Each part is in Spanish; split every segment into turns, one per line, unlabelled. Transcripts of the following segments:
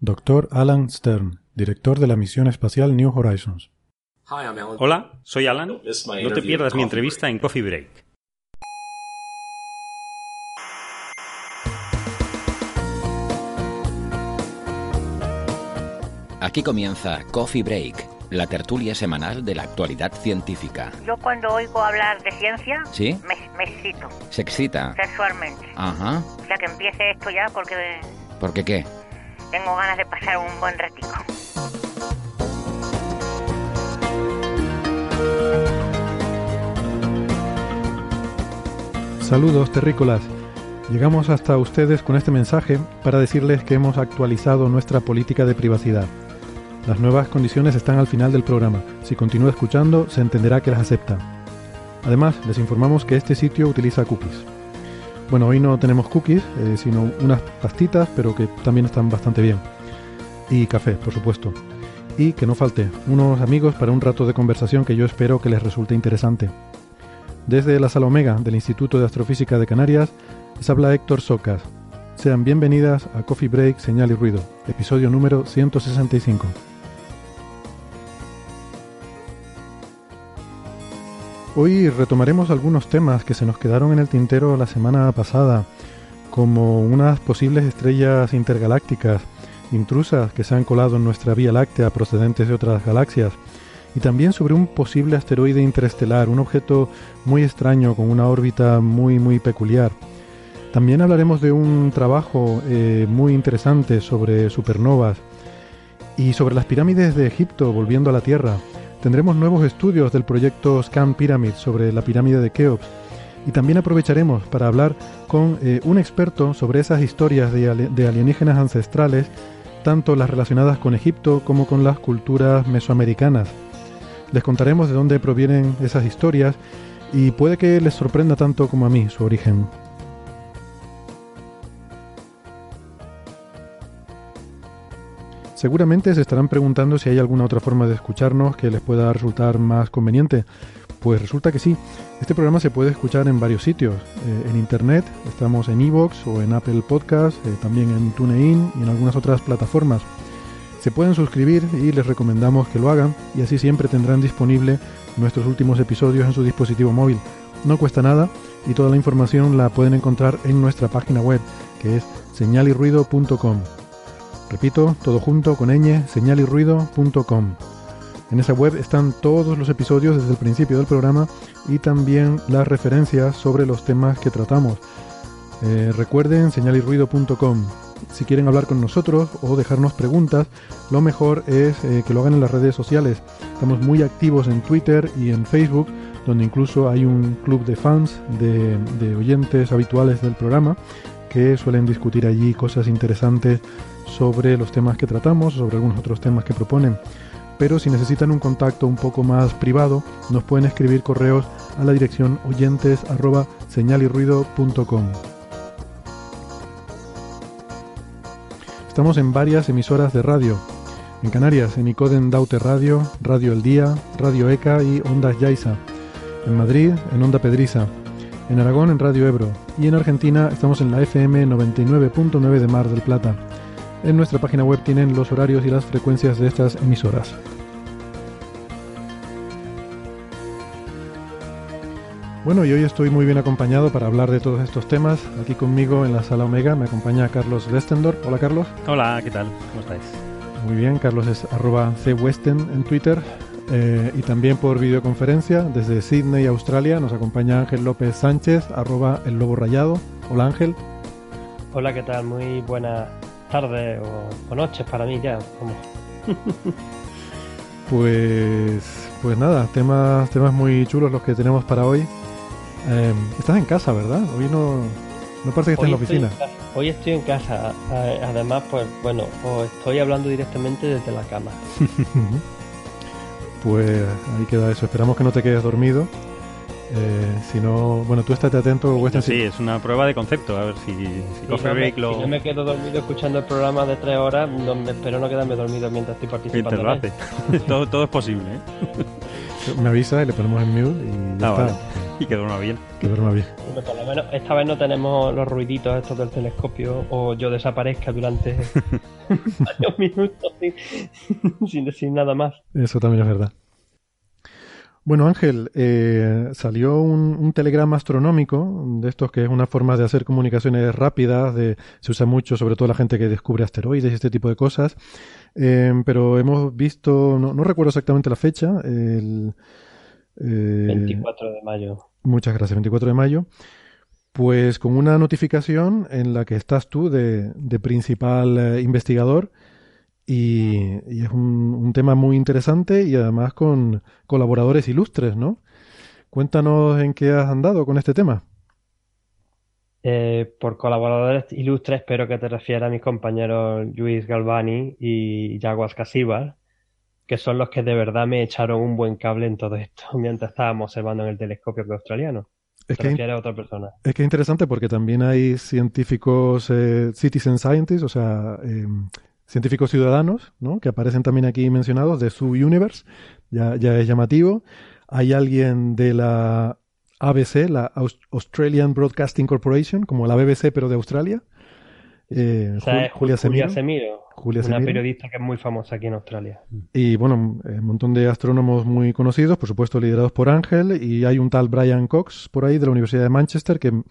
Dr. Alan Stern, director de la misión espacial New Horizons.
Hola, soy Alan. No te pierdas mi entrevista en Coffee Break.
Aquí comienza Coffee Break, la tertulia semanal de la actualidad científica.
Yo cuando oigo hablar de ciencia,
¿Sí?
me, me excito
¿Se excita?
sexualmente.
Ajá.
O sea que empiece esto ya porque
¿Por qué qué?
Tengo ganas de pasar un buen ratico.
Saludos terrícolas. Llegamos hasta ustedes con este mensaje para decirles que hemos actualizado nuestra política de privacidad. Las nuevas condiciones están al final del programa. Si continúa escuchando, se entenderá que las acepta. Además, les informamos que este sitio utiliza cookies. Bueno, hoy no tenemos cookies, eh, sino unas pastitas, pero que también están bastante bien. Y café, por supuesto. Y que no falte, unos amigos para un rato de conversación que yo espero que les resulte interesante. Desde la Sala Omega del Instituto de Astrofísica de Canarias, les habla Héctor Socas. Sean bienvenidas a Coffee Break, Señal y Ruido, episodio número 165. Hoy retomaremos algunos temas que se nos quedaron en el tintero la semana pasada, como unas posibles estrellas intergalácticas intrusas que se han colado en nuestra Vía Láctea procedentes de otras galaxias, y también sobre un posible asteroide interestelar, un objeto muy extraño con una órbita muy muy peculiar. También hablaremos de un trabajo eh, muy interesante sobre supernovas y sobre las pirámides de Egipto volviendo a la Tierra. Tendremos nuevos estudios del proyecto Scan Pyramid sobre la pirámide de Keops y también aprovecharemos para hablar con eh, un experto sobre esas historias de, ali- de alienígenas ancestrales, tanto las relacionadas con Egipto como con las culturas mesoamericanas. Les contaremos de dónde provienen esas historias y puede que les sorprenda tanto como a mí su origen. Seguramente se estarán preguntando si hay alguna otra forma de escucharnos que les pueda resultar más conveniente. Pues resulta que sí. Este programa se puede escuchar en varios sitios. Eh, en internet, estamos en Evox o en Apple Podcast, eh, también en TuneIn y en algunas otras plataformas. Se pueden suscribir y les recomendamos que lo hagan y así siempre tendrán disponible nuestros últimos episodios en su dispositivo móvil. No cuesta nada y toda la información la pueden encontrar en nuestra página web que es señalirruido.com. Repito, todo junto con ñ, señalirruido.com. En esa web están todos los episodios desde el principio del programa y también las referencias sobre los temas que tratamos. Eh, recuerden señalirruido.com. Si quieren hablar con nosotros o dejarnos preguntas, lo mejor es eh, que lo hagan en las redes sociales. Estamos muy activos en Twitter y en Facebook, donde incluso hay un club de fans, de, de oyentes habituales del programa, que suelen discutir allí cosas interesantes sobre los temas que tratamos, sobre algunos otros temas que proponen. Pero si necesitan un contacto un poco más privado, nos pueden escribir correos a la dirección oyentes arroba. Estamos en varias emisoras de radio. En Canarias, en Icoden Daute Radio, Radio El Día, Radio ECA y Ondas Yaiza. En Madrid, en Onda Pedriza. En Aragón, en Radio Ebro. Y en Argentina, estamos en la FM 99.9 de Mar del Plata. En nuestra página web tienen los horarios y las frecuencias de estas emisoras. Bueno, y hoy estoy muy bien acompañado para hablar de todos estos temas. Aquí conmigo en la sala Omega me acompaña Carlos Westendorf. Hola Carlos.
Hola, ¿qué tal? ¿Cómo estáis?
Muy bien, Carlos es arroba cwesten en Twitter. Eh, y también por videoconferencia desde Sydney, Australia, nos acompaña Ángel López Sánchez, arroba el lobo rayado. Hola Ángel.
Hola, ¿qué tal? Muy buenas tardes o, o noches para mí ya. Como...
Pues, pues nada, temas, temas muy chulos los que tenemos para hoy. Eh, estás en casa, ¿verdad? Hoy no, no parece que estés en la oficina.
en hoy estoy en casa. Además, pues bueno, os estoy hablando directamente desde la cama.
pues ahí queda eso. Esperamos que no te quedes dormido. Eh, si no, bueno, tú estate atento,
Western. Sí, es una prueba de concepto. A ver si, si
Coffee Break lo. Si no me quedo dormido escuchando el programa de tres horas, no me, espero no quedarme dormido mientras estoy participando.
lo hace. todo, todo es posible. ¿eh?
me avisa y le ponemos en mute y ya ah, está.
Y que duerma bien.
Que duerma bien.
por lo menos esta vez no tenemos los ruiditos estos del telescopio o yo desaparezca durante varios minutos sin, sin decir nada más.
Eso también es verdad. Bueno, Ángel, eh, salió un, telegrama astronómico, de estos que es una forma de hacer comunicaciones rápidas, de, se usa mucho, sobre todo la gente que descubre asteroides y este tipo de cosas, eh, pero hemos visto, no, recuerdo exactamente la fecha, el...
24 eh, de mayo.
Muchas gracias, 24 de mayo. Pues con una notificación en la que estás tú de, de principal investigador y, es un, tema muy interesante y además con colaboradores ilustres, ¿no? Cuéntanos en qué has andado con este tema.
Eh, por colaboradores ilustres espero que te refieras a mis compañeros Luis Galvani y Jaguas Casíbar, que son los que de verdad me echaron un buen cable en todo esto mientras estábamos observando en el telescopio australiano. Es que, a otra persona.
es que es interesante porque también hay científicos, eh, citizen scientists, o sea, eh, científicos ciudadanos, ¿no? que aparecen también aquí mencionados, de su Universe, ya, ya es llamativo. Hay alguien de la ABC, la Australian Broadcasting Corporation, como la BBC pero de Australia.
Eh, Julia, Semiro, Julia Semiro. una periodista que es muy famosa aquí en Australia.
Y bueno, un montón de astrónomos muy conocidos, por supuesto liderados por Ángel, y hay un tal Brian Cox por ahí de la Universidad de Manchester que mm,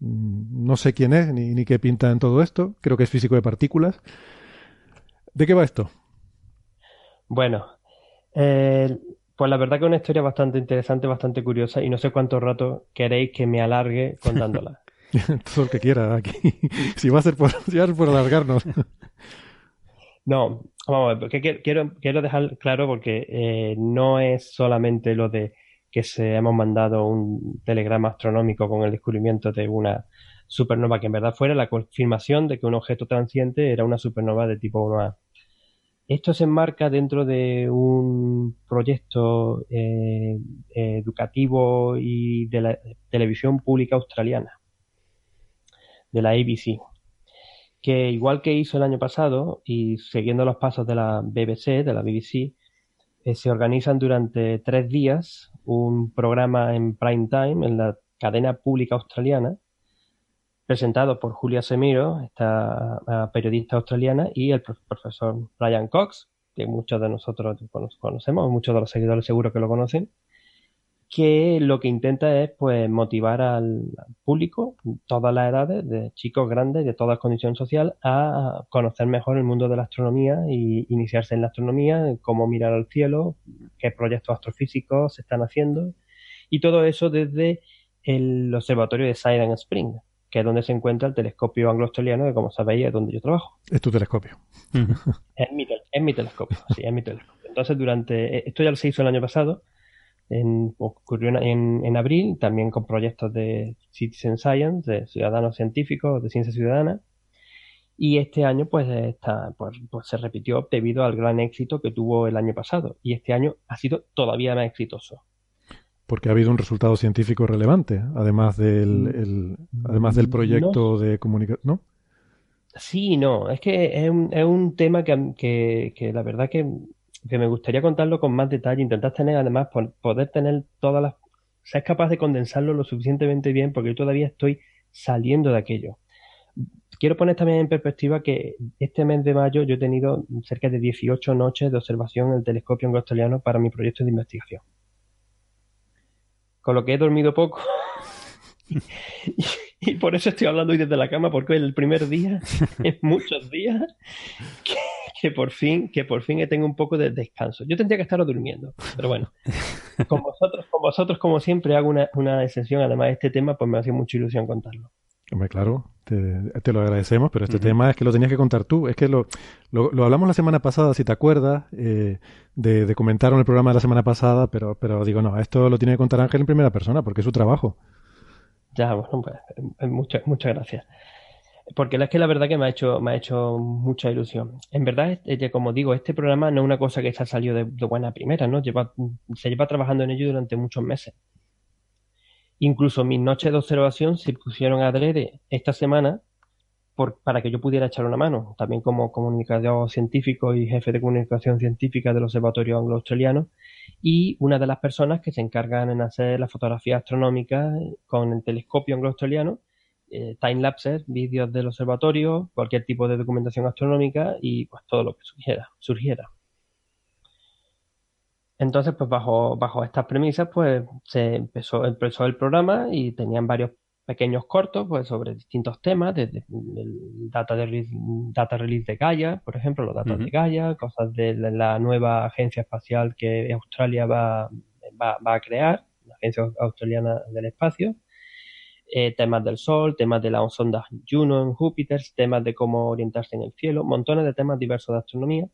no sé quién es ni, ni qué pinta en todo esto, creo que es físico de partículas. ¿De qué va esto?
Bueno, eh, pues la verdad que es una historia bastante interesante, bastante curiosa y no sé cuánto rato queréis que me alargue contándola.
Todo lo que quiera aquí. si va a ser por, por alargarnos.
no, vamos a ver, porque quiero, quiero dejar claro porque eh, no es solamente lo de que se hemos mandado un telegrama astronómico con el descubrimiento de una supernova que en verdad fuera la confirmación de que un objeto transiente era una supernova de tipo 1A. Esto se enmarca dentro de un proyecto eh, educativo y de la televisión pública australiana, de la ABC, que igual que hizo el año pasado y siguiendo los pasos de la BBC, de la BBC, eh, se organizan durante tres días un programa en prime time en la cadena pública australiana presentado por Julia Semiro, esta periodista australiana, y el profesor Brian Cox, que muchos de nosotros conocemos, muchos de los seguidores seguro que lo conocen, que lo que intenta es pues motivar al público, todas las edades, de chicos grandes, de toda condición social, a conocer mejor el mundo de la astronomía y iniciarse en la astronomía, cómo mirar al cielo, qué proyectos astrofísicos se están haciendo, y todo eso desde el observatorio de Siren Spring, que es donde se encuentra el telescopio anglo-australiano, que como sabéis es donde yo trabajo.
Es tu telescopio.
es, mi, telescopio, sí, es mi telescopio. Entonces, durante, eh, esto ya lo se hizo el año pasado, en, ocurrió en, en, abril, también con proyectos de Citizen Science, de ciudadanos científicos, de ciencia ciudadana, y este año pues, está, pues, pues se repitió debido al gran éxito que tuvo el año pasado, y este año ha sido todavía más exitoso
porque ha habido un resultado científico relevante, además del, mm. además del proyecto de comunicación, ¿no?
Sí, no, es que es un, es un tema que, que, la verdad que, que, me gustaría contarlo con más detalle, intentar tener además poder tener todas las... Ser capaz de condensarlo lo suficientemente bien porque yo todavía estoy saliendo de aquello. Quiero poner también en perspectiva que este mes de mayo yo he tenido cerca de 18 noches de observación en el telescopio australiano para mi proyecto de investigación con lo que he dormido poco. y, por eso estoy hablando hoy desde la cama, porque el primer día, en muchos días, que, por fin, que por fin tengo un poco de descanso. Yo tendría que estar durmiendo, pero bueno, con vosotros, con vosotros como siempre hago una, una excepción, además de este tema, pues me hace mucha ilusión contarlo.
Hombre, claro, te, lo agradecemos, pero este tema es que lo tenías que contar tú. Es que lo, lo, hablamos la semana pasada, si te acuerdas, eh, de, de comentar en el programa de la semana pasada, pero, pero digo, no, esto lo tiene que contar Ángel en primera persona, porque es su trabajo.
Ya, bueno, pues eh, muchas, muchas gracias. porque es que la verdad que me ha hecho, me ha hecho mucha ilusión. En verdad, como digo, este programa no es una cosa que se ha salido de, buena primera, ¿no? Lleva, se lleva trabajando en ello durante muchos meses. Incluso mis noches de observación se pusieron a adrede esta semana para que yo pudiera echar una mano, también como comunicador científico y jefe de comunicación científica del Observatorio Anglo-Australiano, y una de las personas que se encargan en hacer la fotografía astronómica con el telescopio anglo-australiano eh, time lapses, vídeos del observatorio, cualquier tipo de documentación astronómica y pues todo lo que surgiera. surgiera. Entonces, pues bajo, bajo estas premisas, pues se empezó, empezó el programa y tenían varios pequeños cortos pues sobre distintos temas, desde el data, de release, data release de Gaia, por ejemplo, los datos de Gaia, cosas de la nueva agencia espacial que Australia va, va, va a crear, la Agencia Australiana del Espacio, eh, temas del Sol, temas de las sondas Juno en Júpiter, temas de cómo orientarse en el cielo, montones de temas diversos de astronomía.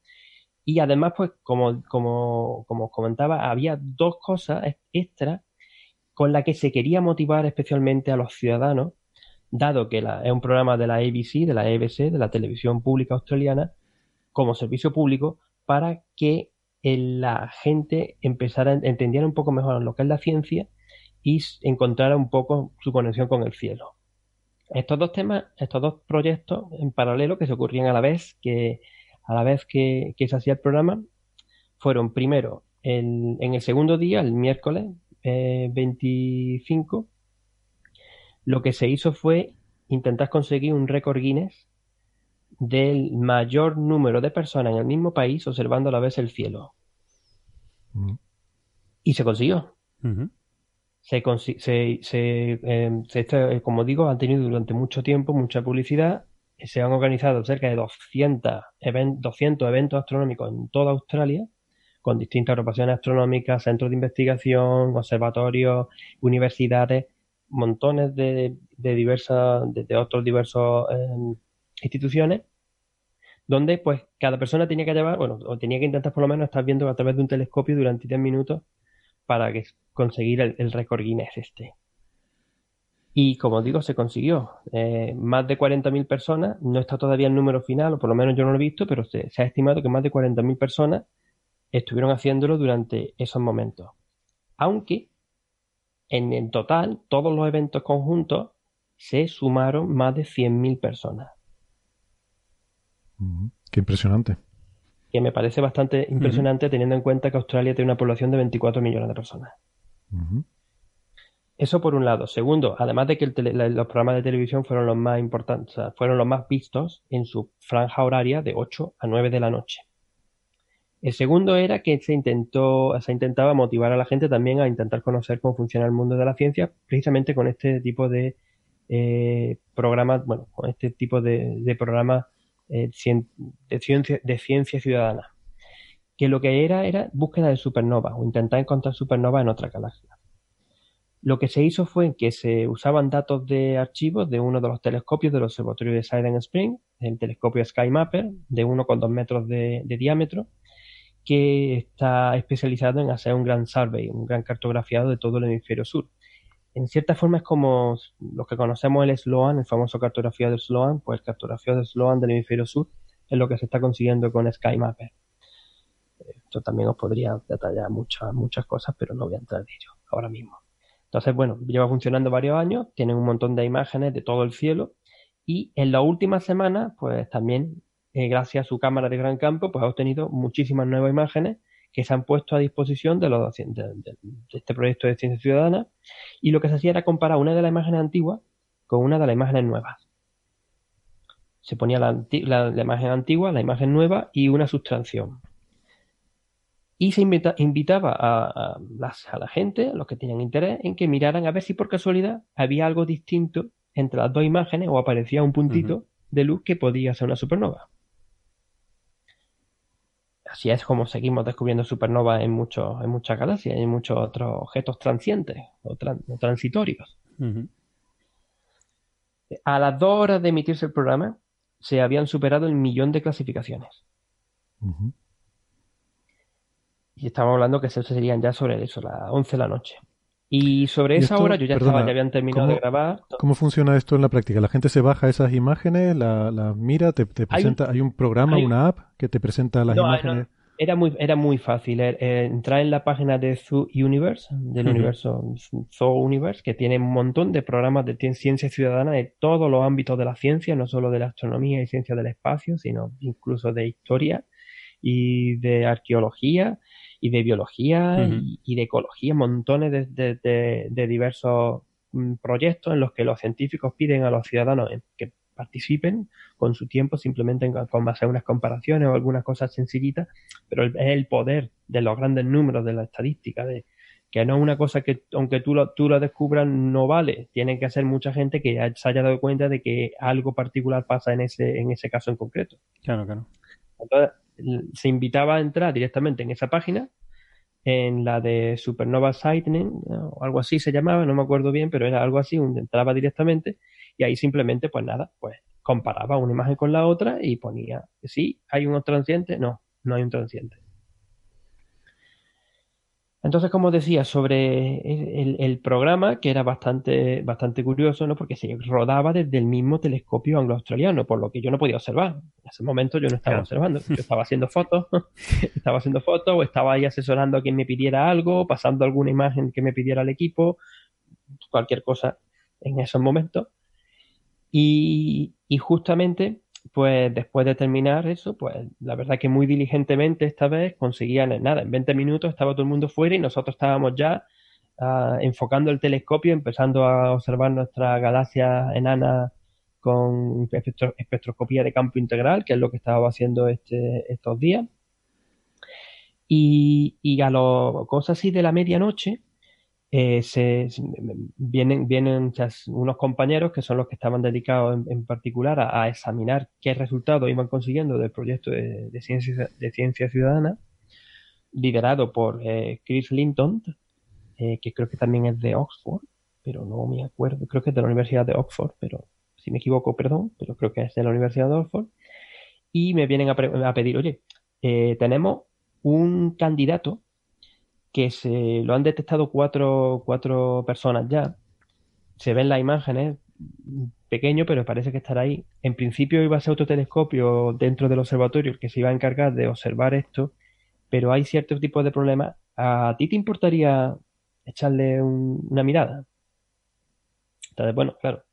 Y además, pues, como, como, como os comentaba, había dos cosas extras con las que se quería motivar especialmente a los ciudadanos, dado que es un programa de la ABC, de la ABC, de la televisión pública australiana, como servicio público, para que la gente empezara, entendiera un poco mejor lo que es la ciencia y encontrar un poco su conexión con el cielo. Estos dos temas, estos dos proyectos en paralelo que se ocurrían a la vez que a la vez que, se hacía el programa, fueron primero en el segundo día, el miércoles 25, eh, lo que se hizo fue intentar conseguir un récord Guinness del mayor número de personas en el mismo país observando a la vez el cielo. Mm. Y se consiguió se, se, em, eh, como digo, han tenido durante mucho tiempo mucha publicidad. Se han organizado cerca de 200, 200 eventos astronómicos en toda Australia, con distintas agrupaciones astronómicas, centros de investigación, observatorios, universidades, montones de, de diversas, de, otros diversos em, instituciones, donde pues cada persona tenía que llevar, bueno, o tenía que intentar por lo menos estar viendo a través de un telescopio durante 10 minutos para conseguir el, récord Guinness este. Y como digo, se consiguió. Eh, más de 40.000 personas, no está todavía el número final, o por lo menos yo no lo he visto, pero se, ha estimado que más de 40.000 personas estuvieron haciéndolo durante esos momentos. Aunque en el total, todos los eventos conjuntos, se sumaron más de 100.000 personas.
Qué impresionante
que me parece bastante impresionante teniendo en cuenta que Australia tiene una población de 24 millones de personas. Eso por un lado. Segundo, además de que los programas de televisión fueron los más importantes, fueron los más vistos en su franja horaria de 8 a 9 de la noche. El segundo era que se intentó, se intentaba motivar a la gente también a intentar conocer cómo funciona el mundo de la ciencia, precisamente con este tipo de eh, programas, bueno, con este tipo de, programas eh, de, ciencia, de ciencia ciudadana, que lo que era era búsqueda de supernovas o intentar encontrar supernovas en otra galaxia. Lo que se hizo fue que se usaban datos de archivos de uno de los telescopios del observatorio de Silent Spring, el telescopio SkyMapper, de 1,2 metros de, diámetro, que está especializado en hacer un gran survey, un gran cartografiado de todo el hemisferio sur en cierta forma es como los que conocemos el Sloan, el famoso cartografía del Sloan, pues el cartografía del Sloan del hemisferio sur es lo que se está consiguiendo con SkyMapper. Esto también os podría detallar muchas, muchas cosas, pero no voy a entrar en ello ahora mismo. Entonces, bueno, lleva funcionando varios años, tienen un montón de imágenes de todo el cielo y en la última semana, pues también, eh, gracias a su cámara de gran campo, pues ha obtenido muchísimas nuevas imágenes que se han puesto a disposición de, los, de, este proyecto de ciencia ciudadana y lo que se hacía era comparar una de las imágenes antiguas con una de las imágenes nuevas. Se ponía la, imagen antigua, la imagen nueva y una sustracción. Y se invitaba a, la gente, a los que tenían interés, en que miraran a ver si por casualidad había algo distinto entre las dos imágenes o aparecía un puntito de luz que podía ser una supernova así es como seguimos descubriendo supernovas en, muchos, en muchas galaxias y en muchos otros objetos transientes o, transitorios. A las dos horas de emitirse el programa, se habían superado el millón de clasificaciones. Y estamos hablando que se serían ya sobre eso, las 11 de la noche. Y sobre esa hora yo ya estaba, ya habían terminado de grabar.
¿Cómo funciona esto en la práctica? ¿La gente se baja esas imágenes, la, la mira, te, presenta, hay un, programa, una app que te presenta las imágenes?
Era muy, era muy fácil. Eh, eh, entrar en la página de Zoo Universe, del universo Zoo Universe, que tiene un montón de programas de ciencia ciudadana de todos los ámbitos de la ciencia, no solo de la astronomía y ciencia del espacio, sino incluso de historia y de arqueología y de biología y, de ecología, montones de, diversos mm, proyectos en los que los científicos piden a los ciudadanos que participen con su tiempo simplemente en, con hacer unas comparaciones o algunas cosas sencillitas, pero es el poder de los grandes números de la estadística, de que no es una cosa que aunque tú lo, tú lo descubras no vale, tiene que ser mucha gente que se haya dado cuenta de que algo particular pasa en ese, en ese caso en concreto.
Claro, claro.
Entonces, se invitaba a entrar directamente en esa página, en la de Supernova Sightning, o algo así se llamaba, no me acuerdo bien, pero era algo así, entraba directamente y ahí simplemente, pues nada, pues comparaba una imagen con la otra y ponía, sí, hay un transiente, no, no hay un transiente. Entonces, como decía, sobre el, programa, que era bastante, bastante curioso, ¿no? Porque se rodaba desde el mismo telescopio anglo-australiano, por lo que yo no podía observar. En ese momento yo no estaba observando. Yo estaba haciendo fotos, estaba haciendo fotos, o estaba ahí asesorando a quien me pidiera algo, pasando alguna imagen que me pidiera el equipo, cualquier cosa en esos momentos. Y, y justamente pues después de terminar eso, pues la verdad que muy diligentemente esta vez conseguían nada, en 20 minutos estaba todo el mundo fuera y nosotros estábamos ya uh, enfocando el telescopio, empezando a observar nuestra galaxia enana con espectroscopía de campo integral, que es lo que estaba haciendo este, estos días. Y, y a las cosas así de la medianoche, eh, se, vienen, vienen unos compañeros que son los que estaban dedicados en, particular a, examinar qué resultados iban consiguiendo del proyecto de, ciencia, de ciencia ciudadana, liderado por eh, Chris Linton, eh, que creo que también es de Oxford, pero no me acuerdo, creo que es de la Universidad de Oxford, pero si me equivoco, perdón, pero creo que es de la Universidad de Oxford, y me vienen a, a pedir, oye, tenemos un candidato que se lo han detectado cuatro, cuatro personas ya. Se ven las imágenes, pequeño, pero parece que estará ahí. En principio iba a ser otro telescopio dentro del observatorio el que se iba a encargar de observar esto, pero hay ciertos tipos de problemas. ¿A ti te importaría echarle una mirada? Entonces, bueno, claro.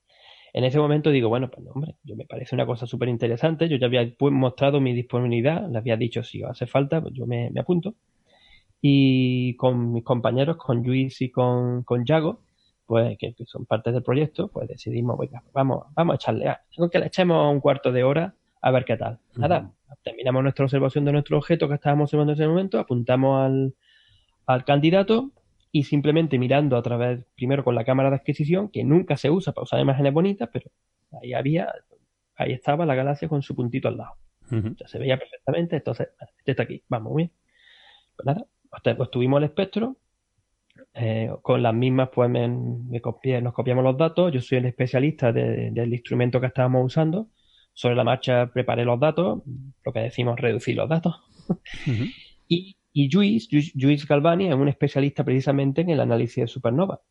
En ese momento digo, bueno, pues hombre, yo me parece una cosa súper interesante. Yo ya había mostrado mi disponibilidad, le había dicho si hace falta, pues yo me apunto. Y con mis compañeros, con Luis y con, con Yago, pues que, son parte del proyecto, pues decidimos, vamos, vamos a echarle, a, que le echemos un cuarto de hora a ver qué tal. Nada, terminamos nuestra observación de nuestro objeto que estábamos observando en ese momento, apuntamos al, al candidato y simplemente mirando a través, primero con la cámara de adquisición, que nunca se usa para usar imágenes bonitas, pero ahí había, ahí estaba la galaxia con su puntito al lado. Ya se veía perfectamente, entonces, este está aquí, vamos bien. Pues nada, pues tuvimos el espectro, eh, con las mismas pues me, nos copiamos los datos, yo soy el especialista del instrumento que estábamos usando, sobre la marcha preparé los datos, lo que decimos reducir los datos. Y, y Luis, Galvani es un especialista precisamente en el análisis de supernova,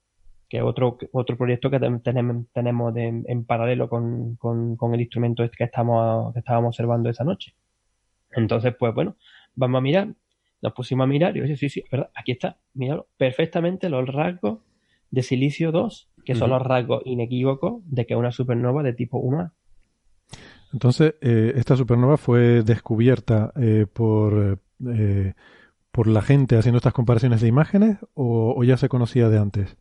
que es otro, otro proyecto que tenemos, tenemos en paralelo con, con, el instrumento que, estamos, que estábamos observando esa noche. Entonces, pues bueno, vamos a mirar nos pusimos a mirar y dije, sí, sí, verdad, aquí está, míralo, perfectamente los rasgos de silicio 2, que son los rasgos inequívocos de que es una supernova de tipo 1A.
Entonces, eh, esta supernova fue descubierta eh, por, eh, por la gente haciendo estas comparaciones de imágenes o, ya se conocía de antes?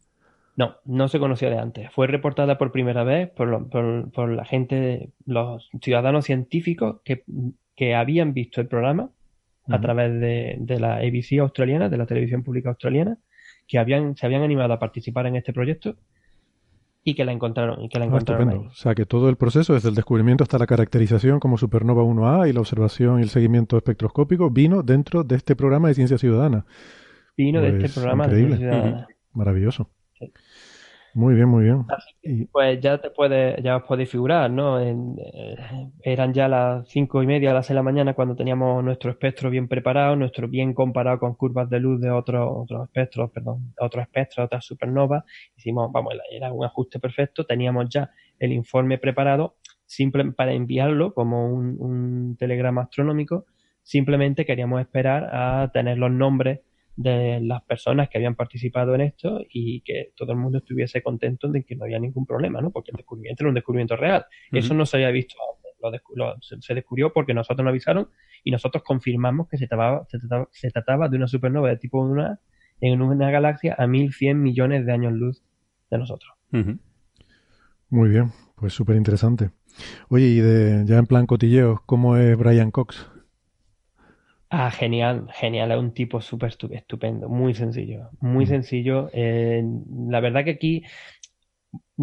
No, no se conocía de antes. Fue reportada por primera vez por, por, por la gente, los ciudadanos científicos que, que habían visto el programa a través de, la ABC australiana, de la televisión pública australiana, que habían, se habían animado a participar en este proyecto y que la encontraron. Y que la ah, encontraron
O sea, que todo el proceso, desde el descubrimiento hasta la caracterización como supernova 1A y la observación y el seguimiento espectroscópico, vino dentro de este programa de ciencia ciudadana.
Vino de este pues, programa de ciencia ciudadana.
Maravilloso. Muy bien, muy bien.
pues ya te puede, ya os podéis figurar, ¿no? Eh, eran ya las cinco y media, las seis de la mañana cuando teníamos nuestro espectro bien preparado, nuestro bien comparado con curvas de luz de otros otros espectros, perdón, otros espectros, otras supernovas. Hicimos, vamos, era un ajuste perfecto, teníamos ya el informe preparado, simple para enviarlo como un, un telegrama astronómico. Simplemente queríamos esperar a tener los nombres de las personas que habían participado en esto y que todo el mundo estuviese contento de que no había ningún problema, ¿no? Porque el descubrimiento era un descubrimiento real. Eso no se había visto se, descubrió porque nosotros nos avisaron y nosotros confirmamos que se trataba, se trataba, de una supernova de tipo 1 en una galaxia a 1100 millones de años luz de nosotros.
Muy bien, pues súper interesante. Oye, y de, ya en plan cotilleo, ¿cómo es Brian Cox?
Ah, genial, genial, es un tipo súper estupendo, muy sencillo, muy mm. sencillo. Eh, la verdad que aquí,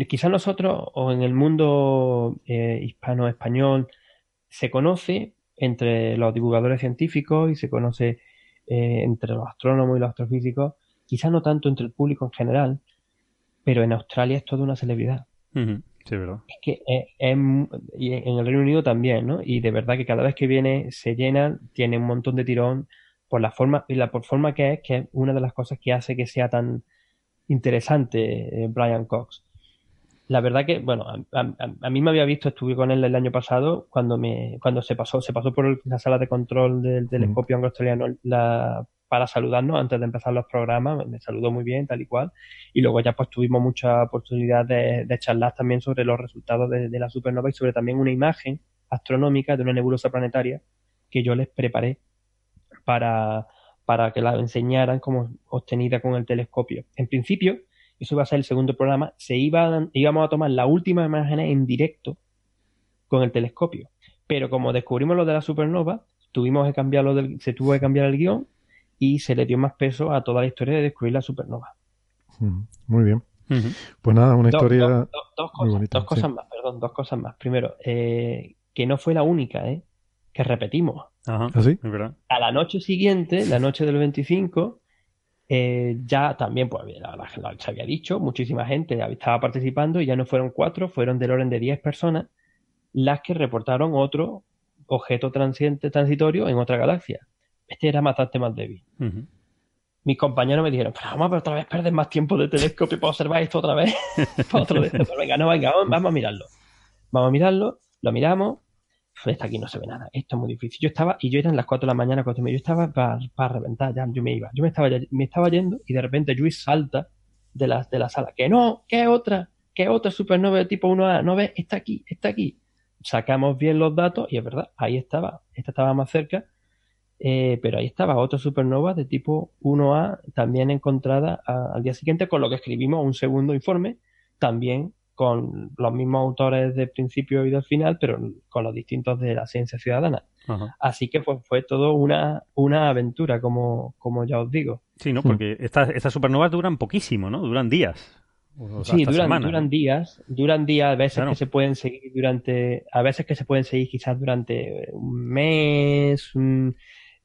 quizás nosotros o en el mundo eh, hispano-español se conoce entre los divulgadores científicos y se conoce eh, entre los astrónomos y los astrofísicos, quizás no tanto entre el público en general, pero en Australia es toda una celebridad.
Sí, ¿verdad?
Es que y en el Reino Unido también, ¿no? Y de verdad que cada vez que viene se llena, tiene un montón de tirón por la forma, y la por forma que es, que es una de las cosas que hace que sea tan interesante eh, Brian Cox. La verdad que, bueno, a, mí me había visto, estuve con él el año pasado, cuando me, cuando se pasó, se pasó por la sala de control del telescopio anglo-australiano la para saludarnos antes de empezar los programas, me saludó muy bien, tal y cual, y luego ya pues tuvimos mucha oportunidad de, charlar también sobre los resultados de, la supernova y sobre también una imagen astronómica de una nebulosa planetaria que yo les preparé para, para que la enseñaran como obtenida con el telescopio. En principio, eso iba a ser el segundo programa, se iba, íbamos a tomar la última imagen en directo con el telescopio. Pero como descubrimos lo de la supernova, tuvimos que cambiarlo del, se tuvo que cambiar el guion y se le dio más peso a toda la historia de descubrir la supernova.
Muy bien. Pues nada, una historia
dos, cosas, dos cosas más, perdón, dos cosas más. Primero, eh, que no fue la única, ¿eh? Que repetimos.
Ajá, ¿Ah,
A la noche siguiente, la noche del 25, eh, ya también, pues se había dicho, muchísima gente estaba participando y ya no fueron cuatro, fueron del orden de diez personas las que reportaron otro objeto transiente transitorio en otra galaxia este era bastante más débil. Mis compañeros me dijeron, pero vamos a otra vez perder más tiempo de telescopio para observar esto otra vez. otro de venga, no, venga, vamos, a mirarlo. Vamos a mirarlo, lo miramos. Pues aquí no se ve nada, esto es muy difícil. Yo estaba, y yo era en las 4 de la mañana, cuando yo estaba para, reventar, ya yo me iba. Yo me estaba, me estaba yendo y de repente Luis salta de la, de la sala. Que no, que otra, que otra supernova de tipo 1A, no ves, está aquí, está aquí. Sacamos bien los datos y es verdad, ahí estaba, esta estaba más cerca eh, pero ahí estaba otra supernova de tipo 1A también encontrada al día siguiente, con lo que escribimos un segundo informe, también con los mismos autores del principio y del final, pero con los distintos de la ciencia ciudadana. Así que pues, fue todo una, una aventura, como, como ya os digo.
Sí, ¿no? Porque estas, estas supernovas duran poquísimo, ¿no? Duran días.
Sí, duran, duran días, duran días, a veces que se pueden seguir durante, a veces que se pueden seguir quizás durante un mes, un,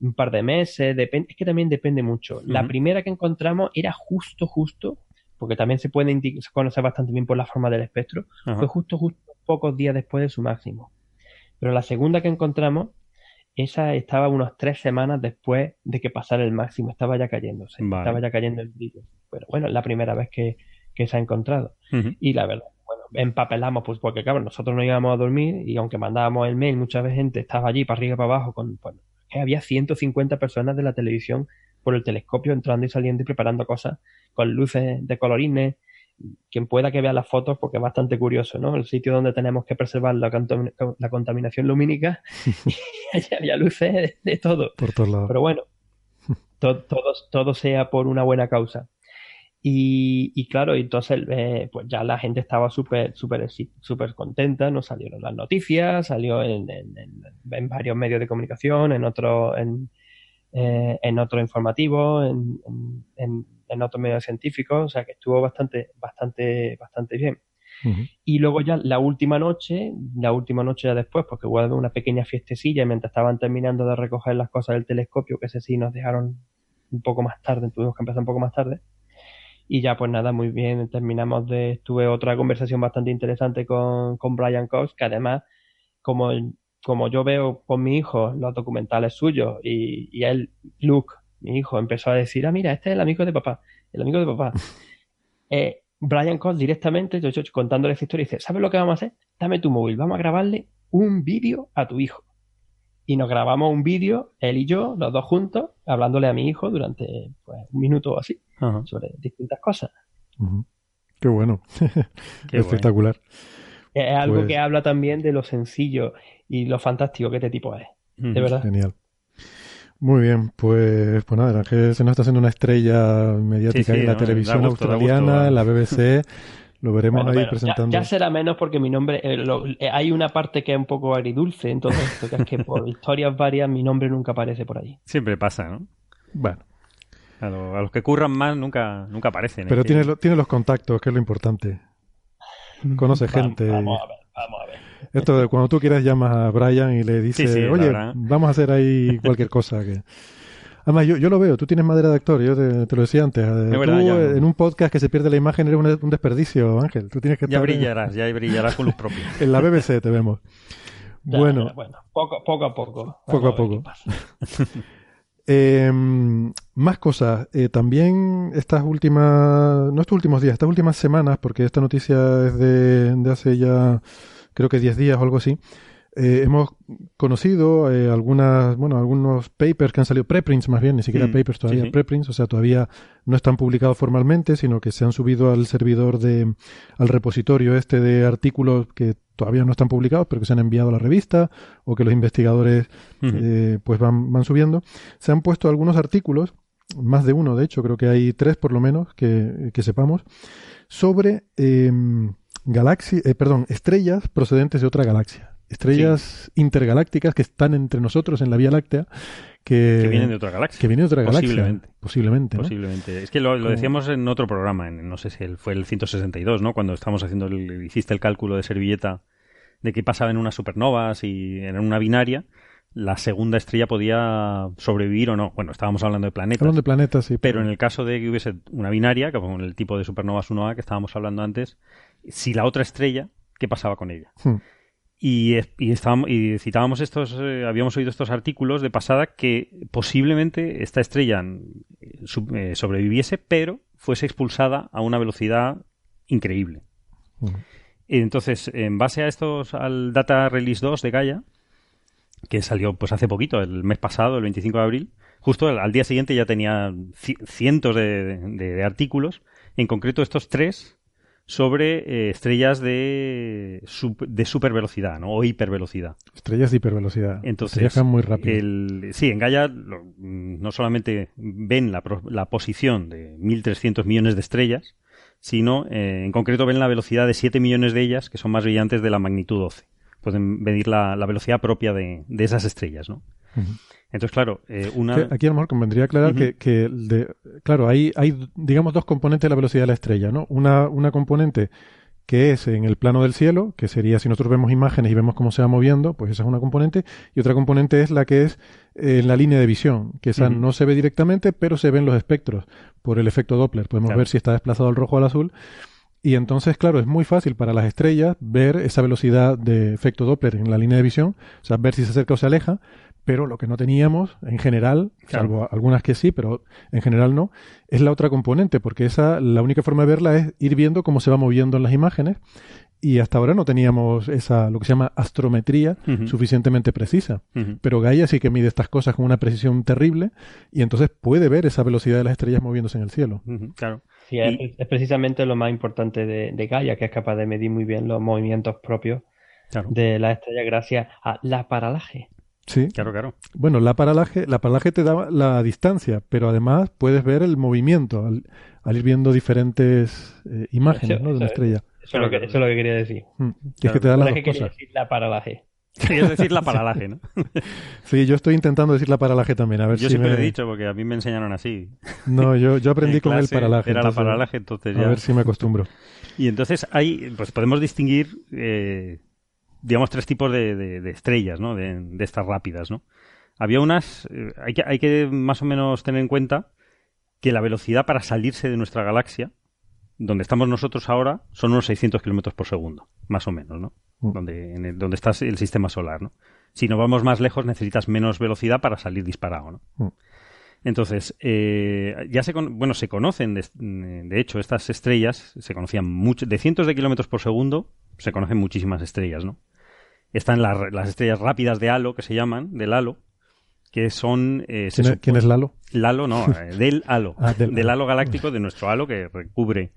un par de meses, depende, es que también depende mucho. La primera que encontramos era justo, justo, porque también se puede conocer bastante bien por la forma del espectro, fue justo, justo pocos días después de su máximo. Pero la segunda que encontramos, esa estaba unas tres semanas después de que pasara el máximo, estaba ya cayéndose, estaba ya cayendo el brillo. Pero bueno, es la primera vez que, se ha encontrado. Y la verdad, bueno, empapelamos, pues porque claro, nosotros no íbamos a dormir y aunque mandábamos el mail, mucha gente estaba allí para arriba y para abajo con, bueno, había 150 personas de la televisión por el telescopio entrando y saliendo y preparando cosas con luces de colorines. Quien pueda que vea las fotos, porque es bastante curioso, ¿no? El sitio donde tenemos que preservar la, contaminación lumínica, y había luces de, todo.
Por todos lados.
Pero bueno, todo, todo sea por una buena causa. Y, claro, entonces eh, pues ya la gente estaba súper súper súper contenta, nos salieron las noticias, salió en, en, varios medios de comunicación, en otro, en, eh, en otro informativo, en, en, otros medios científicos, o sea que estuvo bastante, bastante, bastante bien. Y luego ya la última noche, la última noche ya después, porque hubo una pequeña fiestecilla mientras estaban terminando de recoger las cosas del telescopio, que ese sí nos dejaron un poco más tarde, tuvimos que empezar un poco más tarde Y ya pues nada, muy bien, terminamos de, tuve otra conversación bastante interesante con, con Brian Cox, que además, como, como yo veo con mi hijo los documentales suyos y, y él, Luke, mi hijo, empezó a decir, ah, mira, este es el amigo de papá, el amigo de papá. eh, Brian Cox directamente, yo, yo contándole esta historia, dice, ¿sabes lo que vamos a hacer? Dame tu móvil, vamos a grabarle un vídeo a tu hijo. Y nos grabamos un vídeo, él y yo, los dos juntos, hablándole a mi hijo durante pues, un minuto o así,
Ajá.
sobre distintas cosas.
Qué bueno.
Qué
Espectacular.
Es algo
Pues-
que habla también de lo sencillo y lo fantástico que este tipo es. De verdad.
Genial. Muy bien, pues, pues nada, el Ángel se nos está haciendo una estrella mediática
Sí, sí,
en la
no,
televisión
gusto,
australiana,
gusto.
en la BBC. Lo veremos
Bueno,
ahí
ya-
presentando.
ya, será menos porque mi nombre, eh, lo- eh, hay una parte que es un poco agridulce en todo esto, que es que por historias varias mi nombre nunca aparece por ahí.
Siempre pasa, ¿no?
Bueno,
A, lo- a los que curran más nunca, nunca aparecen.
pero
Es que-
tiene, lo- tiene los contactos, que es lo importante. Conoce
Vamos-
gente.
Vamos, a ver, vamos a ver.
Esto de cuando tú quieras llamas a Brian y le dices,
Sí, sí, la
oye, vamos a hacer ahí cualquier cosa. que Además, yo, yo lo veo, tú tienes madera de actor, yo te, te lo decía antes. eh, tú
verdad, ya.
en un podcast que se pierde la imagen eres un, un desperdicio, Ángel. Tú tienes que
Ya
estar en-
brillarás, ya brillarás con luz propia.
en la BBC, te vemos.
Ya,
Bueno,
ya, bueno, poco, poco a poco.
Poco a poco. Eh, más cosas. Eh, también estas últimas, no estos últimos días, estas últimas semanas, porque esta noticia es de, de hace ya creo que 10 días o algo así, eh, hemos conocido eh, algunas, bueno, algunos papers que han salido, preprints más bien, ni siquiera
Mm,
papers todavía,
sí, sí.
preprints, o sea, todavía no están publicados formalmente, sino que se han subido al servidor de, al repositorio este de artículos que todavía no están publicados, pero que se han enviado a la revista o que los investigadores eh, pues van, van subiendo. Se han puesto algunos artículos, más de uno, de hecho, creo que hay tres por lo menos que, que sepamos, sobre galaxia, eh, perdón, estrellas procedentes de otra galaxia. Estrellas intergalácticas que están entre nosotros en la Vía Láctea, que,
que vienen de otra galaxia.
que vienen de otra galaxia.
Posiblemente.
Posiblemente, ¿no?
Posiblemente. Es que lo, decíamos en otro programa, en- no sé si el- fue el 162, ¿no? Cuando estábamos haciendo, el, hiciste el cálculo de servilleta de qué pasaba en unas supernovas y en una binaria, la segunda estrella podía sobrevivir o no. Bueno, estábamos hablando de planetas.
Hablando de planetas, sí.
Pero en el caso de que hubiese una binaria, como el tipo de supernovas 1A que estábamos hablando antes, si la otra estrella, ¿qué pasaba con ella?
Hmm.
Y, y, estábamos, y citábamos estos, eh, habíamos oído estos artículos de pasada que posiblemente esta estrella sub- eh, sobreviviese, pero fuese expulsada a una velocidad increíble. Entonces, en base a estos, al Data Release 2 de Gaia, que salió pues hace poquito, el mes pasado, el 25 de abril, justo al, al día siguiente ya tenía ci- cientos de, de- de artículos, en concreto estos tres sobre eh, estrellas de, sup- de supervelocidad ¿no? o hipervelocidad.
Estrellas de hipervelocidad.
Entonces,
Viajan muy rápido.
el- sí, en Gaia lo- mm, no solamente ven la, la posición de 1.300 millones de estrellas, sino eh, en concreto ven la velocidad de 7 millones de ellas, que son más brillantes de la magnitud 12. Pueden medir la, la velocidad propia de, de esas estrellas, ¿no? Entonces, claro, eh, una...
Aquí a lo mejor convendría aclarar que, que de- claro, hay, hay, digamos, dos componentes de la velocidad de la estrella, ¿no? Una, una componente que es en el plano del cielo, que sería si nosotros vemos imágenes y vemos cómo se va moviendo, pues esa es una componente, y otra componente es la que es eh, en la línea de visión, que esa no se ve directamente, pero se ven los espectros por el efecto Doppler. Podemos
Claro.
ver si está desplazado al rojo o al azul. Y entonces, claro, es muy fácil para las estrellas ver esa velocidad de efecto Doppler en la línea de visión, o sea, ver si se acerca o se aleja, pero lo que no teníamos en general,
Claro.
salvo algunas que sí, pero en general no, es la otra componente, porque esa, la única forma de verla es ir viendo cómo se va moviendo en las imágenes, y hasta ahora no teníamos esa, lo que se llama astrometría suficientemente precisa. Pero Gaia sí que mide estas cosas con una precisión terrible, y entonces puede ver esa velocidad de las estrellas moviéndose en el cielo.
Claro.
Sí, es,
Y-
es precisamente lo más importante de, de Gaia, que es capaz de medir muy bien los movimientos propios
Claro,
de las estrellas gracias a la paralaje.
Sí.
claro, claro.
Bueno, la paralaje, la paralaje te da la distancia, pero además puedes ver el movimiento al, al ir viendo diferentes eh, imágenes
Eso-
¿no? de una
eso-
estrella.
Eso, es lo que, eso es lo que quería decir.
Mm, que es que te da
La
las dos cosas.
decir la paralaje.
Querías decir la paralaje, ¿no?
Sí, yo estoy intentando decir la paralaje también, a ver
Yo
si
siempre
me...
lo he dicho porque a mí me enseñaron así.
No, yo, yo aprendí
En
con el paralaje.
Era la paralaje, entonces
A
ya.
ver si me acostumbro.
Y entonces hay, pues podemos distinguir, eh, digamos, tres tipos de, de- de estrellas, ¿no? De, de estas rápidas, ¿no? Había unas, eh, hay, que, hay que más o menos tener en cuenta que la velocidad para salirse de nuestra galaxia, donde estamos nosotros ahora, son unos 600 kilómetros por segundo, más o menos, ¿no?
Mm.
Donde, en el- donde está el sistema solar, ¿no? Si nos vamos más lejos, necesitas menos velocidad para salir disparado, ¿no?
Mm.
Entonces, eh, ya se, con- bueno, se conocen, de, de hecho, estas estrellas se conocían mucho, de cientos de kilómetros por segundo, se conocen muchísimas estrellas, ¿no? Están las, las estrellas rápidas de halo, que se llaman, del halo, que son... eh,
¿Quién, es, quién es Lalo?
Lalo, no, eh, del halo.
Ah, del
del,
halo.
galáctico, de nuestro halo que recubre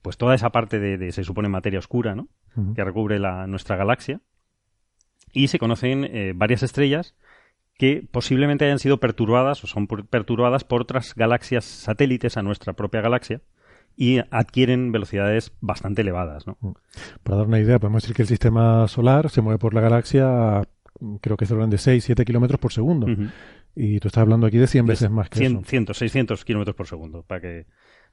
pues toda esa parte de, de, se supone materia oscura, ¿no? Que recubre la, nuestra galaxia. Y se conocen eh, varias estrellas que posiblemente hayan sido perturbadas o son por- perturbadas por otras galaxias satélites a nuestra propia galaxia y adquieren velocidades bastante elevadas, ¿no?
Para dar una idea, podemos decir que el sistema solar se mueve por la galaxia, a, creo que es de orden de 6, 7 kilómetros por segundo. Y tú estás hablando aquí de 100 veces más que
100,
eso.
100, 600 kilómetros por segundo, para que,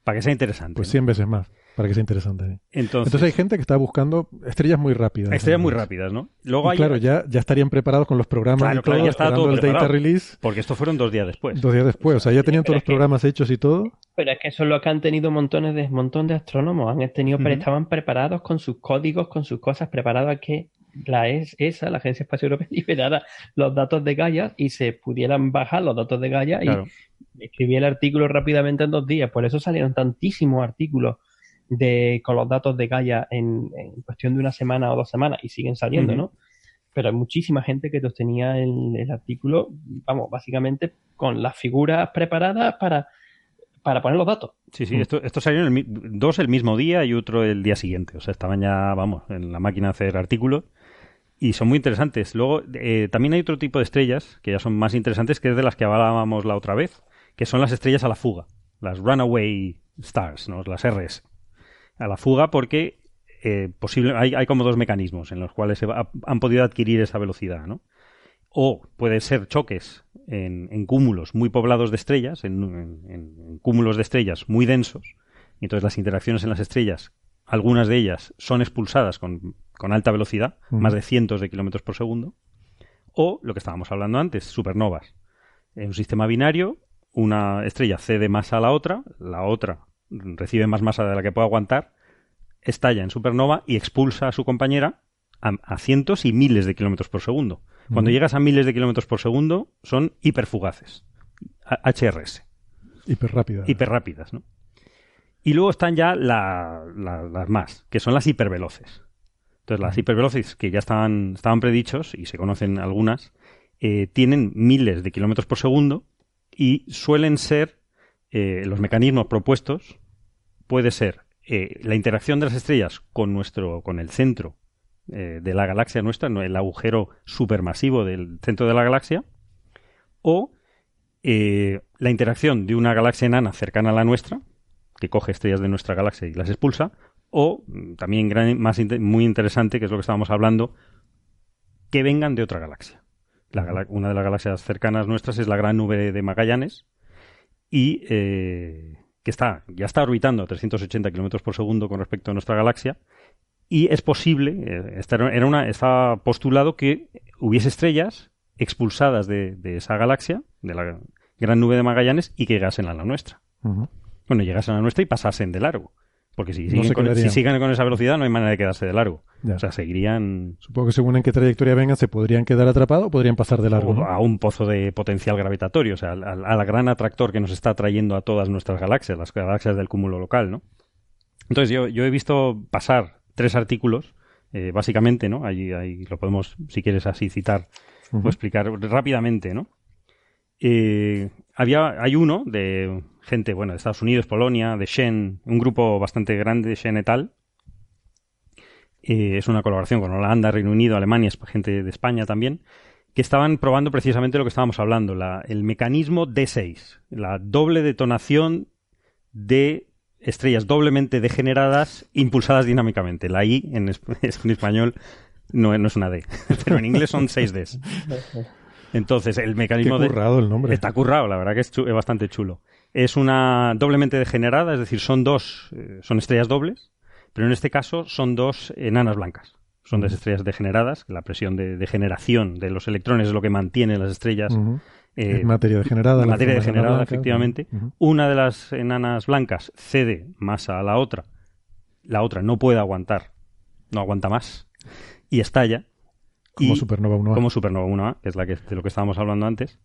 para que sea interesante.
Pues
¿no?
100 veces más, para que sea interesante.
Entonces,
Entonces hay gente que está buscando estrellas muy rápidas.
estrellas muy rápidas, ¿no? Luego hay,
claro, ya, ya estarían preparados con los programas
Claro,
y
claro,
todo,
ya estaba
esperando
todo
el data release
porque esto fueron dos días después.
dos días después. O sea, ya tenían
Pero
todos los
que-
programas hechos y todo.
Pero es que eso es lo que han tenido montones de montón de astrónomos. Han tenido, pero estaban preparados con sus códigos, con sus cosas, preparados a que la ES ESA, la Agencia Espacial Europea, liberara los datos de Gaia y se pudieran bajar los datos de Gaia
Claro.
y escribí el artículo rápidamente en dos días. Por eso salieron tantísimos artículos de, con los datos de Gaia en, en cuestión de una semana o dos semanas y siguen saliendo. ¿no? Pero hay muchísima gente que sostenía el, el artículo, vamos, básicamente con las figuras preparadas para, para poner los datos.
Sí, sí, esto, esto salieron el mi- dos el mismo día y otro el día siguiente. O sea, estaban ya, vamos, en la máquina a hacer artículos. Y son muy interesantes. Luego, eh, también hay otro tipo de estrellas que ya son más interesantes, que es de las que hablábamos la otra vez, que son las estrellas a la fuga, las Runaway Stars, ¿no? las RS. A la fuga porque eh, posible, hay, hay como dos mecanismos en los cuales se va- han podido adquirir esa velocidad, ¿no? O puede ser choques en, cúmulos muy poblados de estrellas, en, en- en cúmulos de estrellas muy densos, y entonces las interacciones en las estrellas, algunas de ellas son expulsadas con, con alta velocidad, más de cientos de kilómetros por segundo, o lo que estábamos hablando antes, supernovas. En un sistema binario, una estrella cede masa a la otra, la otra recibe más masa de la que puede aguantar, estalla en supernova y expulsa a su compañera a, a cientos y miles de kilómetros por segundo. Cuando llegas a miles de kilómetros por segundo, son hiperfugaces. HRS.
Hiper rápida.
Hiperrápidas, ¿no? Y luego están ya la- la- las más, que son las hiperveloces. Entonces, las hiperveloces, que ya estaban, estaban predichos, y se conocen algunas, eh, tienen miles de kilómetros por segundo y suelen ser eh, los mecanismos propuestos, puede ser eh, la interacción de las estrellas con nuestro, con el centro eh, de la galaxia nuestra, el agujero supermasivo del centro de la galaxia, o eh, la interacción de una galaxia enana cercana a la nuestra, que coge estrellas de nuestra galaxia y las expulsa, o mm, también más muy interesante, que es lo que estábamos hablando, que vengan de otra galaxia. La gala- una de las galaxias cercanas nuestras es la gran nube de Magallanes y eh, que está ya está orbitando a 380 kilómetros por segundo con respecto a nuestra galaxia y es posible, eh, era una, estaba postulado que hubiese estrellas expulsadas de, esa galaxia, de la gran nube de Magallanes, y que llegasen a la nuestra. Bueno, llegasen a la nuestra y pasasen de largo. Porque si
No
siguen, con,
quedarían.
si siguen con esa velocidad no hay manera de quedarse de largo.
Ya.
O sea, seguirían
Supongo que según en qué trayectoria vengan, se podrían quedar atrapados o podrían pasar de largo.
o
¿no?
a un pozo de potencial gravitatorio, o sea, al, al- gran atractor que nos está trayendo a todas nuestras galaxias, las galaxias del cúmulo local, ¿no? Entonces yo, yo he visto pasar tres artículos, eh, básicamente, ¿no? Allí, ahí lo podemos, si quieres así citar o explicar rápidamente, ¿no? Eh, había, hay uno de gente, bueno, de Estados Unidos, Polonia, de Shen, un grupo bastante grande, Shen et al. Eh, es una colaboración con Holanda, Reino Unido, Alemania, gente de España también, que estaban probando precisamente lo que estábamos hablando, la- el mecanismo D6, la doble detonación de estrellas doblemente degeneradas impulsadas dinámicamente. La I en, es- en español no, no es una D, pero en inglés son 6 Ds. Entonces, el
Qué
mecanismo de...
currado el nombre.
Está currado, la verdad que es, bastante chulo. Es una doblemente degenerada, es decir, son dos, eh, son estrellas dobles, pero en este caso son dos enanas blancas. Son dos estrellas degeneradas, que la presión de degeneración de los electrones es lo que mantiene las estrellas eh,
Es materia degenerada. la
materia
de
degenerada, efectivamente. Una de las enanas blancas cede masa a la otra, la otra no puede aguantar, no aguanta más, y estalla.
Como
y-
supernova 1A.
como supernova 1A, que es la que, de lo que estábamos hablando antes.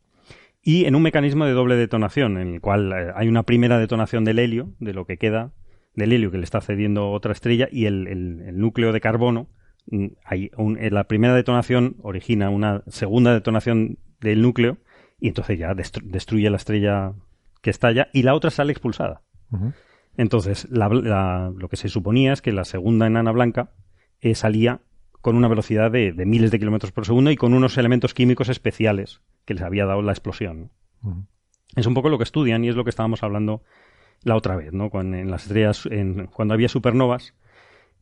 Y en un mecanismo de doble detonación, en el cual eh, hay una primera detonación del helio, de lo que queda del helio que le está cediendo otra estrella, y el, el- el núcleo de carbono, mm, hay un- en la primera detonación origina una segunda detonación del núcleo, y entonces ya destru- destruye la estrella que estalla, y la otra sale expulsada. Entonces, la- la- lo que se suponía es que la segunda enana blanca eh, salía con una velocidad de, de miles de kilómetros por segundo y con unos elementos químicos especiales que les había dado la explosión. Es un poco lo que estudian y es lo que estábamos hablando la otra vez, ¿no? Con- en las estrellas, en- cuando había supernovas,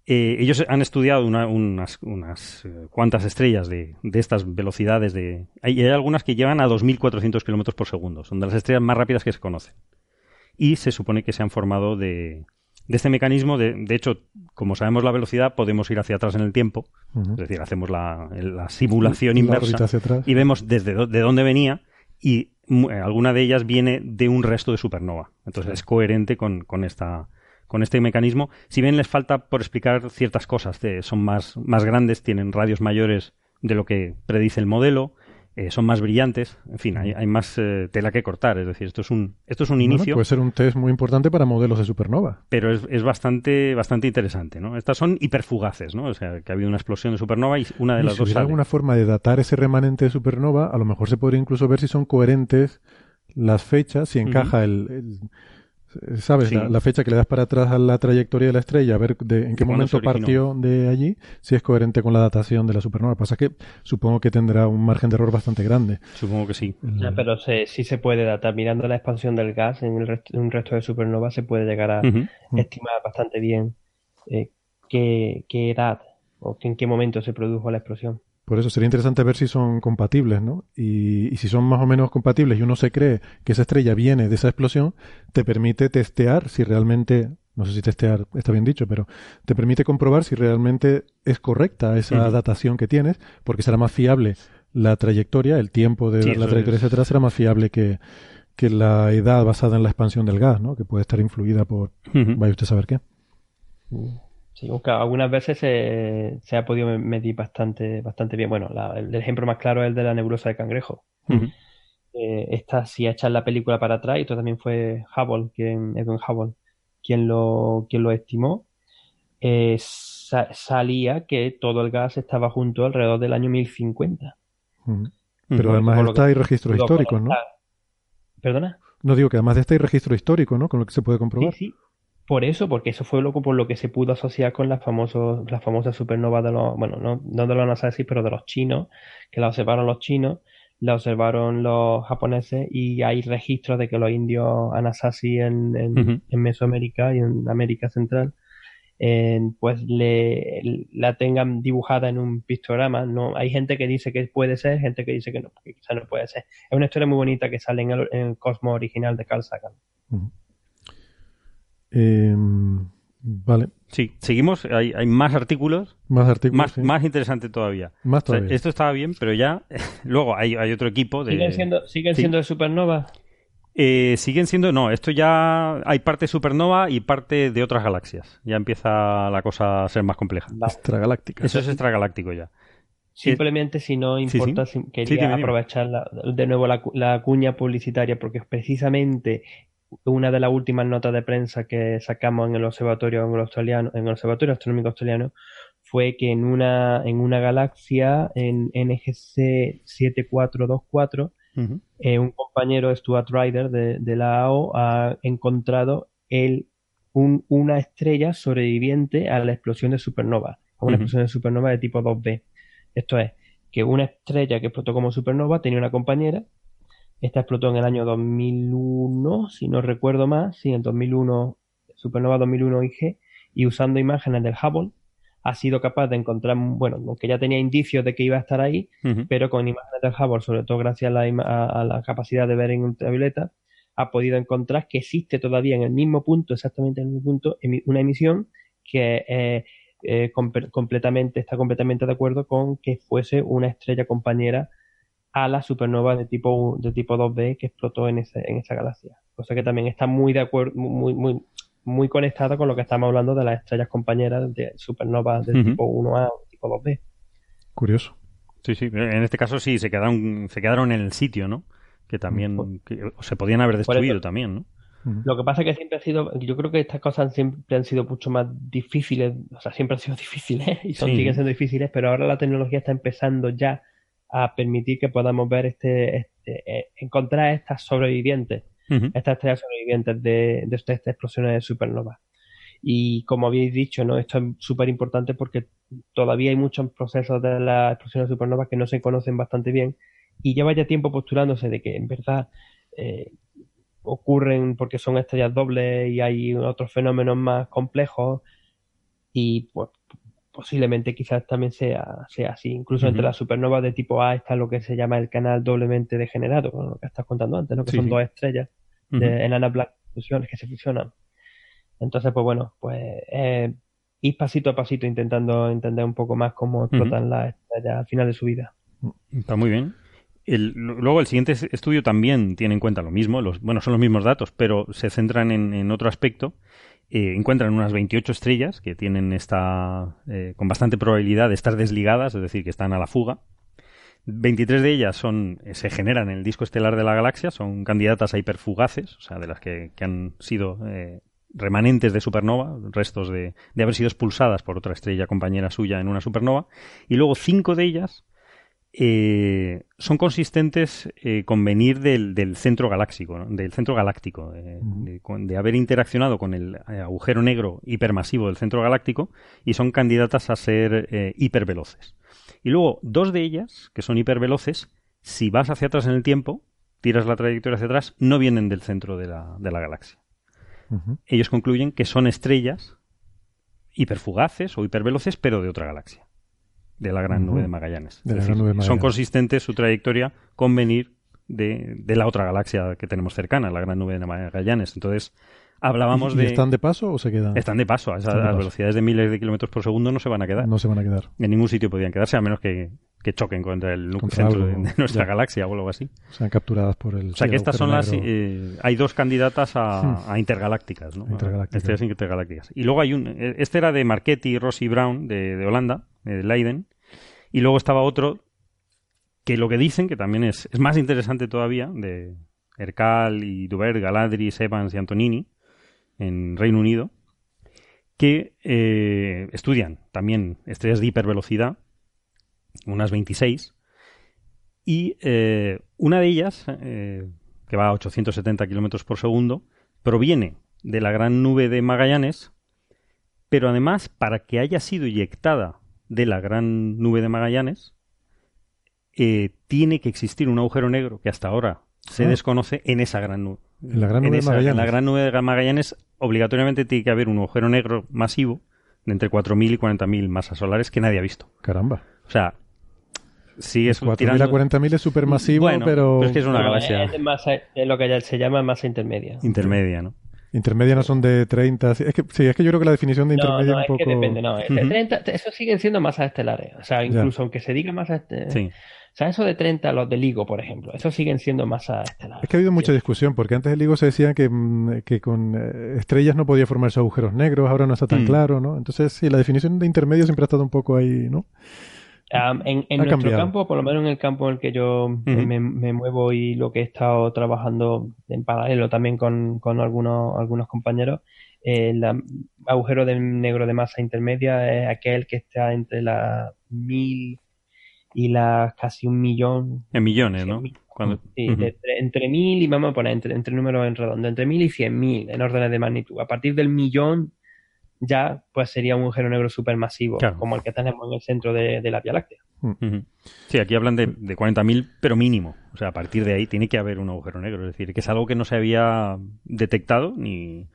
eh, ellos han estudiado una- unas, unas eh, cuantas estrellas de, de estas velocidades de... Hay, hay algunas que llegan a 2.400 kilómetros por segundo. Son de las estrellas más rápidas que se conocen. Y se supone que se han formado de, de este mecanismo. De, de hecho, como sabemos la velocidad, podemos ir hacia atrás en el tiempo. Es decir, hacemos la, la simulación
La
inversa
órbita hacia atrás.
y vemos desde do- de dónde venía y eh, alguna de ellas viene de un resto de supernova. Entonces es coherente con, con esta con este mecanismo. Si bien les falta por explicar ciertas cosas, de- son más, más grandes, tienen radios mayores de lo que predice el modelo, eh, son más brillantes, en fin, hay, hay más eh, tela que cortar. Es decir, esto es un, esto es un
Bueno,
inicio,
puede ser un test muy importante para modelos de supernova.
pero es, es bastante, bastante interesante. ¿no? Estas son hiperfugaces, ¿no? o sea, que ha habido una explosión de supernova y una de
Y
las
si
dos
hubiera
sale.
alguna forma de datar ese remanente de supernova, a lo mejor se podría incluso ver si son coherentes las fechas, si encaja el, el- ¿sabes?
Sí.
La, la fecha que le das para atrás a la trayectoria de la estrella, a ver de, en qué momento partió de allí, si es coherente con la datación de la supernova. Pasa que supongo que tendrá un margen de error bastante grande.
Supongo que sí.
Ya, pero se- sí se puede datar. Mirando la expansión del gas en, el rest- en un resto de supernovas se puede llegar a
Ujú.
estimar bastante bien eh, qué, qué edad o que en qué momento se produjo la explosión.
Por eso sería interesante ver si son compatibles, ¿no? Y, y si son más o menos compatibles y uno se cree que esa estrella viene de esa explosión, te permite testear si realmente, no sé si testear está bien dicho, pero te permite comprobar si realmente es correcta esa datación que tienes, porque será más fiable la trayectoria, el tiempo de
Sí,
la trayectoria, etcétera, será más fiable que, que la edad basada en la expansión del gas, ¿no? Que puede estar influida por, vaya usted a saber qué.
Sí, algunas veces se, se ha podido me- medir bastante, bastante bien. Bueno, la- el ejemplo más claro es el de la nebulosa de cangrejo. Eh, esta, si echas la película para atrás, y esto también fue Hubble, quien, Edwin Hubble, quien lo, quien lo estimó, eh, sa- salía que todo el gas estaba junto alrededor del año 1050.
Ujú. Pero además está
que
hay registros históricos, ¿no?
¿Perdona?
No digo que además de este hay registro histórico, ¿no? Con lo que se puede
Sí,
comprobar.
sí. Por eso, porque eso fue lo, por lo que se pudo asociar con las famosos, las famosas supernovas de los, bueno, no, no de los Anasazi, pero de los chinos, que la observaron los chinos, la observaron los japoneses y hay registros de que los indios Anasazi en, en, en Mesoamérica y en América Central, en, pues le, la tengan dibujada en un pictograma. No, hay gente que dice que puede ser, gente que dice que no, que quizá no puede ser. Es una historia muy bonita que sale en el, en el Cosmos original de Carl Sagan.
Eh, vale,
Sí, seguimos. Hay, hay más artículos,
más artículos.
más,
sí.
más interesante todavía.
Más
O sea,
todavía.
esto estaba bien, pero ya. Luego hay, hay otro equipo de.
¿Siguen siendo, siguen
sí.
siendo de supernova?
Eh, siguen siendo. No, esto ya. Hay parte supernova y parte de otras galaxias. Ya empieza la cosa a ser más compleja.
Vale.
Extragaláctica.
Eso es extragaláctico ya.
Simplemente, si no
Sí, sí.
importa, si- quería
Sí, dime.
aprovechar la- de nuevo la, la cuña publicitaria, porque precisamente una de las últimas notas de prensa que sacamos en el observatorio australiano, en el observatorio astronómico australiano, fue que en una, en una galaxia, en NGC 7424,
Ujú.
eh, un compañero, Stuart Ryder, de, de la AO, ha encontrado el, un- una estrella sobreviviente a la explosión de supernova, a una explosión de supernova de tipo 2B. Esto es, que una estrella que explotó como supernova tenía una compañera, esta explotó en el año 2001, si no recuerdo más, sí, en 2001, supernova 2001 IG, y usando imágenes del Hubble, ha sido capaz de encontrar, bueno, aunque ya tenía indicios de que iba a estar ahí, pero con imágenes del Hubble, sobre todo gracias a la, ima- a, a la capacidad de ver en ultravioleta, ha podido encontrar que existe todavía en el mismo punto, exactamente en el mismo punto, una emisión que eh, eh, completamente, está completamente de acuerdo con que fuese una estrella compañera a la supernova de tipo de tipo 2B que explotó en, ese, en esa galaxia. Cosa que también está muy de acuerdo, muy, muy, muy conectada con lo que estamos hablando de las estrellas compañeras de supernovas de tipo 1A o tipo 2B.
Curioso.
Sí, sí. En este caso sí, se quedaron, se quedaron en el sitio, ¿no? Que también que se podían haber destruido
eso-
también, ¿no?
Lo que pasa es que siempre ha sido, yo creo que estas cosas siempre han sido mucho más difíciles, o sea, siempre han sido difíciles y son,
Sí.
siguen siendo difíciles, pero ahora la tecnología está empezando ya a permitir que podamos ver este, este eh, encontrar estas sobrevivientes, estas estrellas sobrevivientes de, de estas explosiones de supernova. Y como habéis dicho, ¿no? Esto es súper importante porque todavía hay muchos procesos de las explosiones de supernova que no se conocen bastante bien y lleva ya tiempo postulándose de que en verdad eh, ocurren porque son estrellas dobles y hay otros fenómenos más complejos y pues posiblemente quizás también sea, sea así. Incluso entre las supernovas de tipo A está lo que se llama el canal doblemente degenerado, lo que estás contando antes, ¿no? que
Sí,
son
sí.
dos estrellas de enanas blancas fusiones que se fusionan. Entonces, pues bueno, pues eh, ir pasito a pasito intentando entender un poco más cómo explotan las estrellas al final de su vida.
Está muy bien. El- luego el siguiente es- estudio también tiene en cuenta lo mismo, los, bueno, son los mismos datos, pero se centran en, en otro aspecto. Encuentran unas 28 estrellas que tienen esta, eh, con bastante probabilidad de estar desligadas, es decir, que están a la fuga. 23 de ellas son, eh, se generan en el disco estelar de la galaxia, son candidatas a hiperfugaces, o sea, de las que, que han sido eh, remanentes de supernova, restos de, de haber sido expulsadas por otra estrella compañera suya en una supernova. Y luego cinco de ellas eh, son consistentes eh, con venir del, del centro galáxico, ¿no? del centro galáctico, eh, de, con- de haber interaccionado con el agujero negro hipermasivo del centro galáctico y son candidatas a ser hiperveloces. Y luego, dos de ellas, que son hiperveloces, si vas hacia atrás en el tiempo, tiras la trayectoria hacia atrás, no vienen del centro de la, de la galaxia. Ellos concluyen que son estrellas hiperfugaces o hiperveloces, pero de otra galaxia, de la gran nube de Magallanes.
De
Es
la gran nube de
Son consistentes su trayectoria con venir de, de la otra galaxia que tenemos cercana, la gran nube de Magallanes. Entonces, hablábamos
¿Y
de...
están de paso o se quedan?
Están de paso, a esas
de
velocidades de miles de kilómetros por segundo no se van a quedar.
No se van a quedar.
En ningún sitio podían quedarse, a menos que, que choquen contra el núcleo
Contra
centro de,
algo,
de nuestra
ya.
galaxia o algo así.
Sean capturadas por el.
O sea que estas son las... eh, hay dos candidatas a,
Hmm.
a intergalácticas, ¿no?
Intergalácticas.
Estrellas intergalácticas. Y luego hay un... eh, Este era de Marchetti y Rossi Brown, de, de Holanda, de Leiden. Y luego estaba otro que lo que dicen, que también es, es más interesante todavía, de Ercal y Dubert, Galadris, Evans y Antonini, en Reino Unido, que eh, estudian también estrellas de hipervelocidad, unas 26, y eh, una de ellas, eh, que va a 870 kilómetros por segundo, proviene de la gran nube de Magallanes, pero además, para que haya sido eyectada de la gran nube de Magallanes, eh, tiene que existir un agujero negro que hasta ahora se
Ah.
desconoce en esa gran nube.
En la gran nube de
esa- en
Magallanes.
la gran nube de Magallanes, obligatoriamente tiene que haber un agujero negro masivo de entre 4.000 y 40.000 masas solares que nadie ha visto.
Caramba.
O sea, sigues
4.000
tirando...
a 40.000 es súper masivo,
Bueno,
pero.
pero es que es una galaxia
es, de masa- es lo que ya se llama masa intermedia.
intermedia, ¿no?
Intermedia no son de 30. sí, Es que, sí, es que yo creo que la definición de intermedia
no,
es
es
un
que
poco.
depende, no. es de
Ujú.
30, eso siguen siendo masas estelares. O sea, incluso aunque se diga masas estelares.
Sí.
O sea, eso de 30, los de LIGO, por ejemplo, eso siguen siendo masas estelares.
Es que ha habido mucha discusión, porque antes el LIGO se decía que, mm, que con eh, estrellas no podía formarse agujeros negros, ahora no está tan
Mm.
claro, ¿no? Entonces, sí, la definición de intermedio siempre ha estado un poco ahí, ¿no?
Am, en en nuestro
cambiado.
campo, por lo menos en el campo en el que yo eh, me, me muevo y lo que he estado trabajando en paralelo también con, con algunos, algunos compañeros, eh, el am- agujero de negro de masa intermedia es aquel que está entre las mil y las casi un millón.
En millones, ¿no?
mil.
Cuando-
Sí, de- entre mil y vamos a poner entre, entre números en redondo, entre mil y cien mil en órdenes de magnitud. A partir del millón ya pues sería un agujero negro supermasivo,
Claro.
como el que tenemos en el centro de, de la Vía Láctea.
Ujú. Sí, aquí hablan de, de 40.000, pero mínimo. O sea, a partir de ahí tiene que haber un agujero negro. Es decir, que es algo que no se había detectado ni.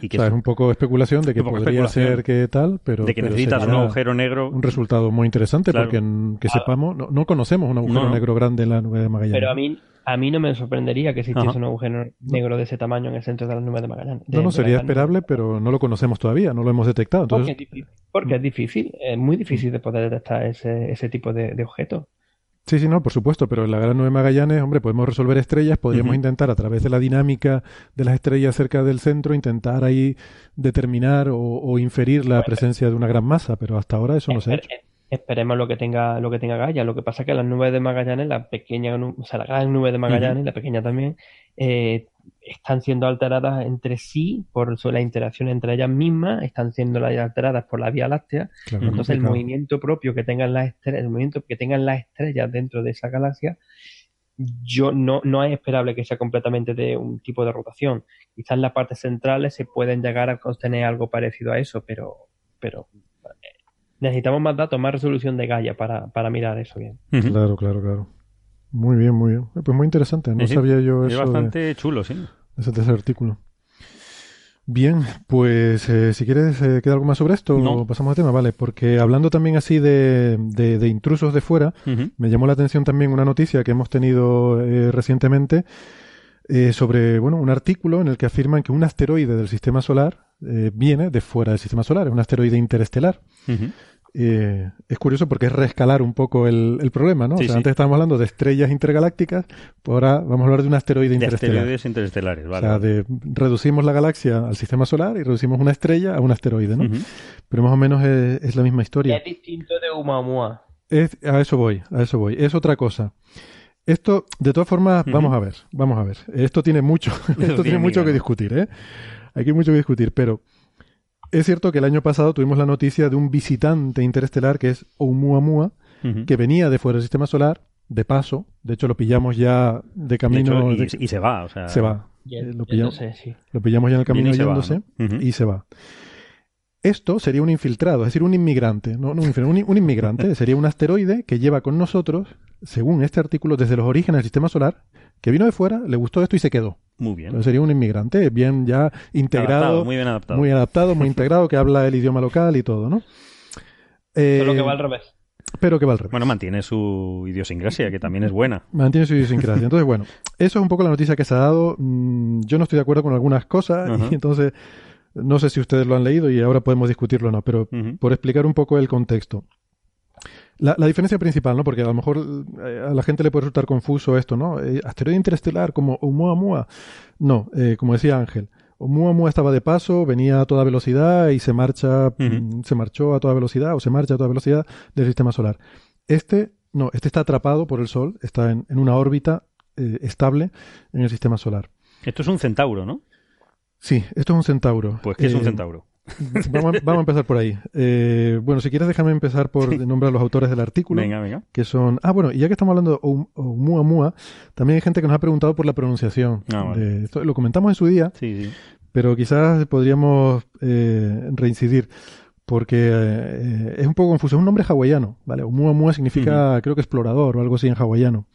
Y
O
que
sea,
es-
un poco especulación de que podría ser que tal, pero.
de que
pero
necesitas un agujero negro.
Un resultado muy interesante,
Claro.
porque en- que sepamos, no, no conocemos un agujero
No, no.
negro grande en la nube de Magallanes.
Pero a mí, a mí no me sorprendería que existiese
Ajá.
un agujero negro de ese tamaño en el centro de la nube de Magallanes. de-
no, no, sería
nube.
esperable, pero no lo conocemos todavía, no lo hemos detectado.
Porque es difícil, porque es difícil, es muy difícil de poder detectar ese, ese tipo de, de objetos.
Sí, sí, no, por supuesto, pero en la Gran 9 Magallanes, hombre, podemos resolver estrellas, podríamos intentar a través de la dinámica de las estrellas cerca del centro, intentar ahí determinar o, o inferir la presencia de una gran masa, pero hasta ahora eso no se ha hecho.
Espe- Esperemos lo que tenga lo que tenga Gaia. Lo que pasa es que las nubes de Magallanes, la pequeña, o sea, la gran nube de Magallanes, la pequeña también, eh, están siendo alteradas entre sí por su- la interacción entre ellas mismas, están siendo alteradas por la Vía Láctea.
Claro,
Entonces, el movimiento propio que tengan las estrellas, el movimiento que tengan las estrellas dentro de esa galaxia, yo no, no es esperable que sea completamente de un tipo de rotación. Quizás en las partes centrales se pueden llegar a contener algo parecido a eso, pero, pero necesitamos más datos, más resolución de Gaia para, para mirar eso bien.
Claro, claro, claro. Muy bien, muy bien. Eh, Pues muy interesante, no
Sí, sí.
sabía yo
Es
eso de-
bastante chulo, sí.
ese tercer artículo. Bien, pues eh, si quieres, eh, ¿queda algo más sobre esto?
No.
o pasamos al tema, vale, porque hablando también así de, de- de intrusos de fuera, me llamó la atención también una noticia que hemos tenido eh, recientemente eh, sobre, bueno, un artículo en el que afirman que un asteroide del sistema solar eh, viene de fuera del sistema solar, es un asteroide interestelar.
Ujú.
Eh, es curioso porque es reescalar un poco el, el problema, ¿no?
Sí,
o sea,
sí.
antes estábamos hablando de estrellas intergalácticas, pues ahora vamos a hablar de un asteroide
De
interestelar.
asteroides interestelares, vale.
O sea, de, reducimos la galaxia al sistema solar y reducimos una estrella a un asteroide, ¿no? Pero más o menos es, es la misma historia.
Es distinto de Oumuamua.
Es- a eso voy, a eso voy. Es otra cosa. Esto, de todas formas, vamos a ver, vamos a ver. Esto tiene mucho, esto tiene mucho que discutir, ¿eh? Hay mucho que discutir, pero es cierto que el año pasado tuvimos la noticia de un visitante interestelar que es Oumuamua, que venía de fuera del sistema solar, de paso. De hecho, lo pillamos ya de
De
camino.
hecho, y,
de-
y se va, o sea...
se va.
Y
Eh, lo pillamos.
entonces, sí.
Lo pillamos ya en el camino
y se va,
yéndose
¿no? Ujú.
y se va. Esto sería un infiltrado, es decir, un inmigrante, no, no un, infiltrado, un, un inmigrante, sería un asteroide que lleva con nosotros, según este artículo, desde los orígenes del sistema solar, que vino de fuera, le gustó esto y se quedó.
Muy bien.
Entonces sería un inmigrante bien ya integrado,
Adaptado, muy bien adaptado.
muy adaptado, muy integrado, que habla el idioma local y todo, ¿no? Eh,
Solo que va al revés.
pero que va al revés.
Bueno, mantiene su idiosincrasia, que también es buena.
Mantiene su idiosincrasia. Entonces, bueno, eso es un poco la noticia que se ha dado. Mm, Yo no estoy de acuerdo con algunas cosas y entonces no sé si ustedes lo han leído y ahora podemos discutirlo o no, pero por explicar un poco el contexto. La, la diferencia principal, ¿no? Porque a lo mejor eh, a la gente le puede resultar confuso esto, ¿no? Eh, asteroide interestelar como Oumuamua. No, eh, como decía Ángel, Oumuamua estaba de paso, venía a toda velocidad y se marcha, mm, se marchó a toda velocidad o se marcha a toda velocidad del sistema solar. Este, no, este está atrapado por el Sol, está en, en una órbita eh, estable en el sistema solar.
Esto es un centauro, ¿no?
Sí, esto es un centauro.
Pues ¿qué es un centauro?
Vamos a, vamos a empezar por ahí. Eh, bueno, si quieres déjame empezar por nombrar a los autores del artículo,
Venga, venga.
que son... Ah, bueno, y ya que estamos hablando de Oum- Oumuamua, también hay gente que nos ha preguntado por la pronunciación.
Ah, vale.
de esto. Lo comentamos en su día,
Sí, sí.
pero quizás podríamos eh, reincidir, porque eh, es un poco confuso. Es un nombre hawaiano, ¿vale? Oumuamua significa, creo que explorador o algo así en hawaiano.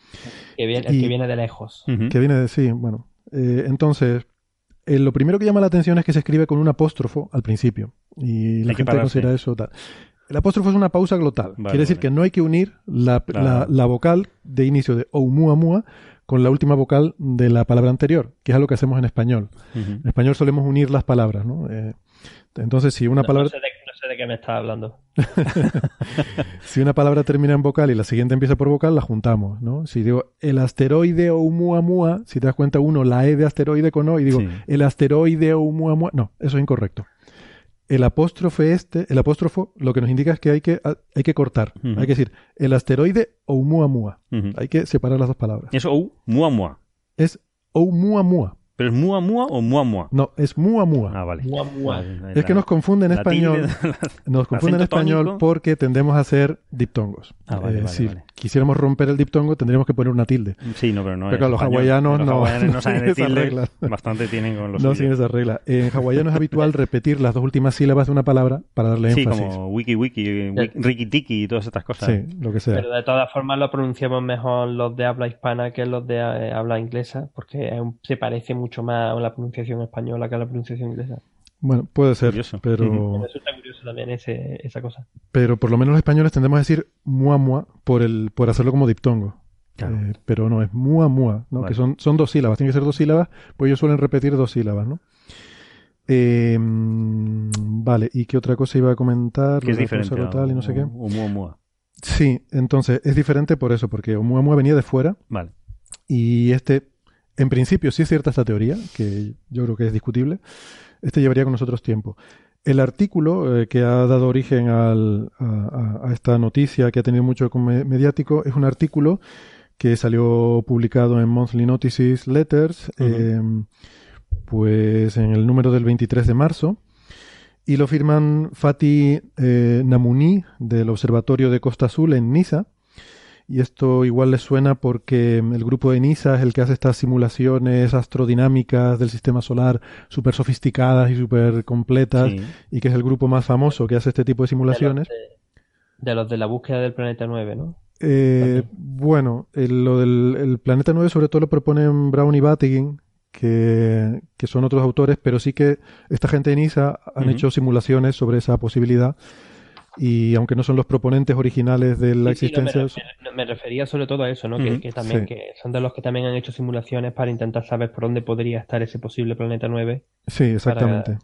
Que viene, el
Y-
que viene de lejos.
Que viene de sí, bueno. Eh, entonces, eh, lo primero que llama la atención es que se escribe con un apóstrofo al principio. Y la gente
pararse.
considera eso tal. El apóstrofo es una pausa glotal.
Vale,
Quiere decir
vale.
que no hay que unir la,
Claro.
la- la vocal de inicio de Oumuamua con la última vocal de la palabra anterior, que es algo que hacemos en español. En español solemos unir las palabras, ¿no? Eh, entonces, si una
No-
palabra...
no, de, qué me estás hablando.
Si una palabra termina en vocal y la siguiente empieza por vocal, la juntamos, ¿no? Si digo el asteroide Oumuamua, si te das cuenta uno, la E de asteroide con O, y digo
Sí.
el asteroide Oumuamua, no, eso es incorrecto. El apóstrofo este, el apóstrofo, lo que nos indica es que hay que, hay que cortar. Hay que decir el asteroide Oumuamua.
Ujú.
Hay que separar las dos palabras.
Es ou, mua, mua.
Es Oumuamua.
¿Pero es mua, mua o mua, mua?
No, es Muamua.
Ah, vale.
Mua, mua.
Vale,
es que nos confunde en español.
tilde-
Nos confunde en español
tónico.
porque tendemos a hacer diptongos.
Ah, vale,
Eh,
vale.
Quisiéramos romper el diptongo, tendríamos que poner una tilde.
Sí, no, pero no
Pero claro, los
español.
hawaianos
Los
no-
hawaianos no
no
saben
siguen esas
decirle.
reglas.
Bastante tienen con los
No siguen esa regla. En hawaiano es habitual repetir las dos últimas sílabas de una palabra para darle
Sí,
énfasis.
como wiki wiki, wiki riki tiki y todas estas cosas.
Sí, lo que sea.
Pero de todas formas lo pronunciamos mejor los de habla hispana que los de eh, habla inglesa, porque se parece mucho más a la pronunciación española que a la pronunciación inglesa.
Bueno, puede ser,
Curioso.
pero,
Me resulta curioso también ese, esa cosa.
pero por lo menos los españoles tendemos a decir mua mua por, el, por hacerlo como diptongo.
Claro.
Eh, pero no, es mua mua, ¿no?
Vale.
que son, son dos sílabas, tienen que ser dos sílabas, pues ellos suelen repetir dos sílabas, ¿no? Eh, mm, vale, ¿y qué otra cosa iba a comentar?
Que es diferente. a-
glotal y no sé qué.
o mua, mua.
Sí, entonces es diferente por eso, porque Oumuamua venía de fuera
Vale.
y este, en principio, sí es cierta esta teoría, que yo creo que es discutible, este llevaría con nosotros tiempo. El artículo eh, que ha dado origen al- a, esta noticia que ha tenido mucho mediático es un artículo que salió publicado en Monthly Notices Letters, eh, pues en el número del 23 de marzo, y lo firman Fatih eh, Namouni del Observatorio de Costa Azul en Niza. Y esto igual les suena porque el grupo de NISA es el que hace estas simulaciones astrodinámicas del sistema solar súper sofisticadas y súper completas
Sí.
y que es el grupo más famoso que hace este tipo de simulaciones.
De los de, de los de la búsqueda del planeta 9, ¿no?
Eh, bueno, el- lo del el planeta 9 sobre todo lo proponen Brown y Battigin, que, que son otros autores, pero sí que esta gente de NISA han hecho simulaciones sobre esa posibilidad y aunque no son los proponentes originales de la
Sí, sí, no, me,
existencia...
me- me refería sobre todo a eso, ¿no? Que- también
Sí.
que son de los que también han hecho simulaciones para intentar saber por dónde podría estar ese posible planeta 9.
Sí, exactamente.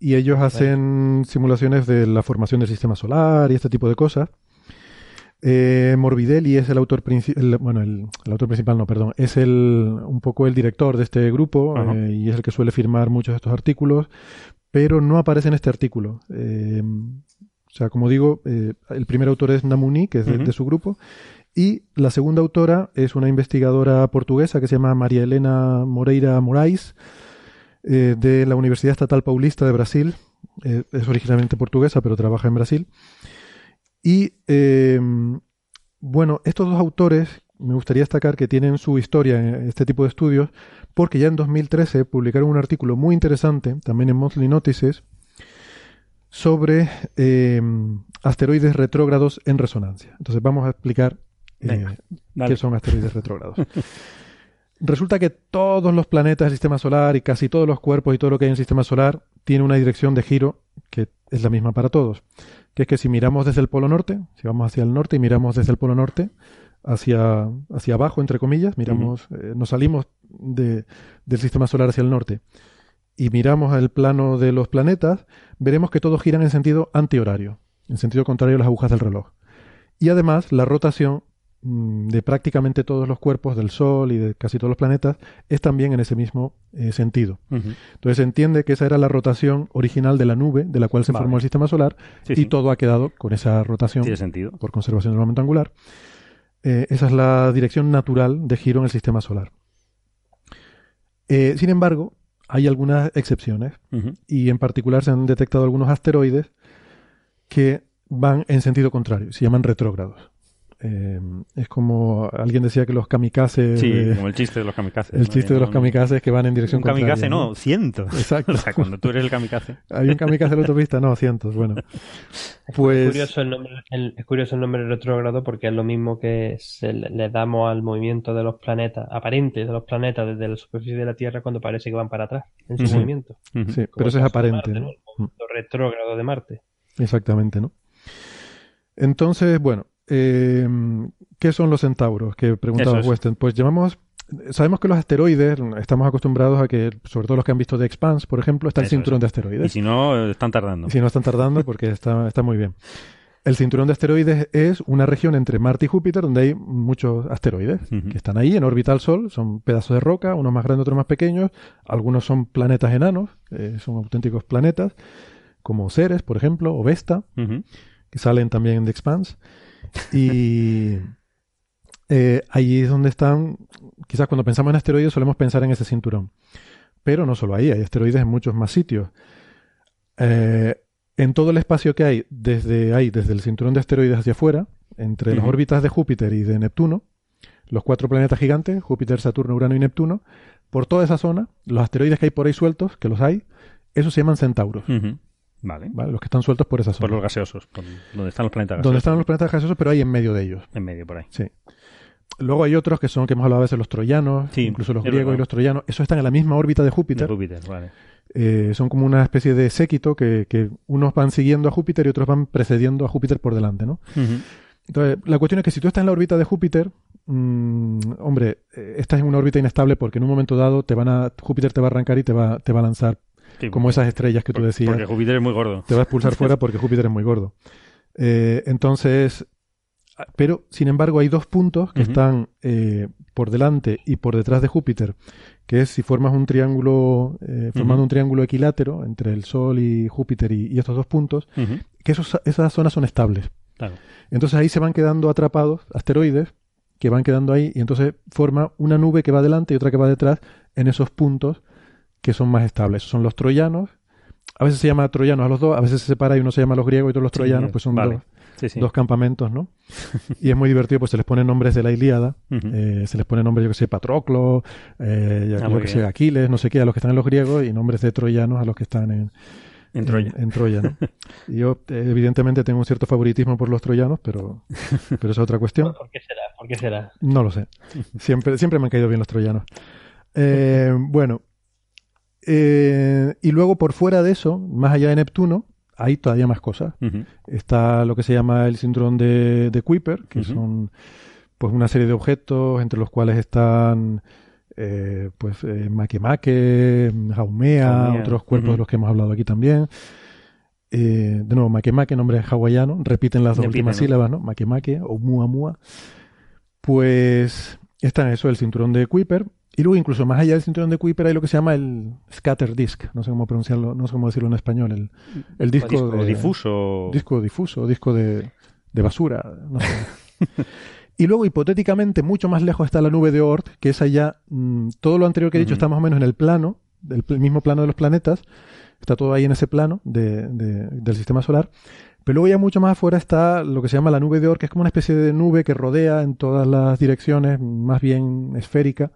Y ellos hacen simulaciones de la formación del sistema solar y este tipo de cosas. Eh, Morbidelli es el autor principal, bueno, el, el autor principal no, perdón, es el un poco el director de este grupo eh, y es el que suele firmar muchos de estos artículos, pero no aparece en este artículo. Eh, o sea, como digo, eh, el primer autor es Namuni, que es de, su grupo, y la segunda autora es una investigadora portuguesa que se llama María Elena Moreira Moraes, eh, de la Universidad Estatal Paulista de Brasil. Eh, es originalmente portuguesa, pero trabaja en Brasil. Y eh, bueno, estos dos autores me gustaría destacar que tienen su historia en este tipo de estudios, porque ya en 2013 publicaron un artículo muy interesante, también en Monthly Notices, sobre eh, asteroides retrógrados en resonancia. Entonces vamos a explicar eh, qué son asteroides retrógrados. Resulta que todos los planetas del sistema solar y casi todos los cuerpos y todo lo que hay en el sistema solar tiene una dirección de giro que es la misma para todos. Que es que si miramos desde el polo norte, si vamos hacia el norte y miramos desde el polo norte hacia, hacia abajo, entre comillas, miramos, eh, nos salimos de- del sistema solar hacia el norte y miramos al plano de los planetas, veremos que todos giran en sentido antihorario, en sentido contrario a las agujas del reloj. Y además, la rotación mm, de prácticamente todos los cuerpos del Sol y de casi todos los planetas es también en ese mismo eh, sentido. Entonces se entiende que esa era la rotación original de la nube de la cual se
Vale.
formó el sistema solar
Sí,
y
sí.
todo ha quedado con esa rotación
Tiene sentido.
por conservación del momento angular. Eh, esa es la dirección natural de giro en el sistema solar. Eh, sin embargo, hay algunas excepciones y en particular se han detectado algunos asteroides que van en sentido contrario, se llaman retrógrados. Eh, es como alguien decía que los kamikazes,
Sí,
eh,
como el chiste de los kamikazes.
el
¿no?
chiste de los kamikazes que van en dirección
Un kamikaze
contraria.
no, cientos.
Exacto.
O sea, cuando tú eres el kamikaze.
Hay un kamikaze en la autopista, no, cientos, bueno.
Es
Pues
curioso el nombre, el- es curioso el nombre retrógrado porque es lo mismo que se le, le damos al movimiento de los planetas, aparente de los planetas desde la superficie de la Tierra cuando parece que van para atrás en su movimiento.
Sí,
Como
pero eso
el
es aparente,
Marte,
¿no?
El movimiento retrógrado de Marte.
Exactamente, ¿no? Entonces, bueno, eh, ¿qué son los centauros? Que preguntaba
es.
Weston. Pues llamamos, sabemos que los asteroides, estamos acostumbrados a que, sobre todo los que han visto The Expanse, por ejemplo, está el
Eso es.
cinturón de
Y
asteroides.
si no, están tardando.
Y si no están tardando, porque está, está muy bien. El cinturón de asteroides es una región entre Marte y Júpiter donde hay muchos asteroides
Ujú.
que están ahí en órbita al Sol, son pedazos de roca, unos más grandes, otros más pequeños, algunos son planetas enanos, eh, son auténticos planetas, como Ceres, por ejemplo, o Vesta,
Ujú.
que salen también en The Expanse. Y eh, ahí es donde están, quizás cuando pensamos en asteroides solemos pensar en ese cinturón. Pero no solo ahí, hay asteroides en muchos más sitios. Eh, en todo el espacio que hay, desde ahí, desde el cinturón de asteroides hacia afuera, entre las órbitas de Júpiter y de Neptuno, los cuatro planetas gigantes, Júpiter, Saturno, Urano y Neptuno, por toda esa zona, los asteroides que hay por ahí sueltos, que los hay, esos se llaman centauros.
Vale.
¿vale? los que están sueltos por esa
Por
zona.
los gaseosos, por donde están los planetas gaseosos.
Donde están los planetas gaseosos, pero hay en medio de ellos.
En medio, por ahí.
Sí. Luego hay otros que son, que hemos hablado a veces, los troyanos,
Sí,
incluso los griegos y los troyanos. Esos están en la misma órbita de
De
Júpiter.
Júpiter, vale.
Eh, son como una especie de séquito que, que unos van siguiendo a Júpiter y otros van precediendo a Júpiter por delante, ¿no? Entonces, la cuestión es que si tú estás en la órbita de Júpiter, mm, hombre, eh, estás en una órbita inestable porque en un momento dado te van a, Júpiter te va a arrancar y te va, te va a lanzar
Sí,
como esas estrellas que tú decías.
Porque Júpiter es muy gordo.
Te va a expulsar fuera porque Júpiter es muy gordo. Eh, entonces, Pero, sin embargo, hay dos puntos que están eh, por delante y por detrás de Júpiter, que es si formas un triángulo, eh, formando un triángulo equilátero entre el Sol y Júpiter y, y estos dos puntos, que esos- esas zonas son estables.
Claro.
Entonces ahí se van quedando atrapados asteroides que van quedando ahí y entonces forma una nube que va adelante y otra que va detrás en esos puntos que son más estables. Son los troyanos. A veces se llama troyanos a los dos, a veces se separa y uno se llama los griegos y otros los
Sí,
troyanos, pues son
vale.
dos,
Sí, sí.
dos campamentos, ¿no? y es muy divertido, pues se les ponen nombres de la Ilíada, eh, se les pone nombres, yo que sé, Patroclo, eh, yo
Ah, muy
que sé. Aquiles, no sé qué, a los que están en los griegos y nombres de troyanos a los que están en,
En Troya.
en Troya, ¿no? Y yo, eh, evidentemente, tengo un cierto favoritismo por los troyanos, pero, pero es otra cuestión.
¿Por qué será? ¿Por qué será?
No lo sé. Siempre, siempre me han caído bien los troyanos. Eh, bueno. Eh, y luego, por fuera de eso, más allá de Neptuno, hay todavía más cosas. Está lo que se llama el cinturón de, de Kuiper, que son pues una serie de objetos entre los cuales están eh, pues eh, Makemake, Haumea, otros cuerpos de los que hemos hablado aquí también. Eh, de nuevo, Makemake, nombre hawaiano, repiten las dos
Repiten,
últimas
¿no?
sílabas, ¿no? Makemake o Muamua. Pues está en eso, el cinturón de Kuiper. Y luego, incluso más allá del cinturón de Kuiper, hay lo que se llama el scatter disk. No sé cómo pronunciarlo, no sé cómo decirlo en español. El, el disco,
disco
de-
difuso.
disco difuso, disco de, de basura, no sé. y luego, hipotéticamente, mucho más lejos está la nube de Oort, que es allá, mm, todo lo anterior que he dicho está más o menos en el plano, del pl- mismo plano de los planetas, está todo ahí en ese plano de- de- del sistema solar. Pero luego ya mucho más afuera está lo que se llama la nube de Oort, que es como una especie de nube que rodea en todas las direcciones, más bien esférica,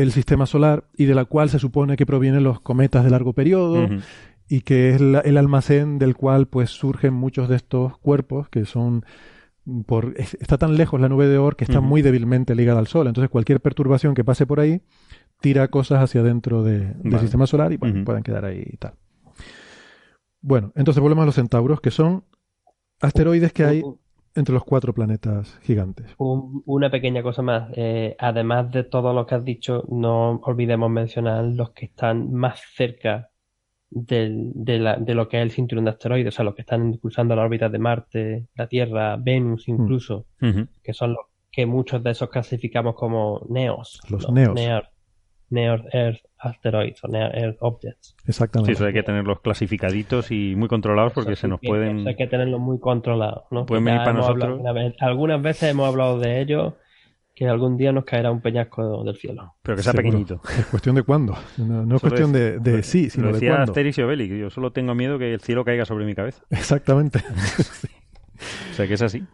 el sistema solar y de la cual se supone que provienen los cometas de largo periodo, y que es la- el almacén del cual pues surgen muchos de estos cuerpos que son por es- está tan lejos la nube de Oort que está muy débilmente ligada al Sol. Entonces cualquier perturbación que pase por ahí tira cosas hacia adentro de- del
Vale.
sistema solar y bueno, pueden quedar ahí y tal. Bueno, entonces volvemos a los centauros, que son asteroides que hay entre los cuatro planetas gigantes.
un- una pequeña cosa más. Eh, además de todo lo que has dicho, no olvidemos mencionar los que están más cerca del- de, la- de lo que es el cinturón de asteroides, o sea, los que están cruzando la órbita de Marte, la Tierra, Venus incluso,
Ujú.
que son los que muchos de esos clasificamos como NEOs.
Los NEOs.
Near, Near Earth Asteroids o Near Earth Objects.
Sí,
Exactamente.
eso hay que tenerlos clasificaditos y muy controlados porque
Eso
se
sí
nos
que-
pueden...
eso hay que tenerlo muy controlado, ¿no?
pueden venir para nosotros.
hablado algunas veces hemos hablado de ello, que algún día nos caerá un peñasco del cielo.
Pero que sea
Seguro.
pequeñito.
Es cuestión de cuándo. No, no es cuestión
es-
de, de sí, sino
Lo
de
decía
cuándo.
Asterix y Obelix. Yo solo tengo miedo que el cielo caiga sobre mi cabeza.
Exactamente.
O sea que es así.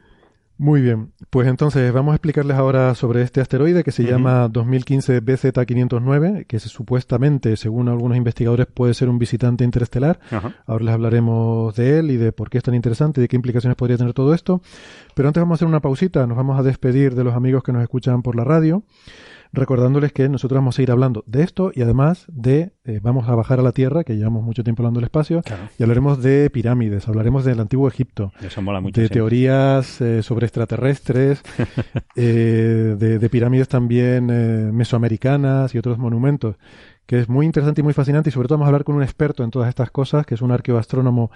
Muy bien, pues entonces vamos a explicarles ahora sobre este asteroide que se
Ujú.
llama 2015 BZ509, que supuestamente, según algunos investigadores, puede ser un visitante interestelar. Ahora les hablaremos de él y de por qué es tan interesante y de qué implicaciones podría tener todo esto. Pero antes vamos a hacer una pausita, nos vamos a despedir de los amigos que nos escuchan por la radio, recordándoles que nosotros vamos a ir hablando de esto y además de, eh, vamos a bajar a la Tierra, que llevamos mucho tiempo hablando del espacio,
Claro.
y hablaremos de pirámides, hablaremos del antiguo Egipto
Eso mola mucho.
de
sí.
teorías eh, sobre extraterrestres, eh, de, de pirámides también eh, mesoamericanas y otros monumentos, que es muy interesante y muy fascinante y sobre todo vamos a hablar con un experto en todas estas cosas, que es un arqueoastrónomo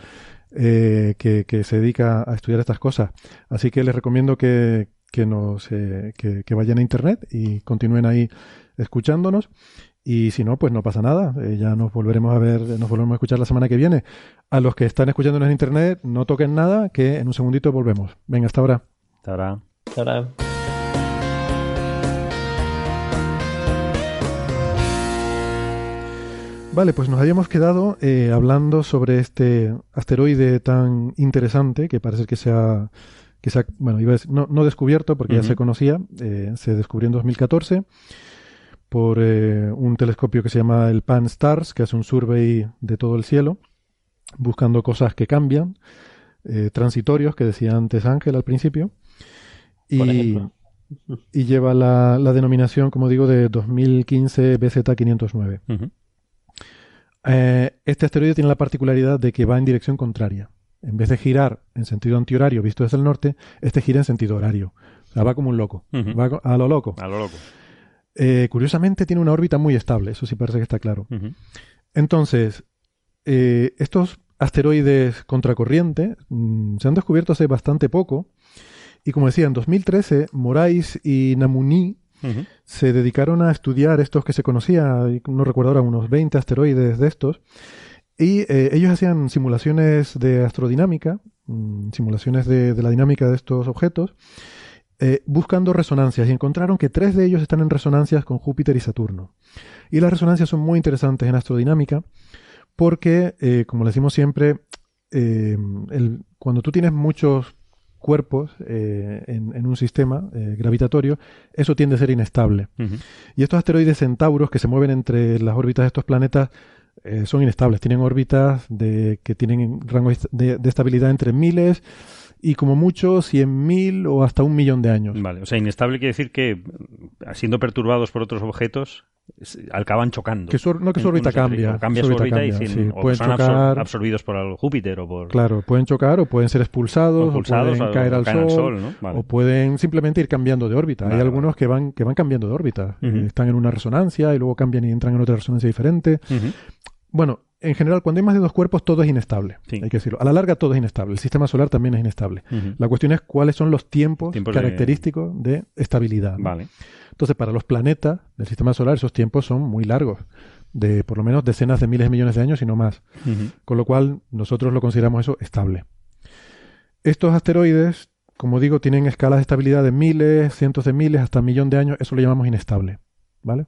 que, que se dedica a estudiar estas cosas. Así que les recomiendo que, que, nos, eh, que, que vayan a internet y continúen ahí escuchándonos. Y si no, pues no pasa nada. Eh, ya nos volveremos a ver, nos volveremos a escuchar la semana que viene. A los que están escuchándonos en internet, no toquen nada, que en un segundito volvemos. Venga, hasta ahora.
Hasta ahora.
Ahora,
Vale, pues nos habíamos quedado eh, hablando sobre este asteroide tan interesante que parece que se ha, que se ha- bueno, iba a decir, no, no descubierto porque ya se conocía, eh, se descubrió en 2014 por eh, un telescopio que se llama el Pan Stars, que hace un survey de todo el cielo, buscando cosas que cambian, eh, transitorios, que decía antes Ángel al principio, y, lleva la, la denominación, como digo, de 2015 BZ509.
Ujú.
Eh, este asteroide tiene la particularidad de que va en dirección contraria. En vez de girar en sentido antihorario visto desde el norte, este gira en sentido horario. O sea, va como un loco. Va a lo loco.
A lo loco.
Eh, curiosamente tiene una órbita muy estable, eso sí parece que está claro. Entonces, eh, estos asteroides contracorriente mm, se han descubierto hace bastante poco Y como decía, en 2013, Morais y Namuni se dedicaron a estudiar estos que se conocía, no recuerdo ahora, unos 20 asteroides de estos, y eh, ellos hacían simulaciones de astrodinámica, mm, simulaciones de, de la dinámica de estos objetos, eh, buscando resonancias, y encontraron que tres de ellos están en resonancias con Júpiter y Saturno. Y las resonancias son muy interesantes en astrodinámica, porque, eh, como le decimos siempre, eh, el- cuando tú tienes muchos cuerpos eh, en, en un sistema eh, gravitatorio, eso tiende a ser inestable. Y estos asteroides centauros que se mueven entre las órbitas de estos planetas eh, son inestables. Tienen órbitas de, que tienen rango de, de estabilidad entre miles y como mucho 100.000 o hasta un millón de años.
Vale, o sea, inestable quiere decir que, mm, siendo perturbados por otros objetos, acaban chocando.
Que su, no que su órbita cambia.
o cambia
su
órbita y
cambia,
sin-
sí.
o
Pueden
son
chocar,
absorbidos por el Júpiter o por
claro, pueden chocar o pueden ser expulsados,
o pulsados
o pueden
o-
caer al sol,
¿no? Vale.
o pueden simplemente ir cambiando de órbita.
Vale,
Hay
vale.
algunos que van que van cambiando de órbita. Están en una resonancia y luego cambian y entran en otra resonancia diferente. Bueno, en general, cuando hay más de dos cuerpos, todo es inestable.
Sí.
Hay que decirlo. A la larga, todo es inestable. El sistema solar también es inestable. La cuestión es cuáles son los tiempos, característicos de, estabilidad. ¿no?
Vale.
Entonces, para los planetas del sistema solar, esos tiempos son muy largos, de por lo menos decenas de miles de millones de años y no más. Con lo cual, nosotros lo consideramos eso estable. Estos asteroides, como digo, tienen escalas de estabilidad de miles, cientos de miles, hasta un millón de años. Eso lo llamamos inestable. ¿Vale?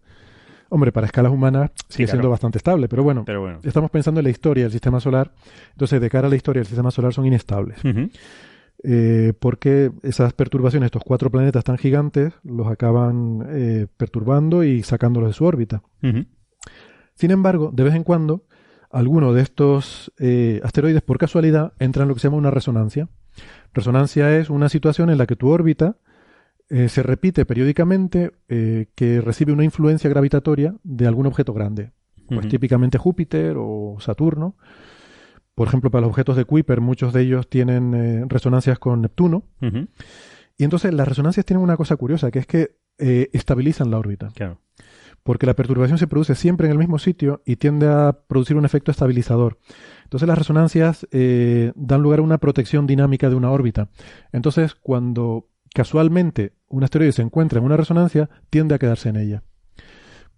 Hombre, para escalas humanas sigue
claro.
siendo bastante estable, pero bueno,
Pero bueno.
estamos pensando en la historia del sistema solar. Entonces, de cara a la historia del sistema solar son inestables. Eh, porque esas perturbaciones, estos cuatro planetas tan gigantes, los acaban eh, perturbando y sacándolos de su órbita. Sin embargo, de vez en cuando, alguno de estos eh, asteroides, por casualidad, entra en lo que se llama una resonancia. Resonancia es una situación en la que tu órbita eh, se repite periódicamente eh, que recibe una influencia gravitatoria de algún objeto grande. Pues típicamente Júpiter o Saturno. Por ejemplo, para los objetos de Kuiper, muchos de ellos tienen eh, resonancias con Neptuno. Y entonces las resonancias tienen una cosa curiosa, que es que estabilizan la órbita.
Claro.
Porque la perturbación se produce siempre en el mismo sitio y tiende a producir un efecto estabilizador. Entonces las resonancias dan lugar a una protección dinámica de una órbita. Entonces, cuando casualmente un asteroide se encuentra en una resonancia, tiende a quedarse en ella.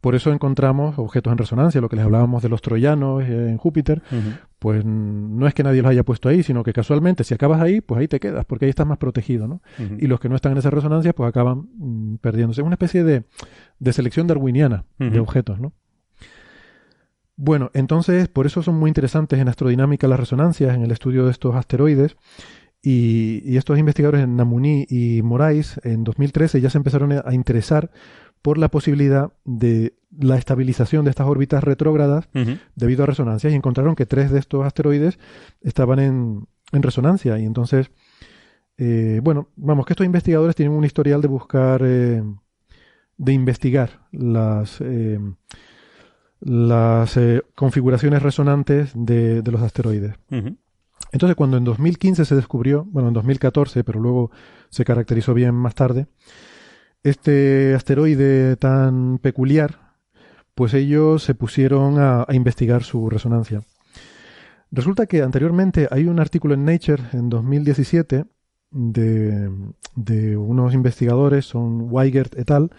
Por eso encontramos objetos en resonancia, lo que les hablábamos de los troyanos eh, en Júpiter, pues no es que nadie los haya puesto ahí, sino que casualmente si acabas ahí, pues ahí te quedas, porque ahí estás más protegido, ¿no? Y los que no están en esa resonancia, pues acaban mm, perdiéndose. Es una especie de, de selección darwiniana de objetos, ¿no? Bueno, entonces, por eso son muy interesantes en astrodinámica las resonancias, en el estudio de estos asteroides. Y, y estos investigadores, Namuni y Morais, en 2013 ya se empezaron a interesar por la posibilidad de la estabilización de estas órbitas retrógradas debido a resonancias y encontraron que tres de estos asteroides estaban en, en resonancia. Y entonces, eh, bueno, vamos, que estos investigadores tienen un historial de buscar, eh, de investigar las, eh, las eh, configuraciones resonantes de, de los asteroides. Entonces, cuando en 2015 se descubrió, bueno, en 2014, pero luego se caracterizó bien más tarde, este asteroide tan peculiar, pues ellos se pusieron a, a investigar su resonancia. Resulta que anteriormente hay un artículo en Nature en 2017 de, de unos investigadores, son Weigert et al.,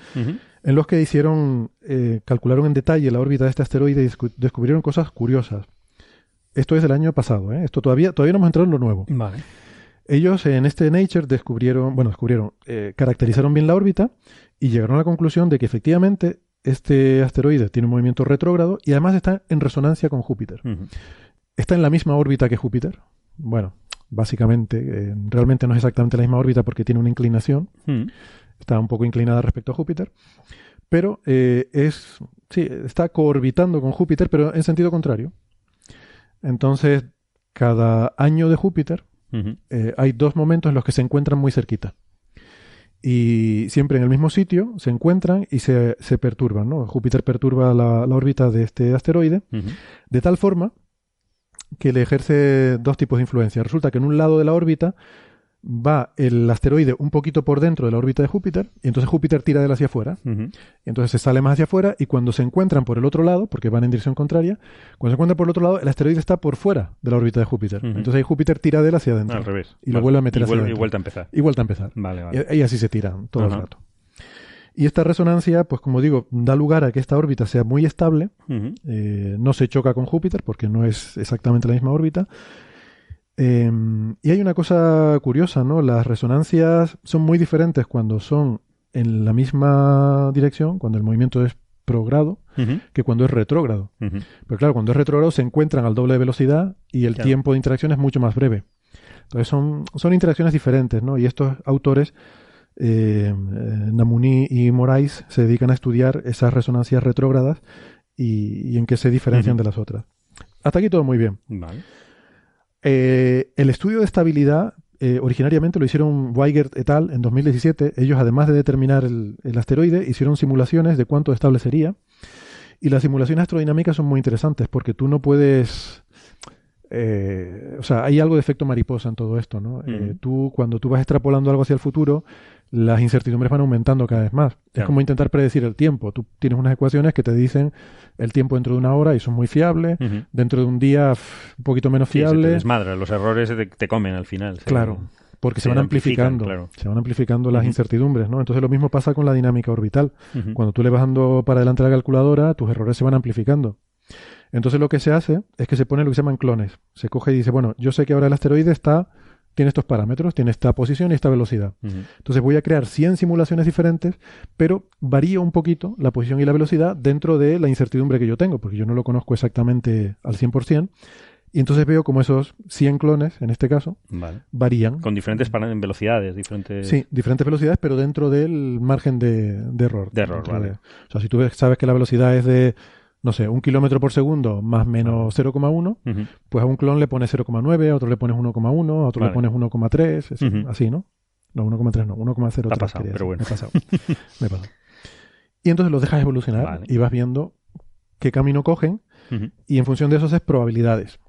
en los que hicieron, eh, calcularon en detalle la órbita de este asteroide y descu- descubrieron cosas curiosas. Esto es del año pasado, ¿eh? Esto todavía, todavía no hemos entrado en lo nuevo.
Vale.
Ellos en este Nature descubrieron, bueno, descubrieron, eh, caracterizaron bien la órbita y llegaron a la conclusión de que efectivamente este asteroide tiene un movimiento retrógrado y además está en resonancia con Júpiter. ¿Está en la misma órbita que Júpiter? Bueno, básicamente, eh, realmente no es exactamente la misma órbita porque tiene una inclinación, está un poco inclinada respecto a Júpiter, pero eh, es, sí, está coorbitando con Júpiter, pero en sentido contrario. Entonces, cada año de Júpiter eh, hay dos momentos en los que se encuentran muy cerquita. Y siempre en el mismo sitio se encuentran y se, se perturban. ¿no? Júpiter perturba la, la órbita de este asteroide de tal forma que le ejerce dos tipos de influencia. Resulta que en un lado de la órbita va el asteroide un poquito por dentro de la órbita de Júpiter, y entonces Júpiter tira de él hacia afuera, y entonces se sale más hacia afuera, y cuando se encuentran por el otro lado, porque van en dirección contraria, cuando se encuentran por el otro lado, el asteroide está por fuera de la órbita de Júpiter. Entonces ahí Júpiter tira de él hacia adentro.
Al revés.
Y lo vuelve a meter
y
hacia
vuelve, y
adentro.
vuelta a empezar.
Y vuelta a empezar.
Vale, vale.
Y, y así se tiran todo el rato. Y esta resonancia, pues como digo, da lugar a que esta órbita sea muy estable, eh, no se choca con Júpiter porque no es exactamente la misma órbita. Eh, y hay una cosa curiosa, ¿no? Las resonancias son muy diferentes cuando son en la misma dirección, cuando el movimiento es progrado, que cuando es retrógrado. Pero claro, cuando es retrógrado se encuentran al doble de velocidad y el
Claro.
tiempo de interacción es mucho más breve. Entonces son, son interacciones diferentes, ¿no? Y estos autores, eh, eh, Namuni y Morais, se dedican a estudiar esas resonancias retrógradas y, y en qué se diferencian de las otras. Hasta aquí todo muy bien.
Vale.
Eh, el estudio de estabilidad eh, originariamente lo hicieron Weigert et al. en 2017. Ellos, además de determinar el, el asteroide, hicieron simulaciones de cuánto estable sería. Y las simulaciones astrodinámicas son muy interesantes porque tú no puedes... eh, o sea, hay algo de efecto mariposa en todo esto, ¿no? Eh, tú, cuando tú vas extrapolando algo hacia el futuro, las incertidumbres van aumentando cada vez más. Es como intentar predecir el tiempo. Tú tienes unas ecuaciones que te dicen el tiempo dentro de una hora y son muy fiables. Dentro de un día, un poquito menos
Sí, se te
fiable.
desmadra, los errores te, te comen al final.
Claro, porque se,
se
van
amplifican,
amplificando,
claro.
se van amplificando las incertidumbres, ¿no? Entonces lo mismo pasa con la dinámica orbital. Cuando tú le vas dando para adelante la calculadora, tus errores se van amplificando. Entonces lo que se hace es que se pone lo que se llaman clones. Se coge y dice, bueno, yo sé que ahora el asteroide está, tiene estos parámetros, tiene esta posición y esta velocidad. Entonces voy a crear 100 simulaciones diferentes, pero varío un poquito la posición y la velocidad dentro de la incertidumbre que yo tengo, porque yo no lo conozco exactamente al 100%. Y entonces veo como esos 100 clones, en este caso,
Vale.
varían.
Con diferentes velocidades, diferentes...
Sí, diferentes velocidades, pero dentro del margen de, de error.
De error, vale.
de- o sea, si tú sabes que la velocidad es de, no sé, un kilómetro por segundo más menos 0,1,
Ujú.
pues a un clon le pones 0,9, a otro le pones 1,1, a otro
Vale.
le pones 1,3, es-
Ujú.
así, ¿no? No, 1,3 no, 1,03.
Te ha pasado,
quería
pero
decir.
bueno.
Me he pasado. Me he pasado. Y entonces los dejas evolucionar
Vale.
y vas viendo qué camino cogen y en función de eso haces probabilidades.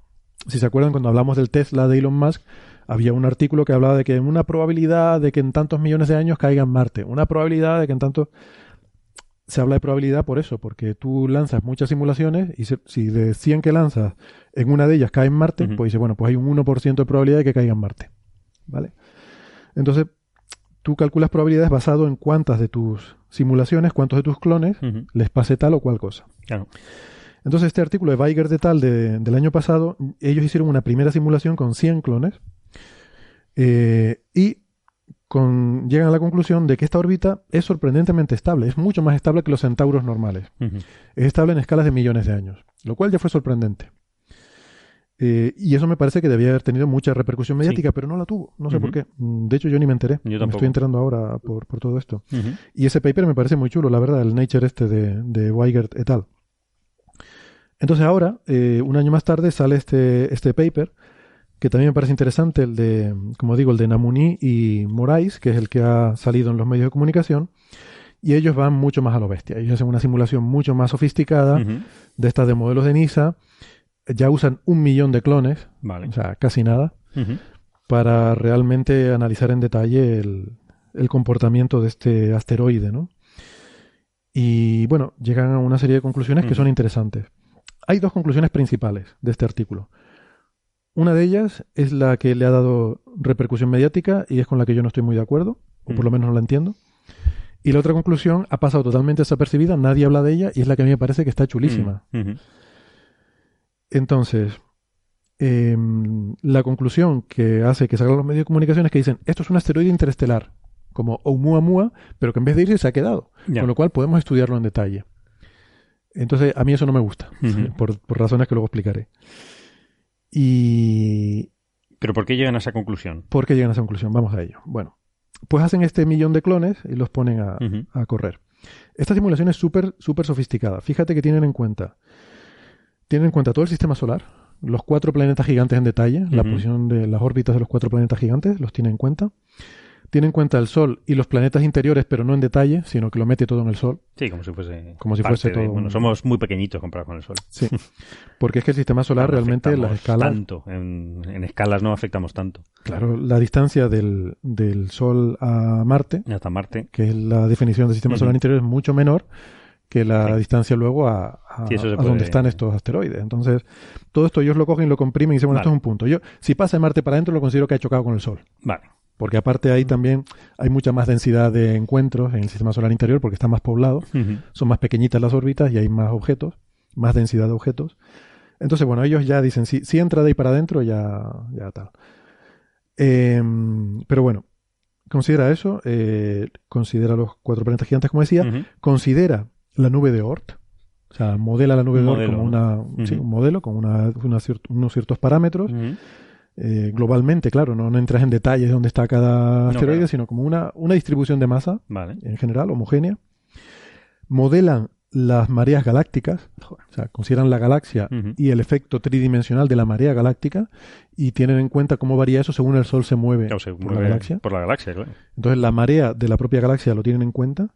Si se acuerdan, cuando hablamos del Tesla de Elon Musk, había un artículo que hablaba de que una probabilidad de que en tantos millones de años caiga en Marte, una probabilidad de que en tantos... Se habla de probabilidad por eso, porque tú lanzas muchas simulaciones y se- si de 100 que lanzas, en una de ellas cae en Marte, pues dice, bueno, pues hay un 1% de probabilidad de que caiga en Marte. ¿Vale? Entonces, tú calculas probabilidades basado en cuántas de tus simulaciones, cuántos de tus clones les pase tal o cual cosa.
Claro.
Entonces, este artículo de Weigert de tal de- del año pasado, ellos hicieron una primera simulación con 100 clones eh, y con, llegan a la conclusión de que esta órbita es sorprendentemente estable, es mucho más estable que los centauros normales. Es estable en escalas de millones de años, lo cual ya fue sorprendente. Eh, y eso me parece que debía haber tenido mucha repercusión mediática, pero no la tuvo. No sé por qué. De hecho, yo ni me enteré.
Yo
me estoy enterando ahora por, por todo esto. Y ese paper me parece muy chulo, la verdad, el Nature este de, de Weigert et al. Entonces ahora, eh, un año más tarde, sale este, este paper, que también me parece interesante, el de, como digo, el de Namuni y Morais, que es el que ha salido en los medios de comunicación, y ellos van mucho más a lo bestia. Ellos hacen una simulación mucho más sofisticada de estas de modelos de NISA, ya usan un millón de clones,
Vale.
o sea, casi nada, para realmente analizar en detalle el, el comportamiento de este asteroide, ¿no? Y bueno, llegan a una serie de conclusiones que son interesantes. Hay dos conclusiones principales de este artículo. Una de ellas es la que le ha dado repercusión mediática y es con la que yo no estoy muy de acuerdo, o por lo
Mm.
menos no la entiendo. Y la otra conclusión ha pasado totalmente desapercibida, nadie habla de ella y es la que a mí me parece que está chulísima.
Mm.
Entonces, em, la conclusión que hace que salgan los medios de comunicación es que dicen, esto es un asteroide interestelar, como Oumuamua, pero que en vez de irse se ha quedado. Con lo cual podemos estudiarlo en detalle. Entonces, a mí eso no me gusta, por, por razones que luego explicaré. ¿Y
¿Pero por qué llegan a esa conclusión?
por qué llegan a esa conclusión? Vamos a ello. Bueno, pues hacen este millón de clones y los ponen a, correr. Esta simulación es súper, súper sofisticada. Fíjate que tienen en cuenta, tienen en cuenta todo el sistema solar, los cuatro planetas gigantes en detalle, la posición de las órbitas de los cuatro planetas gigantes, los tienen en cuenta. Tiene en cuenta el Sol y los planetas interiores, pero no en detalle, sino que lo mete todo en el Sol.
Sí, como si fuese.
Como si fuese
de-
todo
Bueno,
un-
somos muy pequeñitos comparados con el Sol.
Sí. Porque es que el sistema solar
No
realmente, las escalas.
Tanto. En, en escalas no afectamos tanto.
Claro, la distancia del, del Sol a Marte,
Hasta Marte.
que es la definición del sistema solar interior, es mucho menor que la
Sí.
distancia luego a,
Sí,
donde están estos asteroides. Entonces, todo esto ellos lo cogen y lo comprimen y dicen, bueno, esto es un punto. Yo, si pasa de Marte para adentro, lo considero que ha chocado con el Sol.
Vale.
Porque aparte ahí también hay mucha más densidad de encuentros en el sistema solar interior porque está más poblado, son más pequeñitas las órbitas y hay más objetos, más densidad de objetos. Entonces, bueno, ellos ya dicen, si, si entra de ahí para adentro, ya, ya tal. Em, pero bueno, considera eso, eh, considera los cuatro planetas gigantes, como decía, considera la nube de Oort, o sea, modela la nube de Oort como
¿no?
una, sí, un modelo, con una- unos ciertos parámetros. Eh, globalmente, claro, no, no entras en detalles de dónde está cada
No,
asteroide,
claro.
sino como una, una distribución de masa
Vale.
en general, homogénea. Modelan las mareas galácticas, o sea, consideran la galaxia y el efecto tridimensional de la marea galáctica y tienen en cuenta cómo varía eso según el Sol se mueve
Claro, se
por
mueve
la galaxia.
Por la galaxia, claro.
Entonces, la marea de la propia galaxia lo tienen en cuenta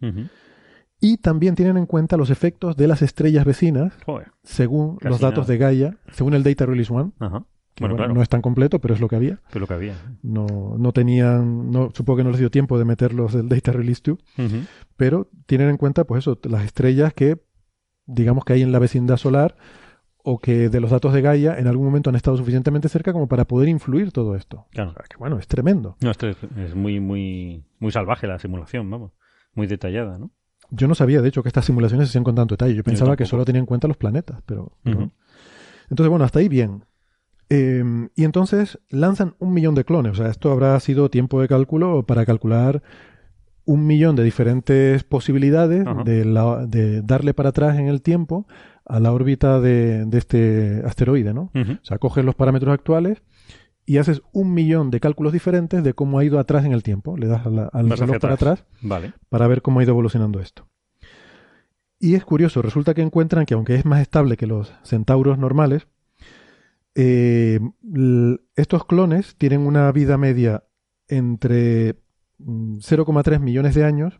y también tienen en cuenta los efectos de las estrellas vecinas
Joder.
según
Casi
los datos
nada.
de Gaia, según el Data Release One.
Ajá.
Que,
Bueno,
bueno,
claro.
no es tan completo, pero es lo que había.
Fue lo que había.
No, no tenían, no, supongo que no les dio tiempo de meterlos del Data Release 2,
Ujú.
pero tienen en cuenta, pues eso, las estrellas que, digamos que hay en la vecindad solar o que de los datos de Gaia en algún momento han estado suficientemente cerca como para poder influir todo esto.
Claro.
O sea, que bueno, es tremendo.
No, esto es, es muy, muy, muy salvaje la simulación, vamos. Muy detallada, ¿no?
Yo no sabía, de hecho, que estas simulaciones se hacían con tanto detalle. Yo pensaba que solo tenía en cuenta los planetas, pero... pero no. Entonces, bueno, hasta ahí bien. Eh, y entonces lanzan un millón de clones. O sea, esto habrá sido tiempo de cálculo para calcular un millón de diferentes posibilidades de, la- de darle para atrás en el tiempo a la órbita de, de este asteroide, ¿no? O sea, coges los parámetros actuales y haces un millón de cálculos diferentes de cómo ha ido atrás en el tiempo. Le das a la- al reloj para atrás
Vale.
para ver cómo ha ido evolucionando esto. Y es curioso, resulta que encuentran que aunque es más estable que los centauros normales, eh, estos clones tienen una vida media entre mm, 0,3 millones de años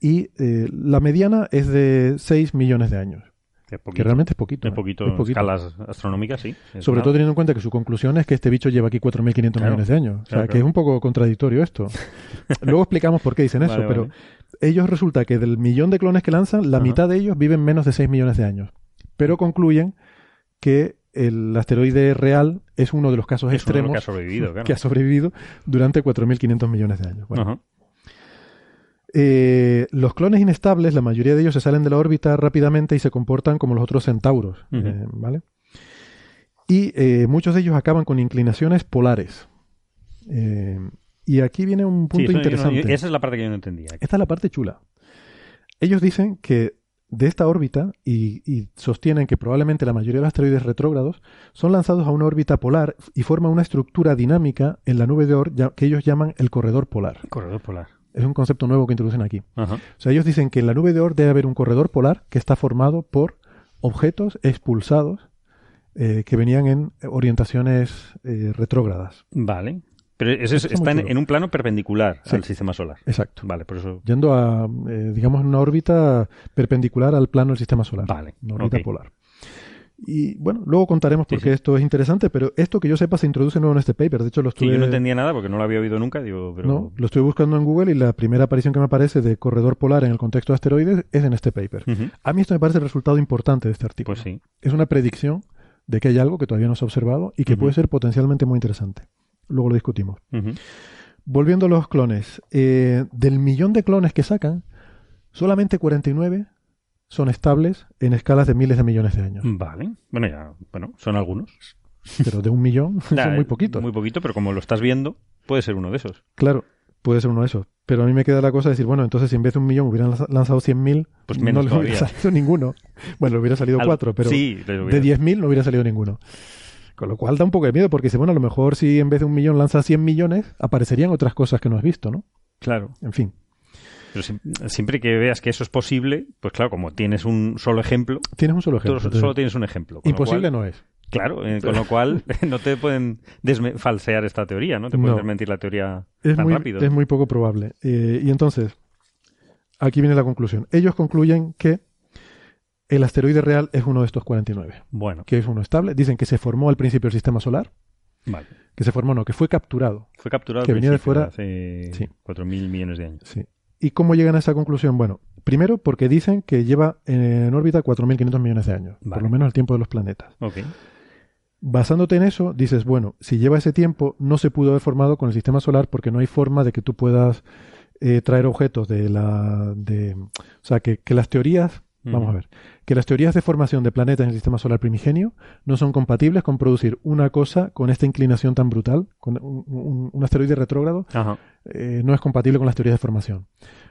y eh, la mediana es de 6 millones de años,
Que,
que realmente es poquito.
Es
¿eh?
poquito,
Es poquito.
escalas astronómicas, sí. Es
Sobre
nada.
todo teniendo en cuenta que su conclusión es que este bicho lleva aquí 4.500
Claro,
millones de años. O sea,
claro,
que es un poco contradictorio esto. Luego explicamos por qué dicen eso,
Vale,
pero
vale.
ellos resulta que del millón de clones que lanzan, la mitad de ellos viven menos de 6 millones de años. Pero concluyen que el asteroide real es uno de los casos
Es
extremos
que ha sobrevivido, claro.
que ha sobrevivido durante 4.500 millones de años. Bueno, eh, los clones inestables, la mayoría de ellos se salen de la órbita rápidamente y se comportan como los otros centauros, eh, ¿vale? Y eh, muchos de ellos acaban con inclinaciones polares. Y aquí viene un
Sí,
punto
eso yo no-
interesante.
esa es la parte que yo no entendía.
Esta es la parte chula. Ellos dicen que de esta órbita, y, y sostienen que probablemente la mayoría de los asteroides retrógrados son lanzados a una órbita polar y forman una estructura dinámica en la nube de Oort que ellos llaman el corredor polar.
Corredor polar.
Es un concepto nuevo que introducen aquí.
Ajá.
O sea, ellos dicen que en la nube de Oort debe haber un corredor polar que está formado por objetos expulsados eh, que venían en orientaciones eh, retrógradas.
Vale. Pero ese es-
Está
en, un plano perpendicular
Sí.
al sistema solar.
Exacto.
Vale, por eso.
Yendo a, eh, digamos, en una órbita perpendicular al plano del sistema solar.
Vale,
Una órbita polar. Y bueno, luego contaremos por qué
sí.
esto es interesante, pero esto que yo sepa se introduce nuevo en este paper. De hecho, lo
Sí,
estuve,
yo no entendía nada porque no lo había oído nunca, digo, pero.
no, lo estoy buscando en Google y la primera aparición que me aparece de corredor polar en el contexto de asteroides es en este paper. A mí esto me parece el resultado importante de este artículo.
Pues sí.
Es una predicción de que hay algo que todavía no se ha observado y que puede ser potencialmente muy interesante. Luego lo discutimos. Volviendo a los clones, eh, del millón de clones que sacan, solamente 49 son estables en escalas de miles de millones de años.
Vale. Bueno, ya. Bueno, son algunos.
Pero de un millón
Nah,
son muy poquitos.
Muy poquito, pero como lo estás viendo, puede ser uno de esos.
Claro, puede ser uno de esos. Pero a mí me queda la cosa de decir, bueno, entonces si en vez de un millón hubieran lanza- lanzado 100.000,
Pues
no
menos
les hubiera
todavía.
salido ninguno. Bueno, le hubiera salido
Al-
cuatro, pero
sí, les
de
hubiera-
10.000 no hubiera salido ninguno. Con lo cual da un poco de miedo, porque dice, bueno, a lo mejor si en vez de un millón lanzas 100 millones, aparecerían otras cosas que no has visto, ¿no?
Claro.
En fin.
Pero si- siempre que veas que eso es posible, pues claro, como tienes un solo ejemplo,
Tienes un solo
tú
ejemplo.
solo
entonces,
tienes un ejemplo.
imposible
cual-
no es.
Claro, eh, con lo cual no te pueden falsear esta teoría, ¿no? Te pueden
No.
desmentir la teoría
Es
tan
muy,
rápido.
es muy poco probable. Eh, y entonces, aquí viene la conclusión. Ellos concluyen que el asteroide real es uno de estos 49,
Bueno,
que es uno estable. Dicen que se formó al principio del sistema solar,
vale.
que se formó, no, que fue capturado.
Fue capturado
Que venía de fuera-
hace
Sí.
4.000 millones de años.
Sí. ¿Y cómo llegan a esa conclusión? Bueno, primero porque dicen que lleva en órbita 4.500 millones de años,
Vale.
por lo menos el tiempo de los planetas.
Ok.
Basándote en eso, dices, bueno, si lleva ese tiempo, no se pudo haber formado con el sistema solar porque no hay forma de que tú puedas eh, traer objetos de la... De, o sea, que, que las teorías, vamos a ver, que las teorías de formación de planetas en el sistema solar primigenio no son compatibles con producir una cosa con esta inclinación tan brutal, con un, un- un asteroide retrógrado, eh, no es compatible con las teorías de formación.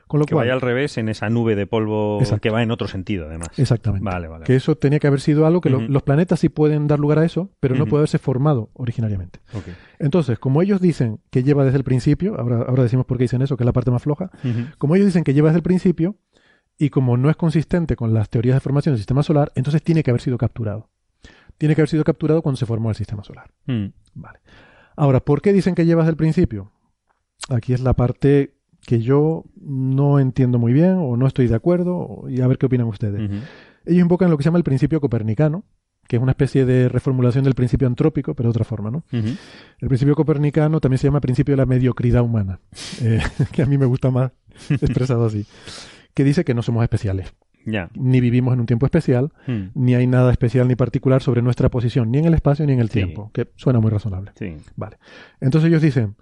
Con lo
Que
cual,
vaya al revés en esa nube de polvo
Exacto.
que va en otro sentido, además.
Exactamente.
Vale, vale.
Que eso tenía que haber sido algo que lo- los planetas sí pueden dar lugar a eso, pero no puede haberse formado originariamente.
Ok.
Entonces, como ellos dicen que lleva desde el principio, ahora, ahora decimos por qué dicen eso, que es la parte más floja, como ellos dicen que lleva desde el principio, y como no es consistente con las teorías de formación del sistema solar, entonces tiene que haber sido capturado. Tiene que haber sido capturado cuando se formó el sistema solar.
Mm.
Vale. Ahora, ¿por qué dicen que lleva desde el principio? Aquí es la parte que yo no entiendo muy bien o no estoy de acuerdo, y a ver qué opinan ustedes. Ellos invocan lo que se llama el principio copernicano, que es una especie de reformulación del principio antrópico, pero de otra forma, ¿no? El principio copernicano también se llama principio de la mediocridad humana, eh, que a mí me gusta más expresado así, que dice que no somos especiales,
Ya.
ni vivimos en un tiempo especial,
Mm.
ni hay nada especial ni particular sobre nuestra posición, ni en el espacio ni en el
Sí.
tiempo, que suena muy razonable.
Sí.
Vale. Entonces ellos dicen,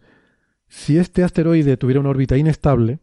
si este asteroide tuviera una órbita inestable,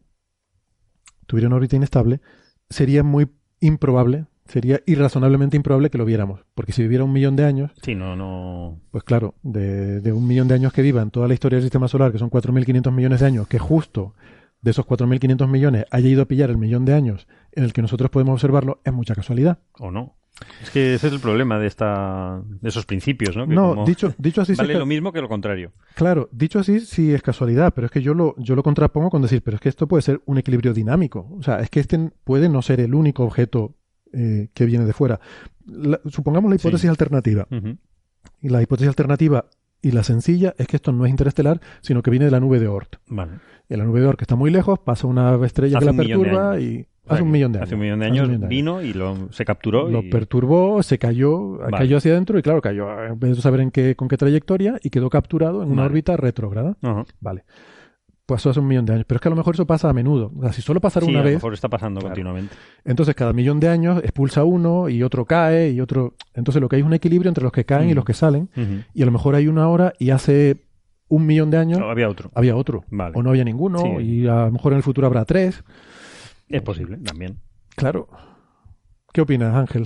tuviera una órbita inestable, sería muy improbable, sería irrazonablemente improbable que lo viéramos, porque si viviera un millón de años,
Sí, no, no.
pues claro, de, de un millón de años que viva en toda la historia del sistema solar, que son 4.500 millones de años, que justo de esos 4.500 millones haya ido a pillar el millón de años en el que nosotros podemos observarlo, es mucha casualidad.
O no. Es que ese es el problema de esta de esos principios, ¿no? Que
No,
como
dicho, dicho así, sí
vale
es
lo mismo que lo contrario.
claro, dicho así sí es casualidad, pero es que yo lo, yo lo contrapongo con decir, pero es que esto puede ser un equilibrio dinámico. O sea, es que este puede no ser el único objeto eh, que viene de fuera. La- supongamos la hipótesis
Sí.
alternativa. Y la hipótesis alternativa y la sencilla es que esto no es interestelar, sino que viene de la nube de Oort.
Vale.
Y la nube de Oort que está muy lejos, pasa una estrella
Hace
que la perturba y hace un millón de años.
Hace un millón de años
un millón de
vino y lo, se capturó.
Lo
y...
perturbó, se cayó,
Vale.
cayó hacia adentro y claro, cayó, a ver saber en qué, con qué trayectoria y quedó capturado en una
Vale.
órbita retrógrada. Vale. Pasó hace un millón de años. Pero es que a lo mejor eso pasa a menudo. O sea, si solo pasara
Sí,
una
a lo
vez,
mejor está pasando
Claro.
continuamente.
entonces cada millón de años expulsa uno y otro cae y otro. Entonces lo que hay es un equilibrio entre los que caen y
Mm.
los que salen. Y a lo mejor hay una hora y hace un millón de años
No, había otro.
había otro.
Vale.
O no había ninguno.
Sí.
Y a lo mejor en el futuro habrá tres.
Es posible también.
Claro. ¿Qué opinas, Ángel?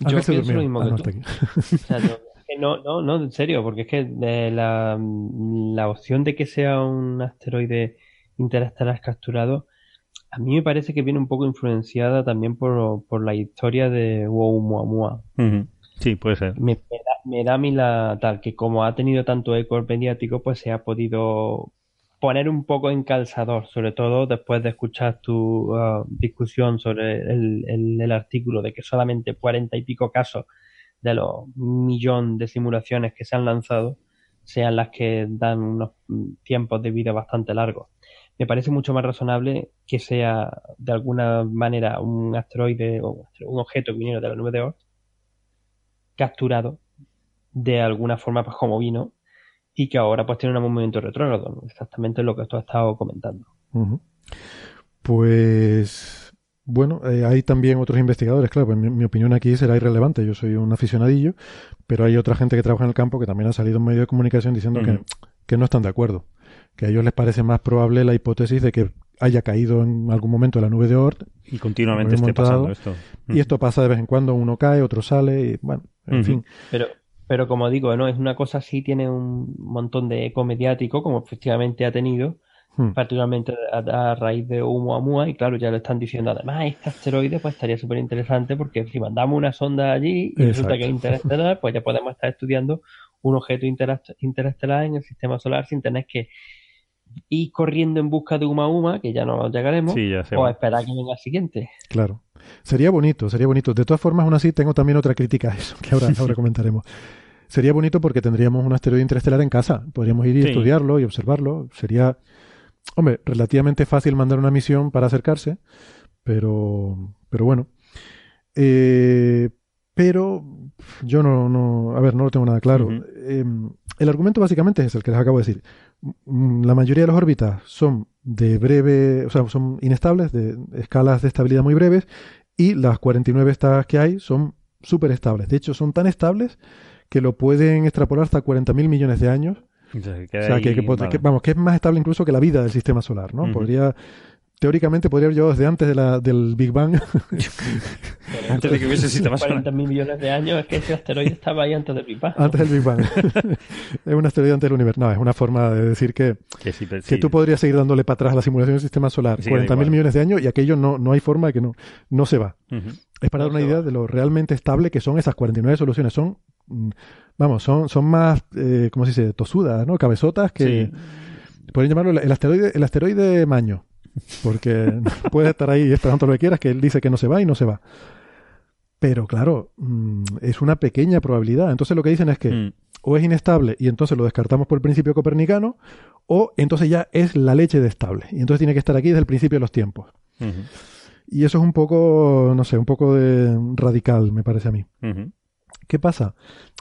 Yo
Ángel se
pienso
durmió.
lo mismo
Ah,
que
no,
tú.
está aquí.
O sea, no, es que no, no, no, en serio, porque es que eh, la, la opción de que sea un asteroide interestelar capturado, a mí me parece que viene un poco influenciada también por, por la historia de Oumuamua.
Ujú. Sí, puede ser.
Me, me da, me da a mí la tal, que como ha tenido tanto eco mediático, pues se ha podido poner un poco en calzador, sobre todo después de escuchar tu ah, discusión sobre el, el- el artículo de que solamente cuarenta y pico casos de los millón de simulaciones que se han lanzado sean las que dan unos tiempos de vida bastante largos. Me parece mucho más razonable que sea de alguna manera un asteroide o un objeto que viniera de la nube de Oort capturado de alguna forma pues como vino y que ahora pues tiene un movimiento retrógrado, exactamente lo que tú has estado comentando.
Pues bueno, eh, hay también otros investigadores, claro, pues mi, mi opinión aquí será irrelevante, yo soy un aficionadillo, pero hay otra gente que trabaja en el campo que también ha salido en medio de comunicación diciendo que, no están de acuerdo, que a ellos les parece más probable la hipótesis de que haya caído en algún momento la nube de Oort
Y continuamente esté
montado.
pasando esto.
y esto pasa de vez en cuando, uno cae, otro sale, y bueno, en fin.
Pero, pero como digo, no es una cosa así, tiene un montón de eco mediático, como efectivamente ha tenido,
Hmm.
particularmente a, a raíz de Oumuamua, y claro, ya lo están diciendo, además, este asteroide pues estaría súper interesante porque si mandamos una sonda allí y resulta que es interestelar, pues ya podemos estar estudiando un objeto interest- interestelar en el sistema solar sin tener que ir corriendo en busca de Uma Uma, que ya no llegaremos,
Sí, ya se
o esperar que venga el siguiente.
Claro. Sería bonito, sería bonito. De todas formas, aún así, tengo también otra crítica a eso, que ahora, ahora comentaremos. Sería bonito porque tendríamos un asteroide interestelar en casa. Podríamos ir y
Sí.
estudiarlo y observarlo. Sería, hombre, relativamente fácil mandar una misión para acercarse, pero, pero bueno. Eh, pero yo no, no, a ver, no lo tengo nada claro. Eh, el argumento básicamente es el que les acabo de decir. Mm, La mayoría de las órbitas son de breve, o sea, son inestables, de escalas de estabilidad muy breves, y las 49 estas que hay son súper estables. De hecho, son tan estables que lo pueden extrapolar hasta 40.000 millones de años.
Entonces,
O sea, que,
ahí,
que pod-
vale.
que, vamos, que es más estable incluso que la vida del sistema solar, ¿no? Podría, teóricamente, podría haber llegado desde antes de la, del Big Bang.
Antes de que hubiese sistema solar.
40 mil millones de años, es que ese asteroide estaba ahí antes de Big Bang.
antes del Big Bang. es un asteroide antes del universo. No, es una forma de decir que,
Que, sí, pero
que
sí.
tú podrías seguir dándole para atrás a la simulación del sistema solar
Sí, da
40.000
igual.
millones de años y aquello no, no hay forma de que no, no se va. Es para
No
dar una idea
va.
de lo realmente estable que son esas 49 soluciones. Son, vamos, son, son más, eh, ¿cómo se dice? Tosudas, ¿no? Cabezotas que...
Sí.
Pueden llamarlo el asteroide, el asteroide maño. Porque puedes estar ahí esperando lo que quieras, que él dice que no se va y no se va. Pero claro, mm, es una pequeña probabilidad. Entonces lo que dicen es que
Mm.
o es inestable y entonces lo descartamos por el principio copernicano, o entonces ya es la leche de estable. Y entonces tiene que estar aquí desde el principio de los tiempos. Y eso es un poco, no sé, un poco de radical, me parece a mí. ¿Qué pasa?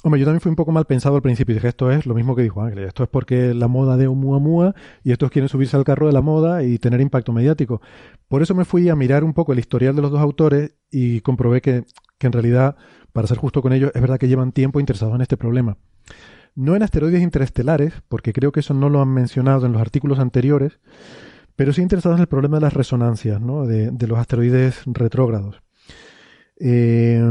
Hombre, yo también fui un poco mal pensado al principio. Dije, esto es lo mismo que dijo Ángel. Esto es porque la moda de Oumuamua y estos quieren subirse al carro de la moda y tener impacto mediático. Por eso me fui a mirar un poco el historial de los dos autores y comprobé que, que en realidad, para ser justo con ellos, es verdad que llevan tiempo interesados en este problema. No en asteroides interestelares, porque creo que eso no lo han mencionado en los artículos anteriores, pero sí interesados en el problema de las resonancias, ¿no? de, de los asteroides retrógrados. Eh,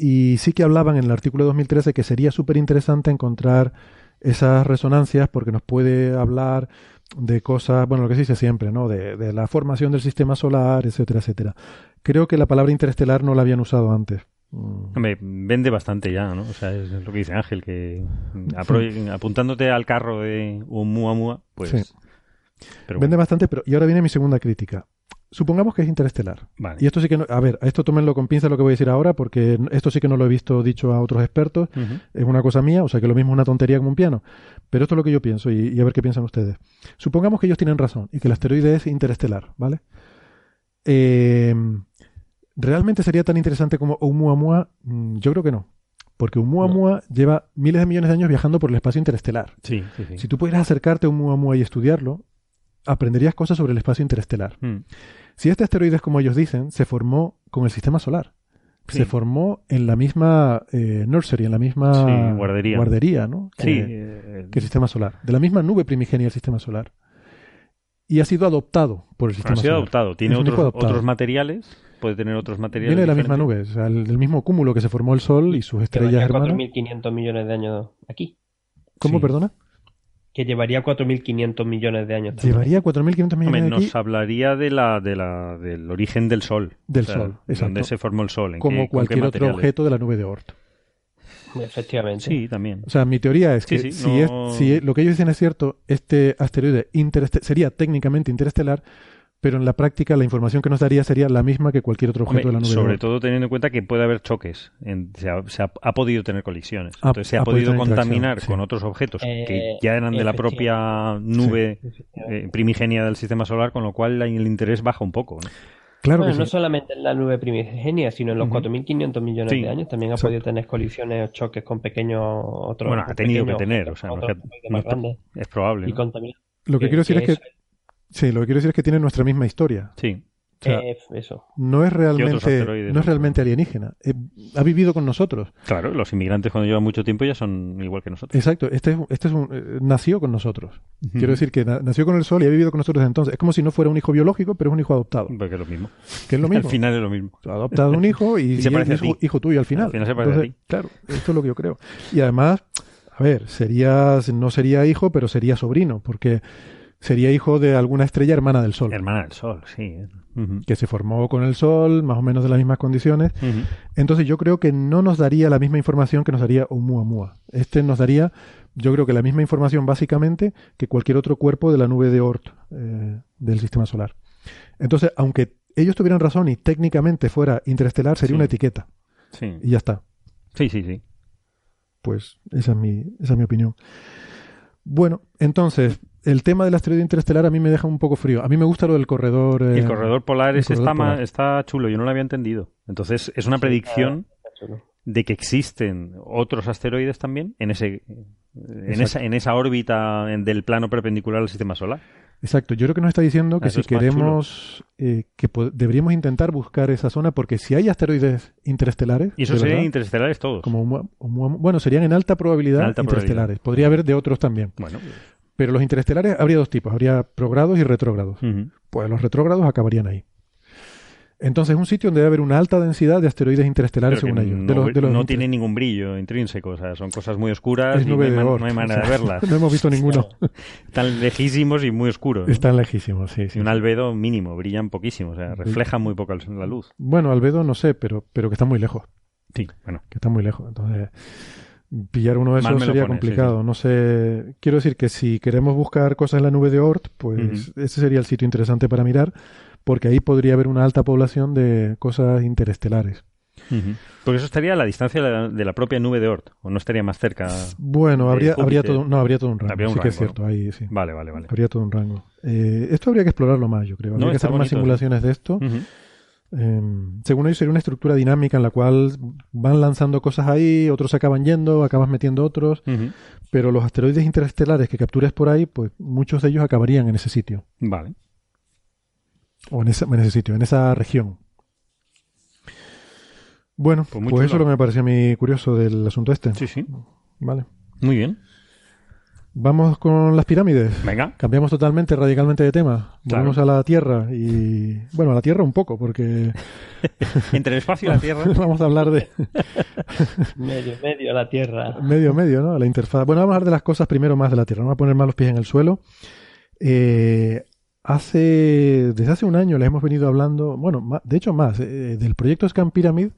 y sí que hablaban en el artículo de 2013 que sería súper interesante encontrar esas resonancias porque nos puede hablar de cosas, bueno, lo que se dice siempre, ¿no? De, de la formación del sistema solar, etcétera, etcétera. Creo que la palabra interestelar no la habían usado antes. Mm.
Hombre, vende bastante ya, ¿no? O sea, es lo que dice Ángel, que apuntándote al carro de Oumuamua, pues...
Sí.
Pero
Vende
bueno,
bastante, pero y ahora viene mi segunda crítica. Supongamos que es interestelar.
vale.
Y esto sí que no, a ver, esto tómenlo con pinza lo que voy a decir ahora, porque esto sí que no lo he visto dicho a otros expertos. Es una cosa mía, o sea que lo mismo es una tontería como un piano. Pero esto es lo que yo pienso y, y a ver qué piensan ustedes. Supongamos que ellos tienen razón y que el asteroide es interestelar, ¿vale? Eh, ¿Realmente sería tan interesante como Oumuamua? Mm, Yo creo que no. Porque Oumuamua lleva miles de millones de años viajando por el espacio interestelar.
Sí, sí, sí.
Si tú pudieras acercarte a Oumuamua y estudiarlo, aprenderías cosas sobre el espacio interestelar.
Mm.
Si este asteroide es como ellos dicen, se formó con el sistema solar.
Sí.
Se formó en la misma eh, nursery, en la misma
Sí, guardería.
guardería, ¿no?
Sí,
Que,
eh,
que el sistema solar. De la misma nube primigenia del sistema solar. Y ha sido adoptado por el sistema
ha sido
solar.
adoptado. Tiene otros,
adoptado.
otros materiales, puede tener otros materiales.
Viene de la misma nube, o sea, el- del mismo cúmulo que se formó el Sol y sus estrellas hermanas.
4.500 millones de años aquí.
¿Cómo,
Sí.
perdona?
Que llevaría 4.500 millones de años. también.
Llevaría 4.500
Hombre,
millones de aquí
nos hablaría de la, de la, del origen del Sol.
Del
O sea,
Sol, exacto.
Donde se formó el Sol. en
como
qué-
cualquier otro
materiales.
objeto de la nube de Oort.
Efectivamente.
Sí, también.
O sea, mi teoría es
Sí,
que
sí,
si,
no-
es- si lo que ellos dicen es cierto, este asteroide sería técnicamente interestelar, pero en la práctica la información que nos daría sería la misma que cualquier otro objeto
Hombre,
de la nube
sobre todo teniendo en cuenta que puede haber choques. En- se, ha, se ha- ha podido tener colisiones.
Ha-
Entonces se ha,
ha podido
contaminar con otros objetos que
Eh,
ya eran de la propia nube eh, primigenia del sistema solar, con lo cual el interés baja un poco. ¿no?
Claro
Bueno,
que
no
sí.
solamente en la nube primigenia, sino en los
Ujú.
4.500 millones
Sí,
de años también ha
exacto.
podido tener colisiones o choques con pequeños otros.
Bueno, ha tenido que tener,
objetos,
o sea, no es que-
asteroides
no
más
es-
grandes
Es probable.
y.
Lo que quiero decir es que
eso-
sí, lo que quiero decir es que tiene nuestra misma historia.
Sí.
O sea,
eh, eso.
no es realmente no es realmente alienígena. Eh, ha vivido con nosotros.
Claro, los inmigrantes cuando llevan mucho tiempo ya son igual que nosotros.
Exacto. Este es, este es un, eh, nació con nosotros. Quiero decir que na- nació con el Sol y ha vivido con nosotros desde entonces. Es como si no fuera un hijo biológico, pero es un hijo adoptado.
Porque es lo mismo.
Que es lo mismo.
Al final es lo mismo.
Ha adoptado un hijo y,
Y se parece
es hijo,
ti.
hijo tuyo al final.
Al final se parece a ti.
Claro, esto es lo que yo creo. Y además, a ver, sería, no sería hijo, pero sería sobrino, porque sería hijo de alguna estrella hermana del Sol,
Hermana del Sol, sí.
Que se formó con el Sol, más o menos de las mismas condiciones. Entonces yo creo que no nos daría la misma información que nos daría Oumuamua. Este nos daría, yo creo que la misma información básicamente que cualquier otro cuerpo de la nube de Oort eh, del sistema solar. Entonces, aunque ellos tuvieran razón y técnicamente fuera interestelar, sería
Sí.
una etiqueta.
Sí.
Y ya está.
sí, sí, sí.
Pues esa es mi, esa es mi opinión. Bueno, entonces, el tema del asteroide interestelar a mí me deja un poco frío. A mí me gusta lo del corredor. eh,
el corredor polar
el
ese
corredor
está, ma- está chulo, yo no lo había entendido. Entonces, es una predicción
Chulo.
de que existen otros asteroides también en ese en
Exacto.
esa, en esa órbita en- del plano perpendicular al sistema solar.
Exacto, yo creo que nos está diciendo que
Eso
si queremos, eh, que deberíamos intentar buscar esa zona, porque si hay asteroides interestelares,
Y eso serían
verdad,
interestelares todos.
como bueno, serían en alta probabilidad
En alta
interestelares. Podría haber de otros también.
Bueno,
Pero los interestelares habría dos tipos, habría progrados y retrógrados. Pues los retrógrados acabarían ahí. Entonces, es un sitio donde debe haber una alta densidad de aesteroides interestelares, según ellos.
no,
De los- de los
no tiene ningún brillo intrínseco, o sea, son cosas muy oscuras y no hay, no hay manera
o
de verlas.
no hemos visto ninguno.
Están lejísimos y muy oscuros. ¿no?
Están lejísimos, sí. sí.
Y un albedo mínimo, brillan poquísimo, o sea, reflejan muy poco la luz.
Bueno, Albedo no sé, pero, pero que está muy lejos.
Sí, bueno.
que está muy lejos. Entonces, pillar uno de esos sería
pone, sí,
complicado. No sé. Quiero decir que si queremos buscar cosas en la nube de Oort, pues ese sería el sitio interesante para mirar, porque ahí podría haber una alta población de cosas interestelares.
Porque eso estaría a la distancia de la, de la propia nube de Oort, o no estaría más cerca.
Bueno, habría, habría todo, no, habría todo un rango.
Habría un
sí que es
rango,
cierto, ahí sí.
Vale, vale, vale.
Habría todo un rango. Eh, esto habría que explorarlo más, yo creo. Habría
No,
que hacer más
bonito,
simulaciones de esto. Eh, según ellos sería una estructura dinámica en la cual van lanzando cosas ahí, otros se acaban yendo, acabas metiendo otros. Pero los asteroides interestelares que captures por ahí, pues muchos de ellos acabarían en ese sitio.
Vale.
O en ese, en ese sitio, en esa región. Bueno,
Pues
pues, eso es lo que me pareció a mí curioso del asunto este.
Sí, sí.
Vale.
Muy bien.
Vamos con las pirámides.
Venga.
Cambiamos totalmente, radicalmente de tema.
Claro.
Volvemos a la Tierra y... Bueno, a la Tierra un poco, porque
Entre el espacio y la Tierra.
vamos a hablar de
Medio, medio la Tierra.
medio, medio, ¿no? La interfaz. Bueno, vamos a hablar de las cosas primero más de la Tierra. No voy a poner más los pies en el suelo. Eh, hace... Desde hace un año les hemos venido hablando... Bueno, ma- de hecho más. eh, del proyecto Scan Pyramid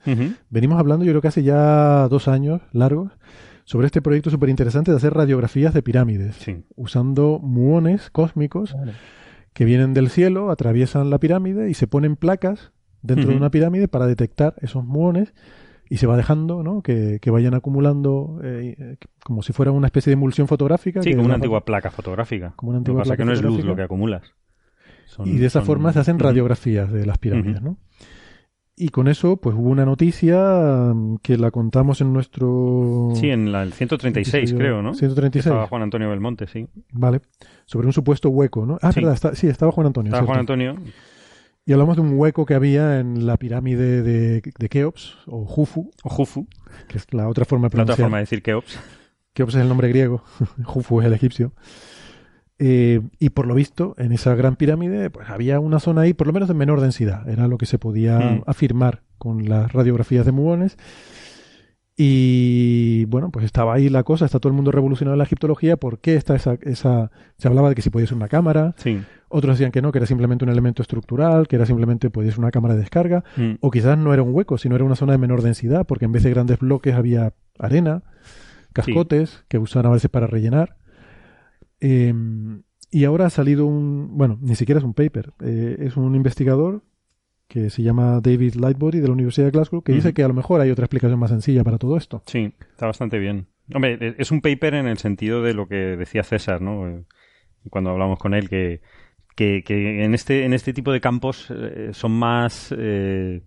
venimos hablando yo creo que hace ya dos años largos sobre este proyecto súper interesante de hacer radiografías de pirámides
Sí.
usando muones cósmicos
Vale.
que vienen del cielo, atraviesan la pirámide y se ponen placas dentro de una pirámide para detectar esos muones y se va dejando, ¿no? Que, que vayan acumulando eh, como si fuera una especie de emulsión fotográfica.
Sí,
que
como una antigua placa fotográfica.
Como una
Lo que
antigua
pasa es que
placa
no es luz lo que acumulas. Son-
Y de esa
son-
forma se hacen radiografías de las pirámides. ¿no? Y con eso, pues hubo una noticia mm, que la contamos en nuestro...
Sí, en la, el 136,
episodio
creo, ¿no?
136.
Estaba Juan Antonio Belmonte, sí.
Vale. Sobre un supuesto hueco, ¿no? Ah,
Sí.
verdad, está- sí, estaba Juan Antonio.
Estaba. Juan Antonio.
Y hablamos de un hueco que había en la pirámide de, de Keops, o Jufu,
O Jufu,
que es la otra forma de
la otra
pronunciar.
forma de decir Keops.
Keops es el nombre griego, Jufu es el egipcio. Eh, y por lo visto, en esa gran pirámide, pues había una zona ahí, por lo menos de menor densidad. Era lo que se podía
Mm.
afirmar con las radiografías de muones. Y bueno, pues estaba ahí la cosa, está todo el mundo revolucionado en la egiptología. ¿Por qué está esa, esa... Se hablaba de que si podía ser una cámara,
Sí.
otros decían que no, que era simplemente un elemento estructural, que era simplemente podía ser una cámara de descarga.
Mm.
O quizás no era un hueco, sino era una zona de menor densidad, porque en vez de grandes bloques había arena, cascotes que usaban a veces para rellenar. Eh, y ahora ha salido un, bueno, ni siquiera es un paper, eh, es un investigador que se llama David Lightbody de la Universidad de Glasgow, que dice que a lo mejor hay otra explicación más sencilla para todo esto.
Sí, está bastante bien. Hombre, e- es un paper en el sentido de lo que decía César, ¿no? Eh, Cuando hablamos con él, que, que, que en, este, en este tipo de campos eh, son más. eh,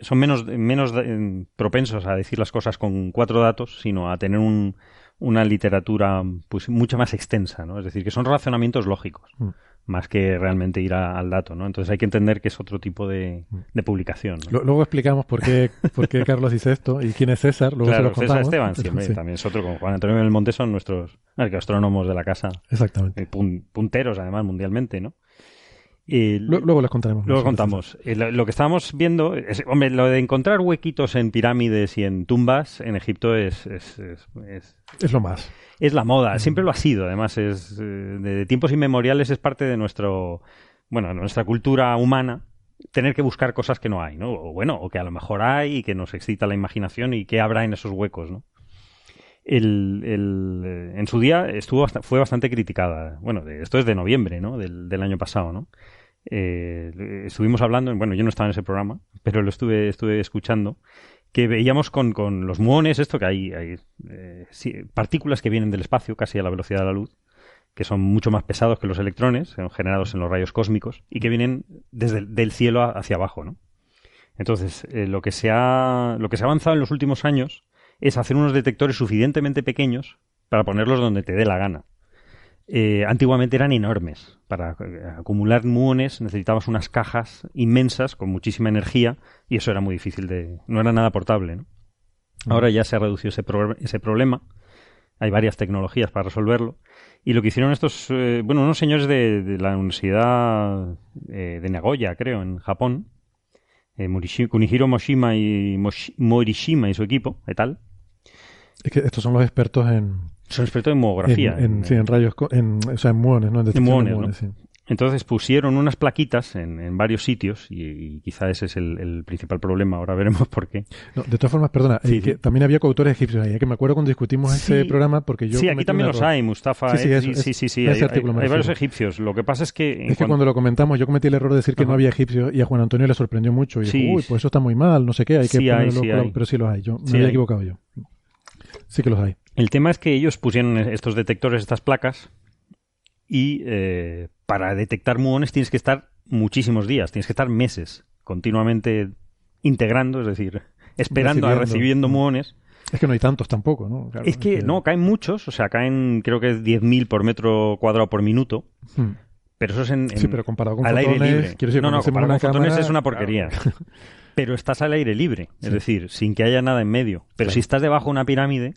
son menos, menos eh, propensos a decir las cosas con cuatro datos, sino a tener un, una literatura pues mucho más extensa, ¿no? Es decir, que son razonamientos lógicos,
Mm.
más que realmente ir a- al dato, ¿no? Entonces hay que entender que es otro tipo de, de publicación. ¿no?
Lo- luego explicamos por qué, por qué Carlos dice esto y quién es César. Luego
claro,
se lo
César
contamos.
Esteban, Sí, también es otro, con Juan Antonio Belmonte son nuestros arqueastrónomos de la casa,
Exactamente.
eh, pun- punteros además mundialmente, ¿no? Eh,
Lu- Luego les contaremos.
Luego contamos. Eh, Lo, lo que estábamos viendo, es, hombre, lo de encontrar huequitos en pirámides y en tumbas en Egipto es, es, es- es-
Es lo más.
es la moda, siempre lo ha sido. Además, es eh, de tiempos inmemoriales es parte de nuestro, bueno, nuestra cultura humana tener que buscar cosas que no hay, ¿no? O bueno, o que a lo mejor hay y que nos excita la imaginación y que habrá en esos huecos, ¿no? El, eh, en su día estuvo fue bastante criticada. Bueno, esto es de noviembre, ¿no? Del, año pasado, ¿no? Eh, estuvimos hablando, bueno, yo no estaba en ese programa, pero lo estuve, estuve escuchando, que veíamos con, con los muones esto, que hay, hay eh, partículas que vienen del espacio, casi a la velocidad de la luz, que son mucho más pesados que los electrones, son generados en los rayos cósmicos, y que vienen desde el del cielo hacia abajo, ¿no? Entonces, lo, que se ha, lo que se ha avanzado en los últimos años es hacer unos detectores suficientemente pequeños para ponerlos donde te dé la gana. Eh, antiguamente eran enormes. Para eh, acumular muones necesitabas unas cajas inmensas con muchísima energía y eso era muy difícil de... no era nada portable. ¿no? Ahora ya se ha reducido ese, pro- ese problema. Hay varias tecnologías para resolverlo. Y lo que hicieron estos, eh, bueno, unos señores de, de la Universidad eh, de Nagoya, creo, en Japón, eh, Kunihiro Moshima y Morishima y su equipo, y tal,
Es que estos son los expertos en,
son expertos en muografía.
en-
en-
sí, en rayos, en, o sea, en muones, ¿no? En
muones, ¿no?
sí.
Entonces pusieron unas plaquitas en, en varios sitios y, y quizá ese es el, el principal problema. Ahora veremos por qué.
No, de todas formas, perdona,
Sí,
que
sí.
también había coautores egipcios ahí, eh, que me acuerdo cuando discutimos
Sí.
ese programa, porque yo
sí, aquí también los
error.
hay, Mustafa.
Sí, sí,
eh, sí,
es-
sí, sí, hay, hay- hay varios egipcios. Lo que pasa es que... en
Es que
cuan-
cuando lo comentamos, yo cometí el error de decir que no había egipcios y a Juan Antonio le sorprendió mucho. Y
Sí,
dijo, uy, pues eso está muy mal, no sé qué, hay que
Sí hay,
ponerlo
sí
claro",
hay.
Pero sí los hay, yo me había equivocado yo. Sí que los hay.
El tema es que ellos pusieron estos detectores, estas placas, y eh, para detectar muones tienes que estar muchísimos días, tienes que estar meses continuamente integrando, es decir, esperando a
Recibiendo.
muones.
Es que no hay tantos tampoco, ¿no? Claro,
es que no, caen muchos, o sea, caen creo que es 10.000 por metro cuadrado por minuto,
Hmm.
pero eso es en, en-
Sí, pero comparado con
al aire
fotones,
libre.
quiero decir,
no, no, comparado con fotones
cámara-
es una porquería. Pero estás al aire libre, es decir, sin que haya nada en medio. Pero
Claro.
si estás debajo de una pirámide,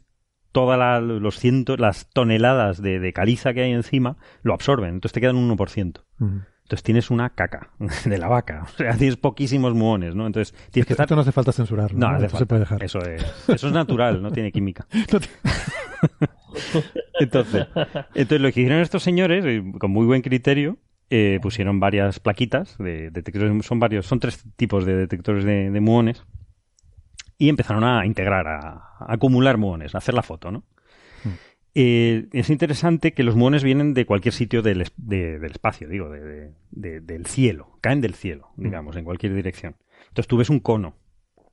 todas los cientos, las toneladas de, de caliza que hay encima lo absorben, entonces te quedan un 1%.
Hmm.
Entonces tienes una caca de la vaca, o sea, tienes poquísimos muones, ¿no? Entonces tienes que estar...
Esto no hace falta censurarlo.
No,
No,
hace
Esto se puede dejar.
Eso es, eso es natural, no tiene química.
No te-
Entonces, entonces lo que hicieron estos señores, eh, con muy buen criterio, eh, pusieron varias plaquitas de detectores, son varios, son tres tipos de detectores de, de muones, y empezaron a integrar, a, a acumular muones, a hacer la foto, ¿no? Eh, es interesante que los muones vienen de cualquier sitio del, de- del espacio, digo, de- de- de- del cielo, caen del cielo, digamos, en cualquier dirección. Entonces tú ves un cono,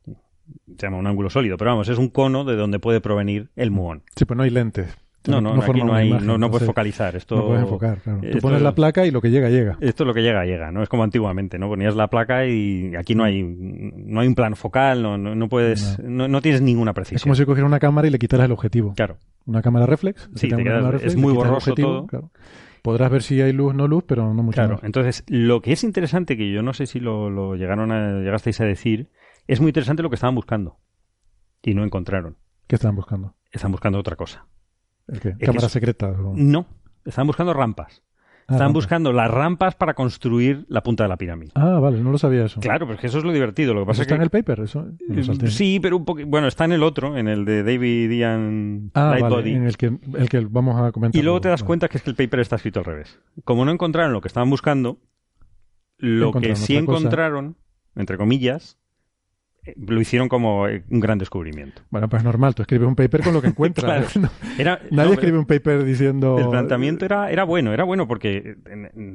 se llama un ángulo sólido, pero vamos, es un cono de donde puede provenir el muón.
Sí, pues no hay lentes.
No, no, aquí
forman
no hay,
imagen,
no, no puedes focalizar. Esto,
No puedes enfocar, claro. Tú
esto-
pones la placa y lo que llega, llega.
Esto es lo que llega, llega, ¿no? Es como antiguamente, ¿no? Ponías la placa y aquí no hay, no hay un plano focal, no, no, no puedes, no. no tienes ninguna
Es
precisión.
como si cogiera una cámara y le quitaras el objetivo.
Claro.
Una cámara reflex.
Sí, te quedas- es muy borroso
objetivo,
todo.
claro. Podrás ver si hay luz no luz, pero no mucho
Claro,
más.
entonces lo que es interesante, que yo no sé si lo, lo llegaron a, llegasteis a decir, es muy interesante lo que estaban buscando. Y no encontraron.
¿Qué estaban buscando?
Están buscando otra cosa.
¿El qué?
que
¿Cámaras
es-
secretas? o-
No, están buscando rampas.
Ah,
Están buscando las rampas para construir la punta de la pirámide.
Ah, vale, no lo sabía eso.
Claro, pero es que eso es lo divertido. Lo que
¿Eso
pasa es
está
que
en el paper? Eso salté.
Sí, pero un poco. Bueno, está en el otro, en el de David Ian
Ah, vale, en el que, el que vamos a comentar.
Y luego te das
Vale.
cuenta que es que el paper está escrito al revés. Como no encontraron lo que estaban buscando, lo que sí
cosa.
encontraron, entre comillas, lo hicieron como eh, un gran descubrimiento.
Bueno, pues normal, tú escribes un paper con lo que encuentras.
Claro.
No,
Era,
Nadie
no,
escribe un paper diciendo...
El planteamiento era, era bueno, era bueno porque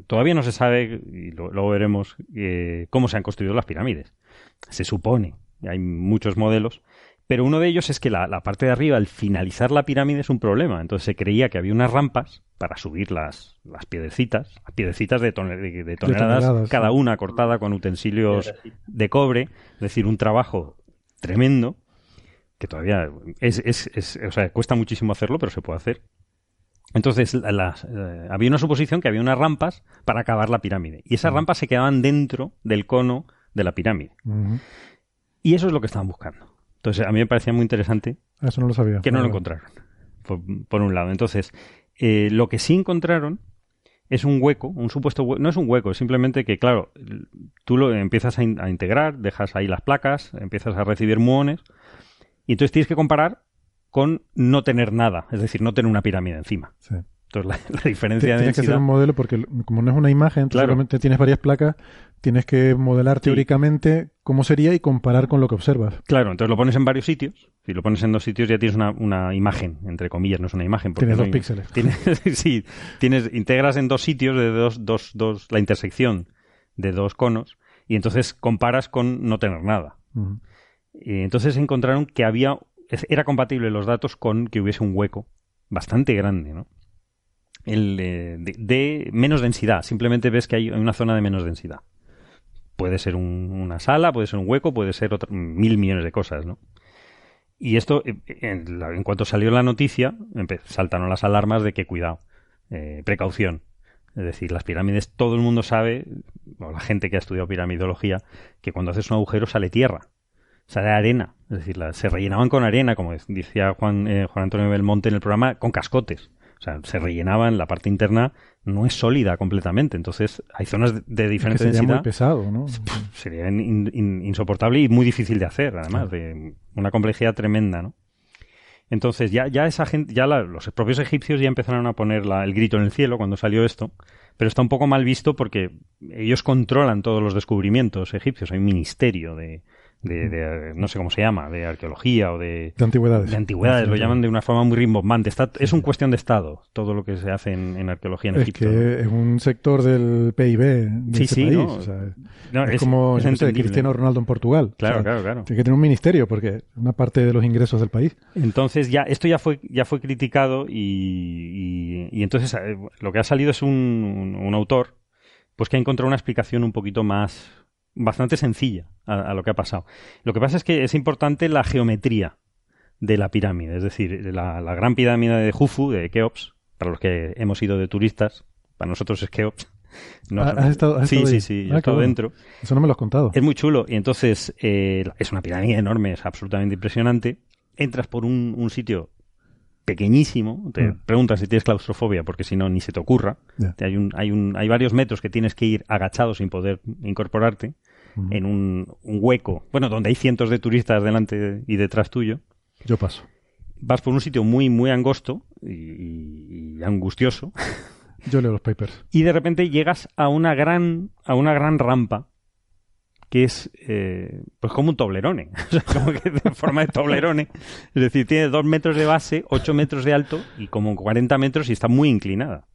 todavía no se sabe, y luego veremos, eh, cómo se han construido las pirámides. Se supone, y hay muchos modelos, pero uno de ellos es que la, la parte de arriba, al finalizar la pirámide, es un problema. Entonces se creía que había unas rampas para subir las, las piedecitas, las piedecitas de, de- de toneladas,
toneladas,
cada
sí.
una cortada con utensilios de cobre, es decir, un trabajo tremendo que todavía es, es, es- o sea, cuesta muchísimo hacerlo, pero se puede hacer. Entonces, la- eh, había una suposición que había unas rampas para acabar la pirámide. Y esas rampas se quedaban dentro del cono de la pirámide. Y eso es lo que estaban buscando. Entonces, a mí me parecía muy interesante
Ah, Eso no lo sabía.
que no lo encontraron, por, por un lado. Entonces, eh, lo que sí encontraron es un hueco, un supuesto hueco, no es un hueco, es simplemente que, claro, tú lo empiezas a, in- a integrar, dejas ahí las placas, empiezas a recibir muones, y entonces tienes que comparar con no tener nada, es decir, no tener una pirámide encima.
Sí.
Entonces la, la diferencia de
Tienes que hacer
densidad...
un modelo porque como no es una imagen,
Claro.
solamente tienes varias placas, tienes que modelar
Sí.
teóricamente cómo sería y comparar con lo que observas.
Claro, entonces lo pones en varios sitios. Si lo pones en dos sitios ya tienes una, una imagen, entre comillas, no es una imagen. porque
Tienes
no
dos
hay-
píxeles.
Tienes, sí, tienes, integras en dos sitios de dos, dos, dos, la intersección de dos conos y entonces comparas con no tener nada. Y entonces encontraron que había, era compatible los datos con que hubiese un hueco bastante grande, ¿no? El, eh, de, menos densidad. Simplemente ves que hay una zona de menos densidad. Puede ser un- una sala, puede ser un hueco, puede ser otra- mil millones de cosas, ¿no? Y esto, eh, en, la- en cuanto salió la noticia, saltaron las alarmas de que cuidado, eh, precaución. Es decir, las pirámides, todo el mundo sabe, o la gente que ha estudiado piramidología, que cuando haces un agujero sale tierra, sale arena. Es decir, la- se rellenaban con arena, como decía Juan, eh, Juan Antonio Belmonte en el programa, con cascotes. O sea, se rellenaban, la parte interna no es sólida completamente. Entonces, hay zonas de, de
Es que
diferente
sería muy
densidad
pesado, ¿no?
sería in- in- insoportable y muy difícil de hacer, además, de una complejidad tremenda, ¿no? Entonces, ya, ya esa gente, ya la- los propios egipcios ya empezaron a poner la- el grito en el cielo cuando salió esto, pero está un poco mal visto porque ellos controlan todos los descubrimientos egipcios. Hay un ministerio de, de- de- no sé cómo se llama, de arqueología o de,
De antigüedades.
de antigüedades, lo llaman de una forma muy rimbombante. Está, es un cuestión de Estado, todo lo que se hace en, en arqueología en
Es
Egipto. ¿no?
que es un sector del PIB de
Sí,
ese
sí,
país.
¿no?
o sea,
No,
es, como
es
qué sé. Cristiano Ronaldo en Portugal.
Claro,
O sea,
claro, claro.
Tiene que tener un ministerio porque una parte de los ingresos del país.
Entonces ya esto ya fue ya fue criticado y, y- y entonces eh, lo que ha salido es un, un- un autor pues que ha encontrado una explicación un poquito más bastante sencilla a, a lo que ha pasado. Lo que pasa es que es importante la geometría de la pirámide, es decir, la, la gran pirámide de Jufu de Keops, para los que hemos ido de turistas, para nosotros es Keops. No-
Ah, ¿has estado- has
sí,
estado
sí, sí, yo
Ah, bueno.
dentro.
Eso no me lo has contado.
Es muy chulo y entonces eh, es una pirámide enorme, es absolutamente impresionante. Entras por un, un sitio pequeñísimo, te
Mm.
preguntas si tienes claustrofobia porque si no ni se te ocurra.
Ya.
Hay, un, hay, un, hay varios metros que tienes que ir agachado sin poder incorporarte En un, un hueco, bueno, donde hay cientos de turistas delante y detrás tuyo.
Yo paso.
Vas por un sitio muy, muy angosto y, angustioso
Yo leo los papers.
y de repente llegas a una gran, a una gran rampa que es eh, pues como un toblerone, o sea, como que de forma de toblerone, es decir, tiene dos metros de base, ocho metros de alto y como 40 metros y está muy inclinada,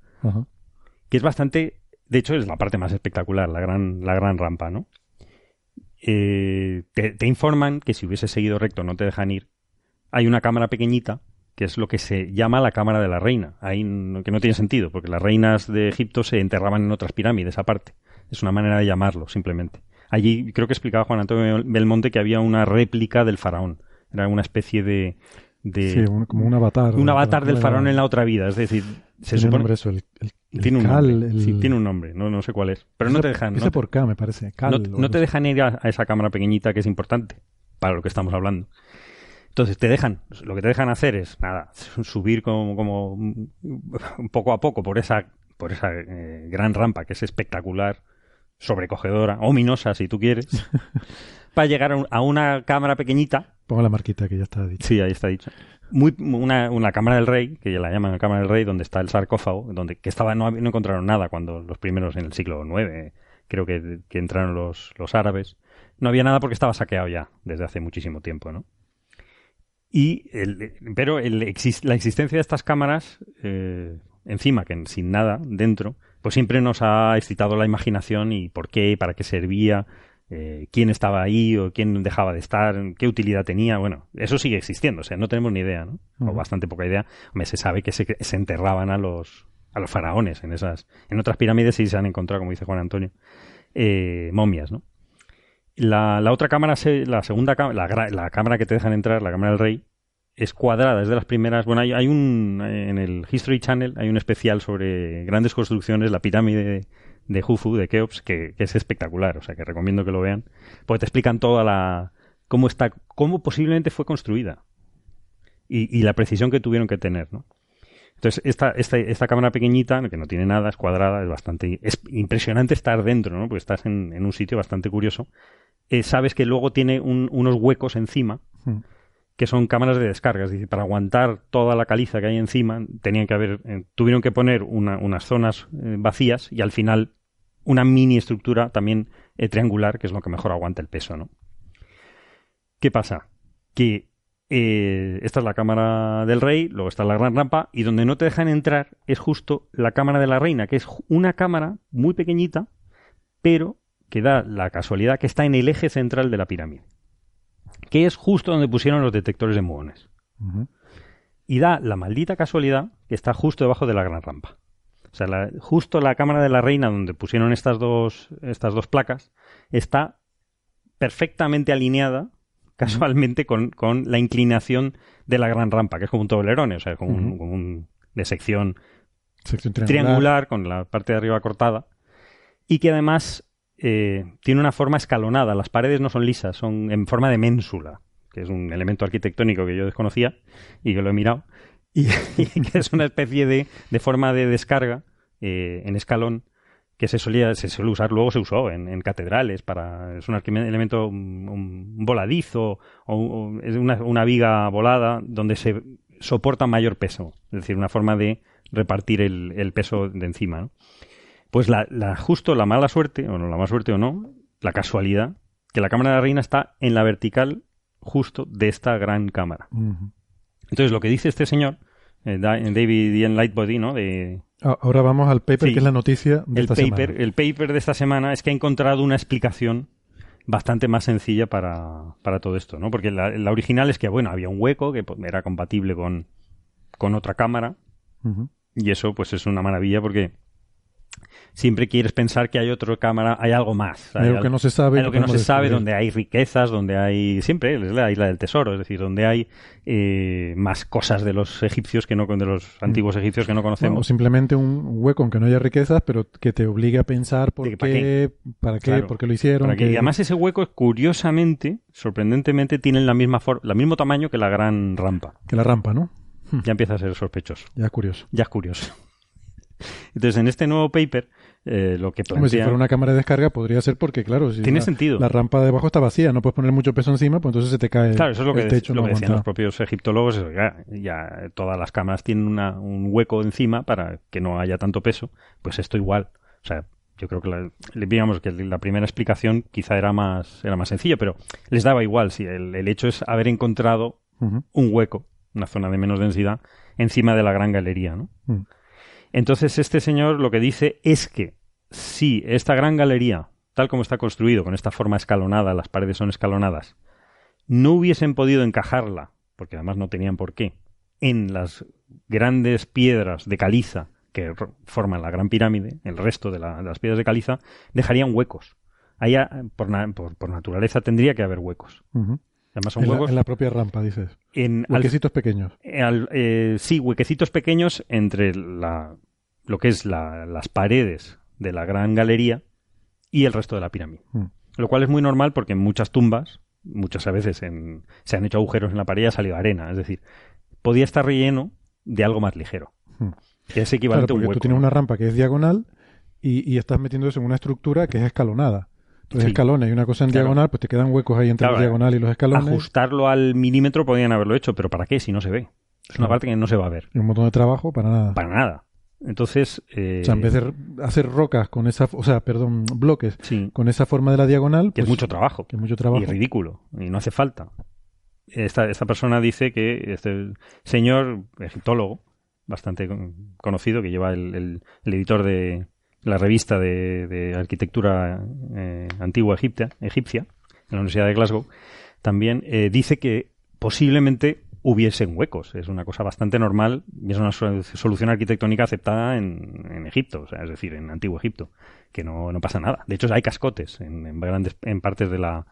que es bastante, de hecho es la parte más espectacular, la gran, la gran rampa, ¿no? Eh, te, te informan que si hubiese seguido recto no te dejan ir. Hay una cámara pequeñita que es lo que se llama la cámara de la reina. Ahí no- que no tiene sentido, porque las reinas de Egipto se enterraban en otras pirámides aparte. Es una manera de llamarlo, simplemente. Allí creo que explicaba Juan Antonio Belmonte que había una réplica del faraón. Era una especie de... de
Sí, un- como un avatar.
un avatar del faraón en la otra vida. Es decir, se supone...
eso, el
tiene un
Cal,
nombre.
el-
Sí, tiene un nombre. No, no sé cuál es. Pero no te dejan... no te-
por K, me parece. Cal,
no, no te dejan ir a, a esa cámara pequeñita que es importante para lo que estamos hablando. Entonces te dejan, lo que te dejan hacer es nada, subir como, como poco a poco por esa, por esa eh, gran rampa que es espectacular, sobrecogedora, ominosa si tú quieres, para llegar a, un- a una cámara pequeñita
Pongo la marquita que ya está dicha.
Sí, ahí está dicho. Muy, una, una cámara del rey, que ya la llaman la cámara del rey, donde está el sarcófago, donde que estaba no, no encontraron nada cuando los primeros en el siglo IX, creo que, que entraron los, los árabes. No había nada porque estaba saqueado ya desde hace muchísimo tiempo, ¿no? Y el- pero la existencia de estas cámaras, eh, encima, que sin nada dentro, pues siempre nos ha excitado la imaginación y por qué, para qué servía, eh, quién estaba ahí o quién dejaba de estar, qué utilidad tenía. Bueno, eso sigue existiendo, o sea, no tenemos ni idea, ¿no? O bastante poca idea. Hombre, se sabe que se, se enterraban a los, a los faraones en esas, en otras pirámides sí se han encontrado, como dice Juan Antonio, eh, momias, ¿no? La, la otra cámara, se- la segunda cámara, la, la cámara que te dejan entrar, la cámara del rey, es cuadrada, es de las primeras. Bueno, hay, hay un. En el History Channel hay un especial sobre grandes construcciones, la pirámide de, Jufu, de Keops, que, es espectacular. O sea, que recomiendo que lo vean. Porque te explican toda la. cómo está. cómo posiblemente fue construida. Y, y la precisión que tuvieron que tener, ¿no? Entonces, esta, esta, esta cámara pequeñita, que no tiene nada, es cuadrada, es bastante... Es impresionante estar dentro, ¿no? Porque estás en, en un sitio bastante curioso. Eh, sabes que luego tiene un- unos huecos encima
Mm.
Que son cámaras de descarga. Es decir, para aguantar toda la caliza que hay encima, tenían que haber, eh, tuvieron que poner una- unas zonas eh, vacías y al final una mini estructura también eh, triangular, que es lo que mejor aguanta el peso, ¿no? ¿Qué pasa? Que esta es la cámara del rey, luego está la gran rampa, y donde no te dejan entrar es justo la cámara de la reina, que es una cámara muy pequeñita, pero que da la casualidad que está en el eje central de la pirámide, que es justo donde pusieron los detectores de muones. Y da la maldita casualidad que está justo debajo de la gran rampa. O sea, la- justo la cámara de la reina donde pusieron estas dos, estas dos placas está perfectamente alineada casualmente con, con la inclinación de la gran rampa, que es como un toblerone, o sea, como, un,
Ujú.
como un- de sección
Sección
triangular.
triangular.
con la parte de arriba cortada y que además eh, tiene una forma escalonada. Las paredes no son lisas, son en forma de ménsula, que es un elemento arquitectónico que yo desconocía y que lo he mirado y, que es una especie de, forma de descarga eh, en escalón que se solía se suele usar luego se usó en, catedrales para es un elemento voladizo o, es una, viga volada donde se soporta mayor peso es decir una forma de repartir el, peso de encima. Pues la, la justo la mala suerte o no la mala suerte o no la casualidad que la cámara de la reina está en la vertical justo de esta gran cámara entonces lo que dice este señor eh, Da- David Ian Lightbody no de
Ah, Ahora vamos al paper,
Sí.
que es la noticia de
el
esta
paper,
semana.
el paper de esta semana es que ha encontrado una explicación bastante más sencilla para, para todo esto, ¿no? Porque la, la original es que, bueno, había un hueco que pues, era compatible con, con otra cámara y eso pues es una maravilla porque siempre quieres pensar que hay otra cámara, hay algo más.
Hay algo que no se sabe.
hay algo que no se sabe, donde hay riquezas, donde hay... Siempre es la isla del tesoro, es decir, donde hay eh, más cosas de los egipcios que no de los antiguos egipcios que no
Mm. Bueno, o
conocemos.
simplemente un hueco en que no haya riquezas, pero que te obligue a pensar por qué,
que para qué.
para qué,
Claro.
por qué lo hicieron.
Que- y además ese hueco, sorprendentemente, sorprendentemente, tienen la misma for- el mismo tamaño que la gran rampa.
que la rampa, ¿no?
Ya empieza a ser sospechoso.
Ya es curioso.
Ya es curioso. Entonces, en este nuevo paper, eh, lo que
Hombre, si
plantea...
fuera una cámara de descarga podría ser porque, claro, si
Tiene
la,
sentido.
la rampa de abajo está vacía, no puedes poner mucho peso encima, pues entonces se te cae
Claro, eso es lo que,
techo.
lo
no
que decían los propios egiptólogos. eso, ya, ya todas las cámaras tienen una- un hueco encima para que no haya tanto peso. Pues esto igual. O sea, yo creo que la, digamos que la primera explicación quizá era más, era más sencilla, pero les daba igual. Si el, el hecho es haber encontrado un hueco, una zona de menos densidad, encima de la gran galería, ¿no? Entonces este señor lo que dice es que si esta gran galería, tal como está construido, con esta forma escalonada, las paredes son escalonadas, no hubiesen podido encajarla, porque además no tenían por qué, en las grandes piedras de caliza que forman la gran pirámide, el resto de, la- de las piedras de caliza, dejarían huecos. Allá, por, na- por- naturaleza, tendría que haber huecos. Además, son
En, la, en la propia rampa, dices.
en, al-
Huequecitos pequeños.
al- eh, sí, huequecitos pequeños entre la, lo que es la- las paredes de la gran galería y el resto de la pirámide.
Mm.
Lo cual es muy normal porque en muchas tumbas, muchas veces en- se han hecho agujeros en la pared y ha salido arena. Es decir, podía estar relleno de algo más ligero.
Mm.
Que es
Claro,
equivalente a un hueco.
tú tienes una rampa que es diagonal y, y estás metiendo eso en una estructura que es escalonada.
Sí.
escalones y una cosa en
Claro.
diagonal, pues te quedan huecos ahí entre
Claro,
la diagonal y los escalones.
Ajustarlo al milímetro podían haberlo hecho, pero ¿para qué si no se ve? Es una parte que no se va a ver.
Y un montón de trabajo para nada.
Para nada. Entonces... eh,
O sea, en vez de hacer rocas con esa, o sea, perdón, bloques
sí,
con esa forma de la diagonal,
que es
pues,
mucho trabajo.
que es mucho trabajo.
y ridículo y no hace falta esta, esta persona dice que este señor egiptólogo bastante con- conocido que lleva el, el- el editor de la revista de, arquitectura eh, antigua egipcia, en la Universidad de Glasgow también eh, dice que posiblemente hubiesen huecos es una cosa bastante normal y es una so- solución arquitectónica aceptada en, Egipto es decir en antiguo Egipto que no, no pasa nada de hecho hay cascotes en, en grandes en partes de la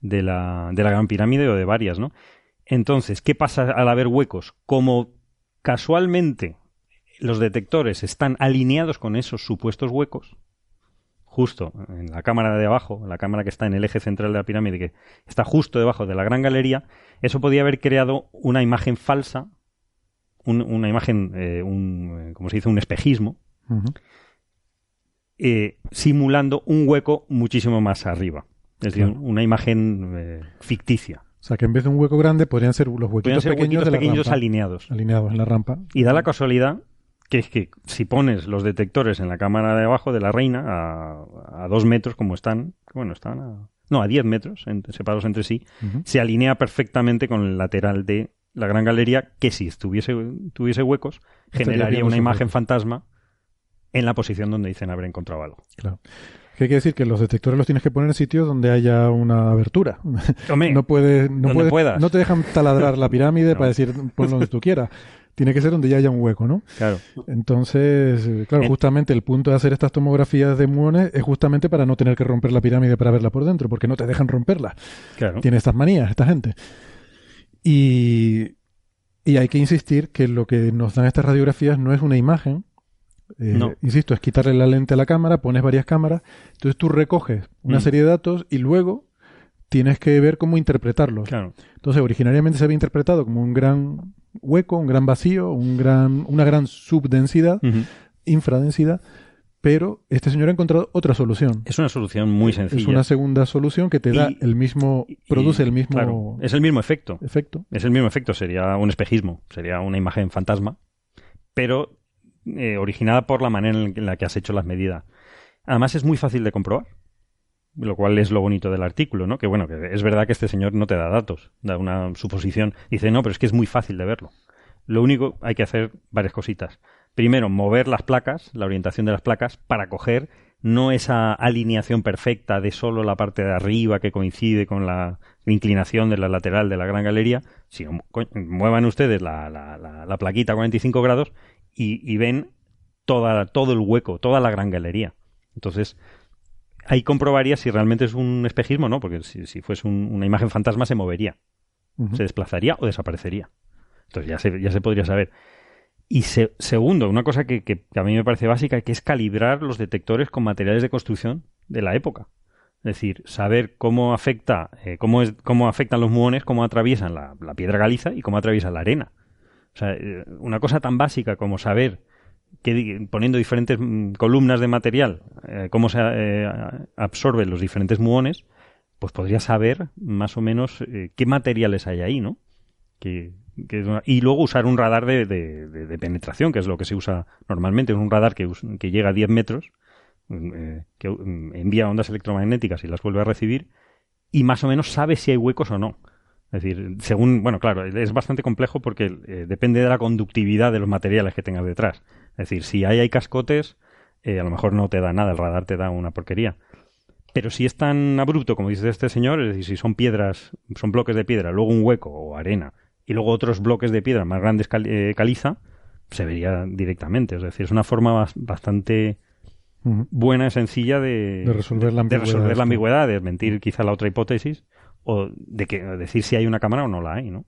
de la, de la Gran Pirámide o de varias, ¿no? Entonces, ¿qué pasa al haber huecos? Como casualmente los detectores están alineados con esos supuestos huecos, justo en la cámara de abajo, la cámara que está en el eje central de la pirámide, que está justo debajo de la gran galería, eso podía haber creado una imagen falsa un- una imagen, eh, un, eh, como se dice, un espejismo, eh, simulando un hueco muchísimo más arriba. Es decir, una imagen eh, ficticia.
O sea, que en vez de un hueco grande podrían ser los huequitos
ser
pequeños
huequitos
de la
pequeños
rampa,
alineados.
alineados en la rampa.
Y da la casualidad que es que si pones los detectores en la cámara de abajo de la reina a, a dos metros como están, bueno, están a, no, a 10 metros separados entre sí, se alinea perfectamente con el lateral de la gran galería que si estuviese, tuviese huecos
Estaría
generaría una imagen
huecos.
fantasma en la posición donde dicen haber encontrado algo.
Claro. Hay que decir que los detectores los tienes que poner en sitios donde haya una abertura.
Hombre,
no puedes, no puedes- no te dejan taladrar la pirámide
No.
para decir ponlo donde tú quieras. Tiene que ser donde ya haya un hueco, ¿no?
claro.
Entonces, eh, claro,
En-
justamente el punto de hacer estas tomografías de muones es justamente para no tener que romper la pirámide para verla por dentro, porque no te dejan romperla.
claro.
Tiene estas manías, esta gente. Y, y hay que insistir que lo que nos dan estas radiografías no es una imagen. Eh,
No.
Insisto, es quitarle la lente a la cámara, pones varias cámaras, entonces tú recoges una
Mm.
serie de datos y luego tienes que ver cómo interpretarlos.
Claro.
Entonces, originariamente se había interpretado como un gran hueco, un gran vacío, un gran, una gran subdensidad, infradensidad, pero este señor ha encontrado otra solución.
Es una solución muy sencilla.
Es una segunda solución que te da
Y-
el mismo,
Y-
produce el mismo
claro, es el mismo efecto.
efecto.
Es el mismo efecto, sería un espejismo, sería una imagen fantasma, pero eh, originada por la manera en la que has hecho las medidas. Además es muy fácil de comprobar, lo cual es lo bonito del artículo, ¿no? Que bueno, que es verdad que este señor no te da datos, da una suposición. Dice, no, pero es que es muy fácil de verlo. Lo único, hay que hacer varias cositas. Primero, mover las placas, la orientación de las placas, para coger no esa alineación perfecta de solo la parte de arriba que coincide con la inclinación de la lateral de la gran galería, sino muevan ustedes la, la- la- la plaquita a 45 grados y, y ven toda, todo el hueco, toda la gran galería. Entonces, ahí comprobaría si realmente es un espejismo o no, porque si, si fuese un- una imagen fantasma se movería, se desplazaría o desaparecería. Entonces ya se, ya se podría saber. Y se- segundo, una cosa que, a mí me parece básica, que es calibrar los detectores con materiales de construcción de la época. Es decir, saber cómo afecta, eh, cómo, es, cómo afectan los muones, cómo atraviesan la, la piedra caliza y cómo atraviesan la arena. O sea, eh, una cosa tan básica como saber que poniendo diferentes mm, columnas de material, eh, cómo se eh, absorben los diferentes muones, pues podría saber más o menos eh, qué materiales hay ahí, ¿no? Que, y luego usar un radar de, de- penetración, que es lo que se usa normalmente, un radar que llega a 10 metros, mm, eh, que mm, envía ondas electromagnéticas y las vuelve a recibir, y más o menos sabe si hay huecos o no. Es decir, según, bueno, claro, es bastante complejo porque eh, depende de la conductividad de los materiales que tengas detrás. Es decir, si ahí hay cascotes, eh, a lo mejor no te da nada, el radar te da una porquería. Pero si es tan abrupto como dice este señor, es decir, si son piedras, son bloques de piedra, luego un hueco o arena, y luego otros bloques de piedra más grandes cal- eh, caliza, se vería directamente. Es decir, es una forma bas- bastante buena y sencilla de,
De resolver la
de
ambigüedad
resolver
esta.
la ambigüedad, de desmentir quizá la otra hipótesis, o de que decir si hay una cámara o no la hay, ¿no?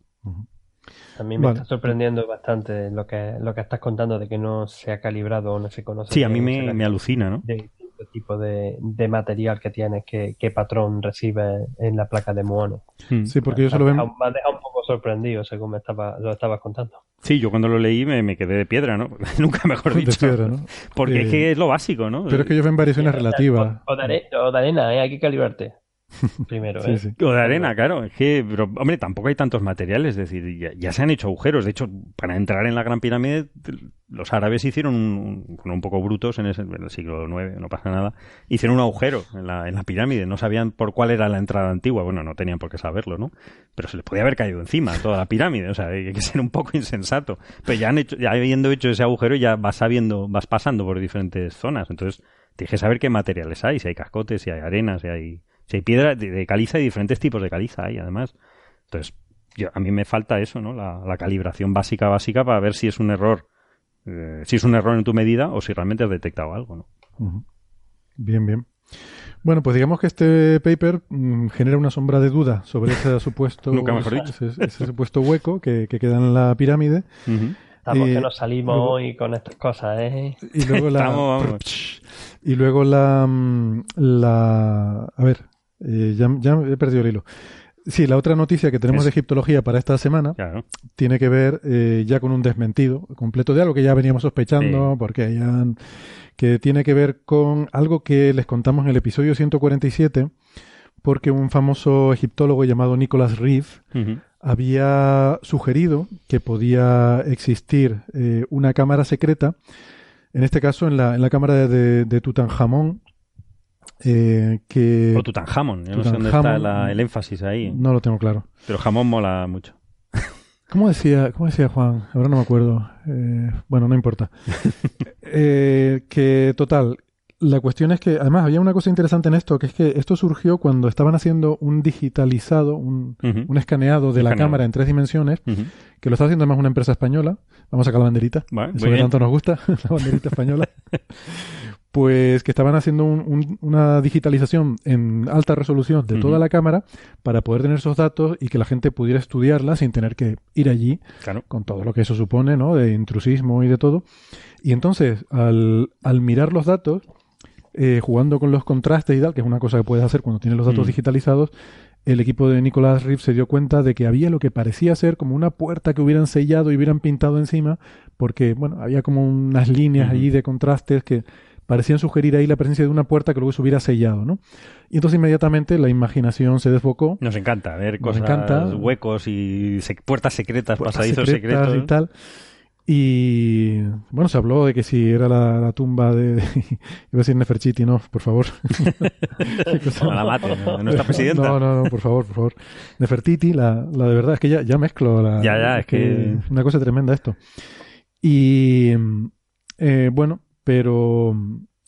A mí me
Vale.
está sorprendiendo bastante lo que, lo que estás contando de que no se ha calibrado o no se conoce.
Sí, a mí me, me alucina, ¿no?
de distinto tipo de, de material que tienes, qué, qué patrón recibe en la placa de muones.
Mm.
Sí, porque ellos se lo
dejado, me ha dejado un poco sorprendido según me estaba, lo estabas contando.
Sí, yo cuando lo leí me, me quedé de piedra, ¿no? Nunca mejor
de
dicho.
piedra, ¿no?
Porque
Eh,
es que es lo básico, ¿no?
Pero es que ellos ven variaciones relativas.
O, de, o de arena, ¿eh? hay que calibrarte. Primero,
Sí,
¿eh?
sí.
O de arena, claro. Es que, pero, hombre, tampoco hay tantos materiales. Es decir, ya, ya se han hecho agujeros. De hecho, para entrar en la Gran Pirámide, los árabes hicieron un, un, poco brutos en, ese- en el siglo IX, no pasa nada. Hicieron un agujero en la, en la pirámide. No sabían por cuál era la entrada antigua. Bueno, no tenían por qué saberlo, ¿no? Pero se les podía haber caído encima toda la pirámide. O sea, hay que ser un poco insensato. Pero ya han hecho, ya habiendo hecho ese agujero, ya vas sabiendo, vas pasando por diferentes zonas. Entonces, tienes que saber qué materiales hay. Si hay cascotes, si hay arena, si hay, si hay piedra de, de caliza y diferentes tipos de caliza hay, además. Entonces, yo, a mí me falta eso, ¿no? La, la calibración básica, básica, para ver si es un error, eh, si es un error en tu medida o si realmente has detectado algo, ¿no?
Bien, bien. Bueno, pues digamos que este paper mm, genera una sombra de duda sobre ese supuesto,
Nunca mejor dicho.
ese, ese supuesto hueco que, que queda en la pirámide.
Estamos
Eh,
que nos salimos
luego-
hoy con estas cosas, ¿eh?
Y luego la,
Estamos, vamos.
y luego la, mm, la a ver, eh, ya, ya he perdido el hilo. Sí, la otra noticia que tenemos
Es-
de egiptología para esta semana
Claro.
tiene que ver eh, ya con un desmentido completo de algo que ya veníamos sospechando, porque ya han- que tiene que ver con algo que les contamos en el episodio 147, porque un famoso egiptólogo llamado Nicholas Reeve había sugerido que podía existir eh, una cámara secreta, en este caso en la, en la cámara de, de Tutankamón, eh, que
O Tutanhamon. Yo no sé dónde está la- el énfasis ahí.
no lo tengo claro.
Pero jamón mola mucho.
¿Cómo decía, cómo decía Juan? Ahora no me acuerdo. Eh, bueno, no importa. Eh, que total, la cuestión es que además había una cosa interesante en esto, que es que esto surgió cuando estaban haciendo un digitalizado, un,
Ujú.
un escaneado de la
Escaneado.
cámara en tres dimensiones,
Ujú.
que lo está haciendo además una empresa española. Vamos a sacar la banderita.
Vale,
Eso que tanto nos gusta, la banderita española. Pues que estaban haciendo un- un- una digitalización en alta resolución de toda la cámara para poder tener esos datos y que la gente pudiera estudiarla sin tener que ir allí
Claro.
con todo lo que eso supone, ¿no? De intrusismo y de todo. Y entonces, al, al mirar los datos, eh, jugando con los contrastes y tal, que es una cosa que puedes hacer cuando tienes los datos
Mm.
digitalizados, el equipo de Nicolás Reeves se dio cuenta de que había lo que parecía ser como una puerta que hubieran sellado y hubieran pintado encima, porque, bueno, había como unas líneas allí de contrastes que parecían sugerir ahí la presencia de una puerta que luego se hubiera sellado, ¿no? Y entonces inmediatamente la imaginación se desbocó
Nos encanta ver cosas,
encanta.
huecos y sec- puertas secretas,
puertas
pasadizos
secretas
secretos.
y tal. Y bueno, se habló de que si era la, la tumba de, de- Iba a decir Nefertiti, no, por favor.
No la mate, ¿no? nuestra presidenta.
No, no, no, por favor, por favor. Nefertiti, la, la de verdad, es que ya, ya mezclo la.
Ya, ya, es que-
Una cosa tremenda esto. Y. eh, bueno, pero.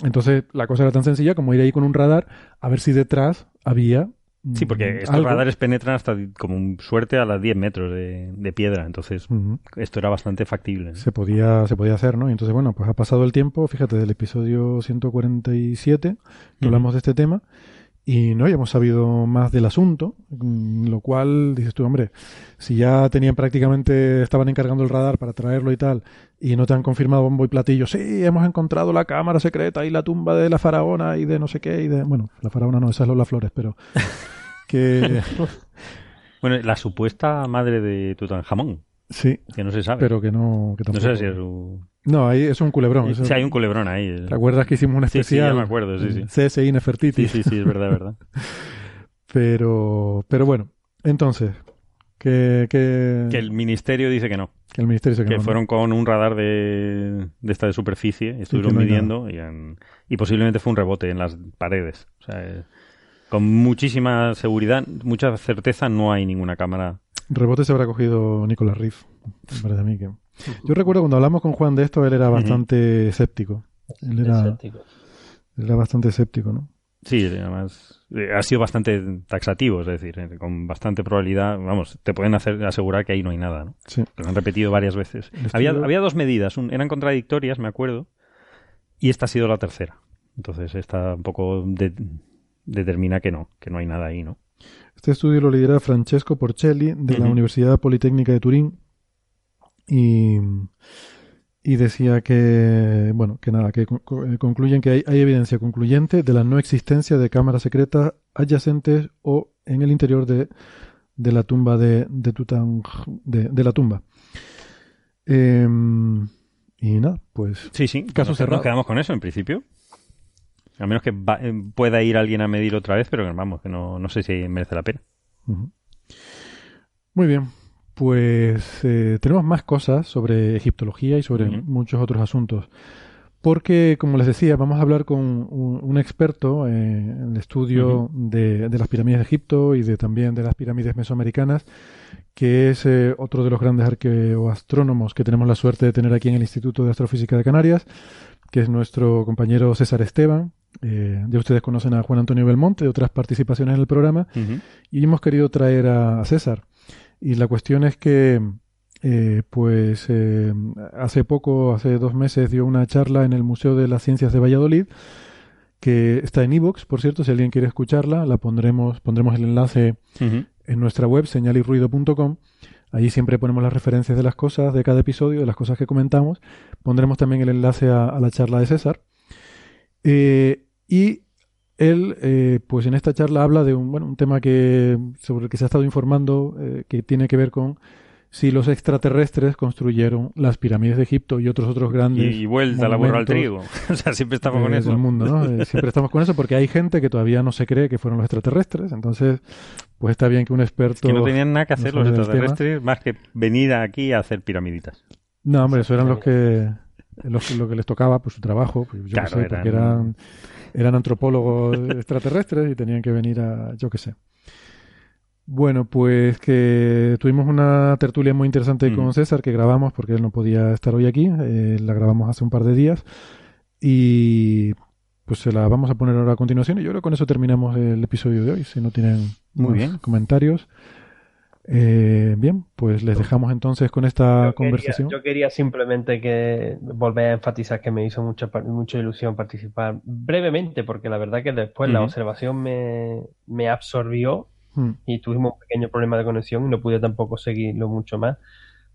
Entonces la cosa era tan sencilla como ir ahí con un radar a ver si detrás había. mm,
Sí, porque estos
algo.
radares penetran hasta como un suerte a las 10 metros de, de piedra, entonces esto era bastante factible. ¿no?
se podía, se podía hacer, ¿no? Y entonces, bueno, pues ha pasado el tiempo, fíjate, del episodio 147, que
Ujú.
hablamos de este tema, y no habíamos sabido más del asunto, mm, lo cual, dices tú, hombre, si ya tenían prácticamente, estaban encargando el radar para traerlo y tal, y no te han confirmado bombo y platillo, sí, hemos encontrado la cámara secreta y la tumba de la faraona y de no sé qué, y de, bueno, la faraona no, esa es Lola Flores, pero que,
Bueno, la supuesta madre de Tutankamón,
sí,
que no se sabe.
pero que no, que
no
tampoco.
sé si es.
No, ahí es un culebrón.
Sí, hay un culebrón ahí.
¿Te acuerdas que hicimos un
Sí, sí,
especial?
ya me acuerdo, sí, sí.
CSI Nefertiti.
Sí, sí, sí, es verdad, es verdad.
Pero, pero bueno, entonces, que, que,
Que el ministerio dice que no,
que el ministerio se
que
¿no?
fueron con un radar de, de esta de superficie, y estuvieron
que no
midiendo y, han- y posiblemente fue un rebote en las paredes. O sea, eh, con muchísima seguridad, mucha certeza, no hay ninguna cámara.
Rebote se habrá cogido Nicolás Riff. Me parece a mí que. Yo recuerdo cuando hablamos con Juan de esto, él era bastante escéptico. Él era,
Escéptico.
él era bastante escético, ¿no?
Sí, además eh, ha sido bastante taxativo, es decir, eh, con bastante probabilidad, vamos, te pueden hacer asegurar que ahí no hay nada, ¿no?
Sí.
Lo han repetido varias veces. Había, había dos medidas, un- eran contradictorias, me acuerdo, y esta ha sido la tercera. Entonces, esta un poco de- determina que no, que no hay nada ahí, ¿no?
Este estudio lo lidera Francesco Porcelli de la. Universidad Politécnica de Turín y, y decía que, bueno, que nada, que con- con- concluyen que hay, hay evidencia concluyente de la no existencia de cámaras secretas adyacentes o en el interior de, de la tumba de, de de, de la tumba. Em, y nada, pues
Sí, sí.
Caso
nos,
cerrado.
nos quedamos con eso, en principio. A menos que va- eh, pueda ir alguien a medir otra vez, pero que vamos, que no, no sé si merece la pena.
Muy bien, pues eh, tenemos más cosas sobre egiptología y sobre muchos otros asuntos. Porque, como les decía, vamos a hablar con un, un experto eh, en el estudio de, de las pirámides de Egipto y de también de las pirámides mesoamericanas, que es eh, otro de los grandes arqueoastrónomos que tenemos la suerte de tener aquí en el Instituto de Astrofísica de Canarias, que es nuestro compañero César Esteban. Eh, ya ustedes conocen a Juan Antonio Belmonte de otras participaciones en el programa y hemos querido traer a, a César. Y la cuestión es que, eh, pues, eh, hace poco, hace dos meses, dio una charla en el Museo de las Ciencias de Valladolid, que está en iVoox, por cierto, si alguien quiere escucharla, la pondremos, pondremos el enlace en nuestra web, señalirruido.com. Allí siempre ponemos las referencias de las cosas de cada episodio, de las cosas que comentamos. Pondremos también el enlace a, a la charla de César. Eh, y él, eh, pues en esta charla habla de un, bueno, un tema que, sobre el que se ha estado informando, eh, que tiene que ver con si los extraterrestres construyeron las pirámides de Egipto y otros otros grandes
Y, y vuelta la burra al trigo. o sea, siempre estamos con
eh,
eso.
del mundo, ¿no? Eh, siempre estamos con eso porque hay gente que todavía no se cree que fueron los extraterrestres, entonces pues está bien que un experto
Que no tenían nada que hacer los extraterrestres más que venir aquí a hacer piramiditas.
No, hombre, eso eran los que los, lo que les tocaba, pues su trabajo, pues, yo
Claro,
sé, porque
eran-
eran antropólogos extraterrestres y tenían que venir a, yo qué sé. Bueno, pues que tuvimos una tertulia muy interesante
Mm.
con César que grabamos porque él no podía estar hoy aquí, eh, la grabamos hace un par de días y pues se la vamos a poner ahora a continuación y yo creo que con eso terminamos el episodio de hoy, si no tienen
Muy
más
bien.
comentarios. Eh, bien, pues les dejamos entonces con esta
Yo quería,
conversación.
yo quería simplemente que volver a enfatizar que me hizo mucha, mucha ilusión participar brevemente, porque la verdad que después la observación me, me absorbió
Mm.
y tuvimos un pequeño problema de conexión y no pude tampoco seguirlo mucho más,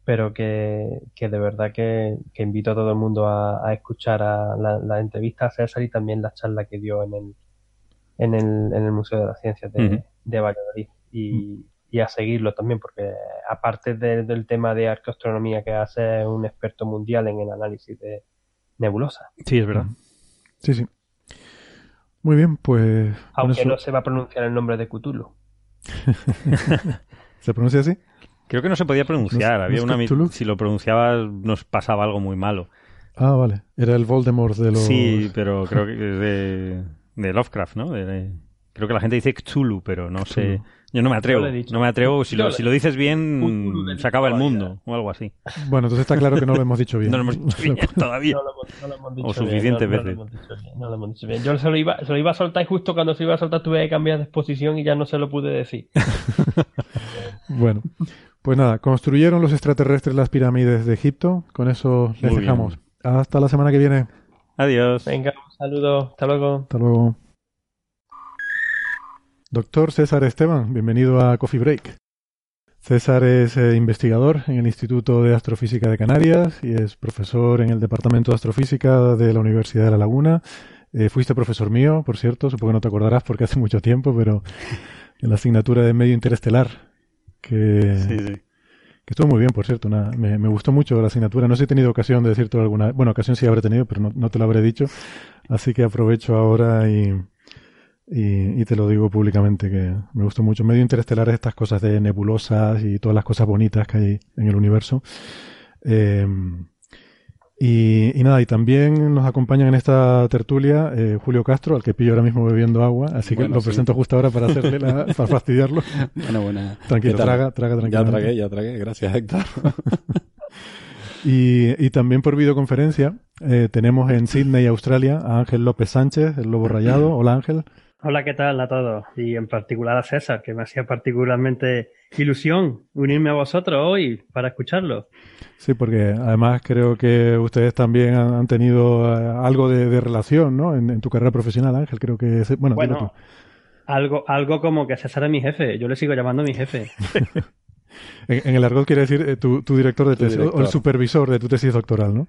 pero que, que de verdad que, que invito a todo el mundo a, a escuchar a la, la entrevista a César y también la charla que dio en el, en el, en el Museo de las Ciencias de, de Valladolid y, y a seguirlo también, porque aparte de- del tema de arqueoastronomía que hace, es un experto mundial en el análisis de nebulosas,
Sí, es verdad.
Sí, sí. Muy bien, pues
aunque
eso-
no se va a pronunciar el nombre de Cthulhu.
¿Se pronuncia así?
Creo que no se podía pronunciar.
¿No es-
Había
no
una
Cthulhu?
si lo pronunciabas nos pasaba algo muy malo.
Ah, vale. Era el Voldemort de los...
Sí, pero creo que es de, de Lovecraft, ¿no? De- de- creo que la gente dice Cthulhu, pero no sé. Yo no me atrevo. No me atrevo. Si lo, si lo dices bien, se acaba el mundo o algo así.
Bueno, entonces está claro que no lo hemos dicho bien.
No lo hemos dicho bien todavía.
No lo hemos, no lo hemos dicho
O
bien,
suficientes
no- no lo
veces.
hemos dicho bien, no lo hemos dicho bien. Yo se lo, iba, se lo iba a soltar y justo cuando se iba a soltar tuve que cambiar de exposición y ya no se lo pude decir.
Bueno, pues nada, construyeron los extraterrestres las pirámides de Egipto. Con eso les
Muy bien.
dejamos. Hasta la semana que viene.
Adiós.
Venga, un saludo, hasta luego.
Hasta luego. Doctor César Esteban, bienvenido a Coffee Break. César es eh, investigador en el Instituto de Astrofísica de Canarias y es profesor en el Departamento de Astrofísica de la Universidad de La Laguna. Eh, fuiste profesor mío, por cierto, supongo que no te acordarás porque hace mucho tiempo, pero en la asignatura de medio interestelar, que,
Sí, sí.
que estuvo muy bien, por cierto. una- me, me gustó mucho la asignatura. No sé si he tenido ocasión de decirte alguna Bueno, ocasión sí habré tenido, pero no, no te lo habré dicho. Así que aprovecho ahora y, y, y te lo digo públicamente, que me gustó mucho. Medio interestelar es estas cosas de nebulosas y todas las cosas bonitas que hay en el universo. Eh, y, y nada, y también nos acompañan en esta tertulia eh, Julio Castro, al que pillo ahora mismo bebiendo agua, así que
Bueno,
lo
sí.
presento justo ahora para hacerle la, para fastidiarlo.
Bueno, buena.
Tranquilo, traga, traga
Ya
tranquilamente.
tragué, ya tragué. Gracias, Héctor.
Y, y también por videoconferencia eh, tenemos en Sydney, Australia, a Ángel López Sánchez, el Lobo Rayado. Hola Ángel.
Hola, ¿qué tal a todos? Y en particular a César, que me hacía particularmente ilusión unirme a vosotros hoy para escucharlo.
Sí, porque además creo que ustedes también han, tenido eh, algo de, de relación, ¿no? En, en tu carrera profesional, Ángel, creo que... es- Bueno,
Bueno, algo, algo como que César es mi jefe. Yo le sigo llamando mi jefe.
tú. En, en el argot quiere decir eh, tu, tu director de tesis, o- o el supervisor de tu tesis doctoral, ¿no?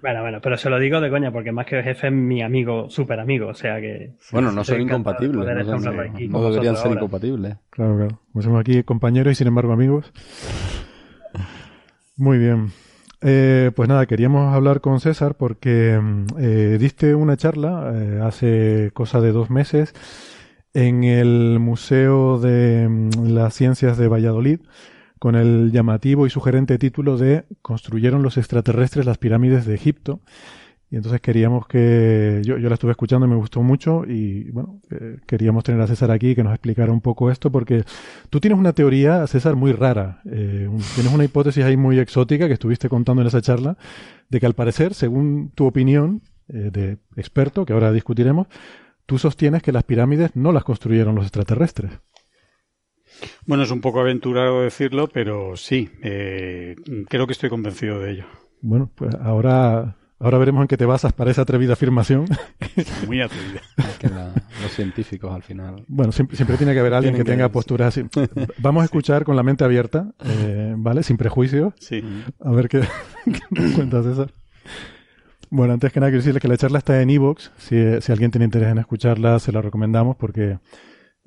Bueno, bueno, pero se lo digo de coña, porque más que jefe es mi amigo, súper amigo. O sea que.
Bueno, no son incompatibles. No,
aquí
deberían ser
ahora.
incompatibles.
Claro, claro. Como somos aquí compañeros y sin embargo amigos. Muy bien. Eh, pues nada, queríamos hablar con César porque mm, eh, diste una charla eh, hace cosa de dos meses en el Museo de mm, las Ciencias de Valladolid con el llamativo y sugerente título de Construyeron los extraterrestres las pirámides de Egipto. Y entonces queríamos que, yo, yo la estuve escuchando y me gustó mucho y bueno, eh, queríamos tener a César aquí que nos explicara un poco esto porque tú tienes una teoría, César, muy rara. Eh, tienes una hipótesis ahí muy exótica que estuviste contando en esa charla de que al parecer, según tu opinión eh, de experto, que ahora discutiremos, tú sostienes que las pirámides no las construyeron los extraterrestres.
Bueno, es un poco aventurado decirlo, pero sí, eh, creo que estoy convencido de ello.
Bueno, pues ahora, ahora veremos en qué te basas para esa atrevida afirmación.
Muy atrevida.
Es que la- los científicos al final.
Bueno, siempre, siempre tiene que haber alguien que tenga posturas así. Vamos a escuchar con la mente abierta, eh, ¿vale? Sin prejuicios.
Sí.
A ver qué, qué nos cuenta César. Bueno, antes que nada quiero decirles que la charla está en Evox. Si, si alguien tiene interés en escucharla, se la recomendamos porque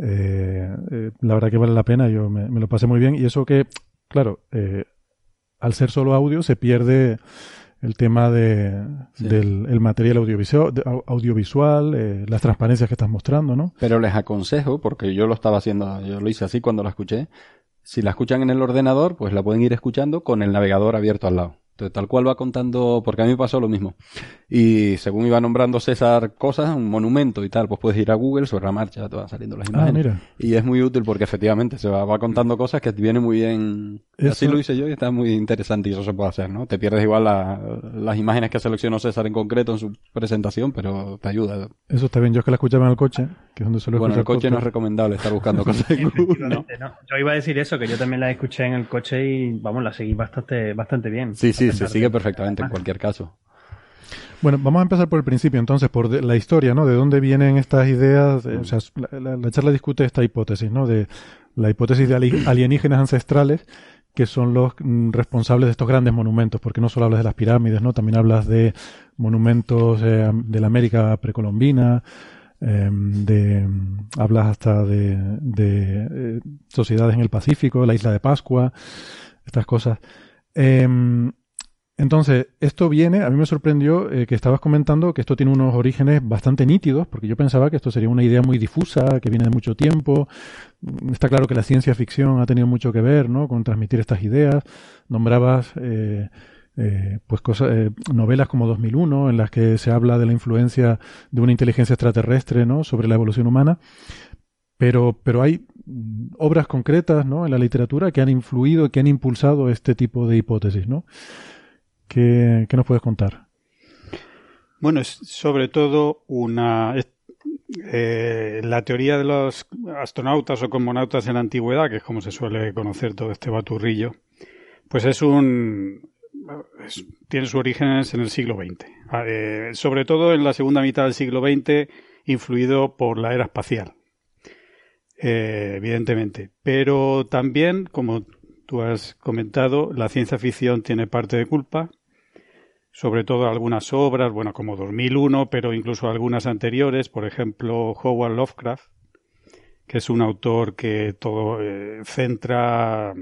eh, eh, la verdad que vale la pena. Yo me, me lo pasé muy bien. Y eso que, claro, eh, al ser solo audio se pierde el tema de,
Sí.
del el material audiovisual, de- audiovisual las transparencias que estás mostrando, ¿no?
Pero les aconsejo, porque yo lo estaba haciendo, yo lo hice así cuando la escuché. Si la escuchan en el ordenador, pues la pueden ir escuchando con el navegador abierto al lado. Entonces, tal cual va contando, porque a mí me pasó lo mismo. Y según iba nombrando César cosas, un monumento y tal, pues puedes ir a Google sobre la marcha, te van saliendo las
Ah,
imágenes.
mira.
Y es muy útil porque efectivamente se va, va contando cosas que viene muy bien. Así lo hice yo y está muy interesante y eso se puede hacer, ¿no? Te pierdes igual la- las imágenes que seleccionó César en concreto en su presentación, pero te ayuda.
Eso está bien. Yo es que la escuchaba en el coche, que es donde suelo
Bueno, en el coche no es recomendable estar buscando cosas en Google, ¿no?
Efectivamente, no. Yo iba a decir eso, que yo también la escuché en el coche y, vamos, la seguí bastante, bastante bien.
Sí, sí, se sigue perfectamente en cualquier caso.
Bueno, vamos a empezar por el principio, entonces, por la historia, ¿no? De dónde vienen estas ideas. o sea, la, la- la charla discute esta hipótesis, ¿no? De la hipótesis de ali- alienígenas ancestrales, que son los mm, responsables de estos grandes monumentos, porque no solo hablas de las pirámides, ¿no? También hablas de monumentos eh, de la América precolombina, em, de, mm, hablas hasta de, de, eh, sociedades en el Pacífico, la isla de Pascua, estas cosas. Em, entonces, esto viene, a mí me sorprendió eh, que estabas comentando que esto tiene unos orígenes bastante nítidos, porque yo pensaba que esto sería una idea muy difusa, que viene de mucho tiempo. Mm, Está claro que la ciencia ficción ha tenido mucho que ver, ¿no? Con transmitir estas ideas. Nombrabas, eh, eh, pues novelas como 2001, en las que se habla de la influencia de una inteligencia extraterrestre, ¿no? Sobre la evolución humana. Pero, pero hay mm, obras concretas, ¿no? En la literatura que han influido, que han impulsado este tipo de hipótesis, ¿no? ¿Qué, nos puedes contar?
Bueno, es sobre todo una eh, la teoría de los astronautas o cosmonautas en la antigüedad, que es como se suele conocer todo este baturrillo, pues es un tiene sus orígenes en el siglo XX, Ah, eh, sobre todo en la segunda mitad del siglo XX, influido por la era espacial, eh, evidentemente. Pero también, como tú has comentado, la ciencia ficción tiene parte de culpa sobre todo algunas obras, bueno, como 2001, pero incluso algunas anteriores, por ejemplo, Howard Lovecraft, que es un autor que todo eh, centra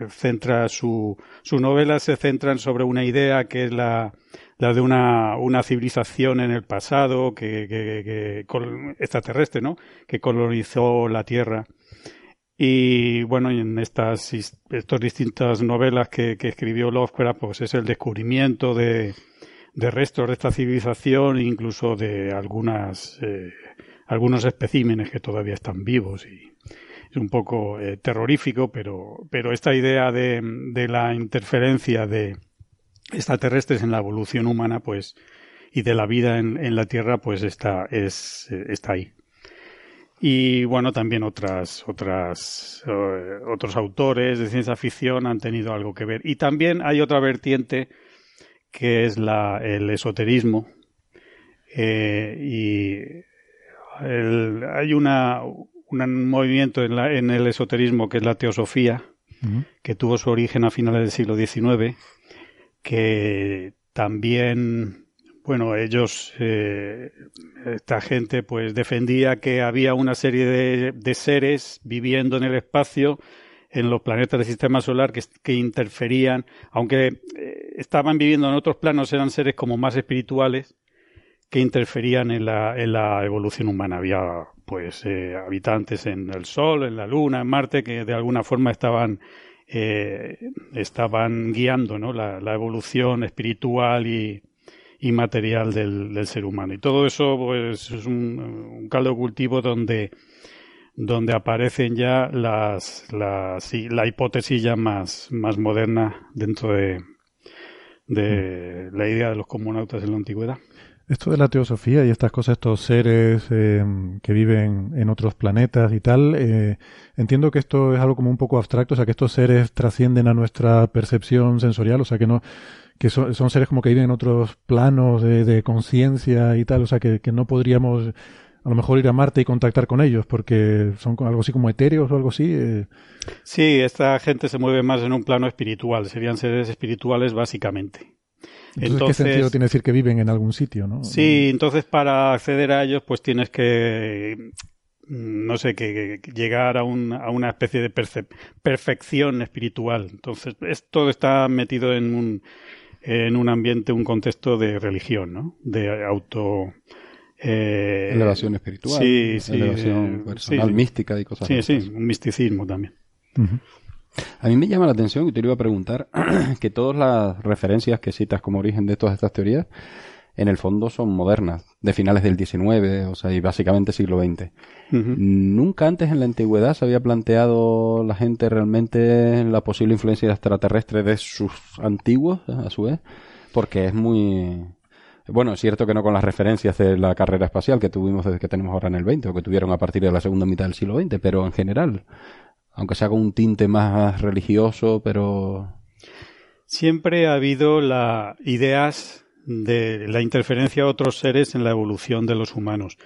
eh, centra su sus novelas se centran sobre una idea que es la, la de una, una civilización en el pasado que, que, que col- extraterrestre, ¿no? que colonizó la Tierra. Y bueno, en estas, estas distintas novelas que, escribió Lovecraft, pues es el descubrimiento de, de restos de esta civilización, incluso de algunas, eh, algunos especímenes que todavía están vivos. Y es un poco eh, terrorífico, pero, pero esta idea de, de la interferencia de extraterrestres en la evolución humana, pues, y de la vida en, en la Tierra, pues está, es, está ahí y bueno también otras otras eh, otros autores de ciencia ficción han tenido algo que ver. Y también hay otra vertiente que es la el esoterismo. Eh, y el- hay una un movimiento en, la- en el esoterismo que es la teosofía que tuvo su origen a finales del siglo XIX, que también, bueno, ellos, eh, esta gente, pues defendía que había una serie de, de seres viviendo en el espacio, en los planetas del sistema solar, que, que interferían, aunque eh, estaban viviendo en otros planos, eran seres como más espirituales, que interferían en la, en la evolución humana. Había pues eh, habitantes en el Sol, en la Luna, en Marte, que de alguna forma estaban eh, estaban guiando ¿no? la, la evolución espiritual y, y material del, del ser humano. Y todo eso pues, es un, un caldo cultivo donde, donde aparecen ya las, las, la hipótesis ya más, más moderna dentro de, de la idea de los comunautas en la antigüedad.
Esto de la teosofía y estas cosas, estos seres eh, que viven en otros planetas y tal, eh, entiendo que esto es algo como un poco abstracto, o sea, que estos seres trascienden a nuestra percepción sensorial, o sea, que no, que son, son seres como que viven en otros planos de, de conciencia y tal, o sea, que, que no podríamos a lo mejor ir a Marte y contactar con ellos, porque son algo así como etéreos o algo así. Eh.
Sí, esta gente se mueve más en un plano espiritual, serían seres espirituales básicamente.
Entonces, ¿qué sentido tiene decir que viven en algún sitio, no?
Sí, entonces para acceder a ellos, pues tienes que no sé, que, llegar a, un, a, una especie de perfección espiritual. Entonces, todo está metido en un, en un ambiente, un contexto de religión, ¿no? De auto...
Eh, elevación espiritual,
sí, sí,
elevación personal, mística y cosas
así. Sí, sí, un misticismo también.
A mí me llama la atención, y te iba a preguntar, que todas las referencias que citas como origen de todas estas teorías en el fondo son modernas, de finales del XIX, o sea, y básicamente siglo XX. Nunca antes en la antigüedad se había planteado la gente realmente la posible influencia extraterrestre de sus antiguos, a su vez, porque es muy... Bueno, es cierto que no con las referencias de la carrera espacial que tuvimos desde que tenemos ahora en el 20 o que tuvieron a partir de la segunda mitad del siglo XX, pero en general, aunque sea con un tinte más religioso, pero...
Siempre ha habido la ideas de la interferencia de otros seres en la evolución de los humanos.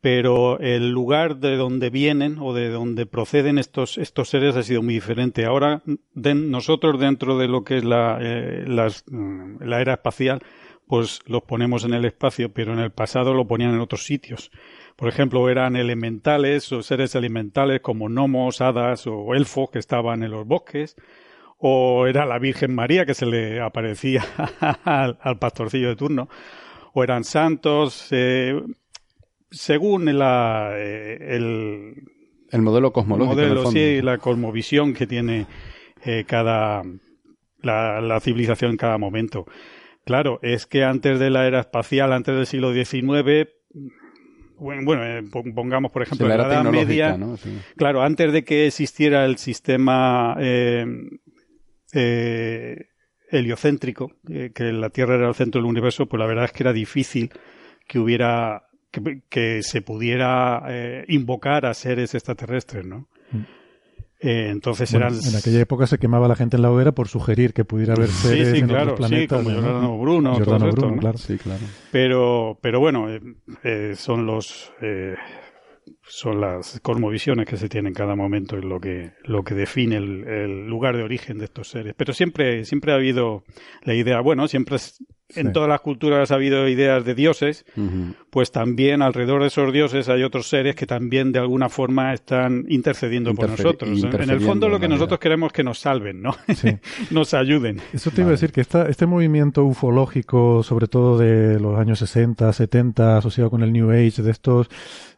Pero el lugar de donde vienen o de donde proceden estos, estos seres ha sido muy diferente. Ahora, nosotros dentro de lo que es la, eh, mm, la era espacial, pues los ponemos en el espacio, pero en el pasado lo ponían en otros sitios. Por ejemplo, eran elementales o seres elementales como gnomos, hadas o elfos que estaban en los bosques o era la Virgen María que se le aparecía al, pastorcillo de turno, o eran santos, eh, según la, eh, el,
el modelo cosmológico.
Modelo, sí, la cosmovisión que tiene eh, cada la, la, civilización en cada momento. Claro, es que antes de la era espacial, antes del siglo XIX, bueno, pongamos por ejemplo
la,
Edad Media, claro, antes de que existiera el sistema eh, heliocéntrico, eh, que la Tierra era el centro del universo, pues la verdad es que era difícil que hubiera que, se pudiera eh, invocar a seres extraterrestres, ¿no? Mm. Eh, entonces eran...
En aquella época se quemaba la gente en la hoguera por sugerir que pudiera haber seres
sí, sí,
en
claro,
otros planetas.
Sí, como Giordano Bruno,
Giordano
todo
Bruno,
esto,
claro. Sí, claro.
Pero, pero bueno, son los son las cosmovisiones que se tienen en cada momento es lo que, lo que define el, lugar de origen de estos seres. Pero siempre, siempre ha habido la idea, bueno, siempre en todas las culturas ha habido ideas de dioses, pues también alrededor de esos dioses hay otros seres que también de alguna forma están intercediendo por nosotros. En el fondo lo que nosotros queremos es que nos salven, ¿no? nos ayuden.
Eso te iba a decir que esta, este movimiento ufológico, sobre todo de los años 60, 70, asociado con el New Age, de estos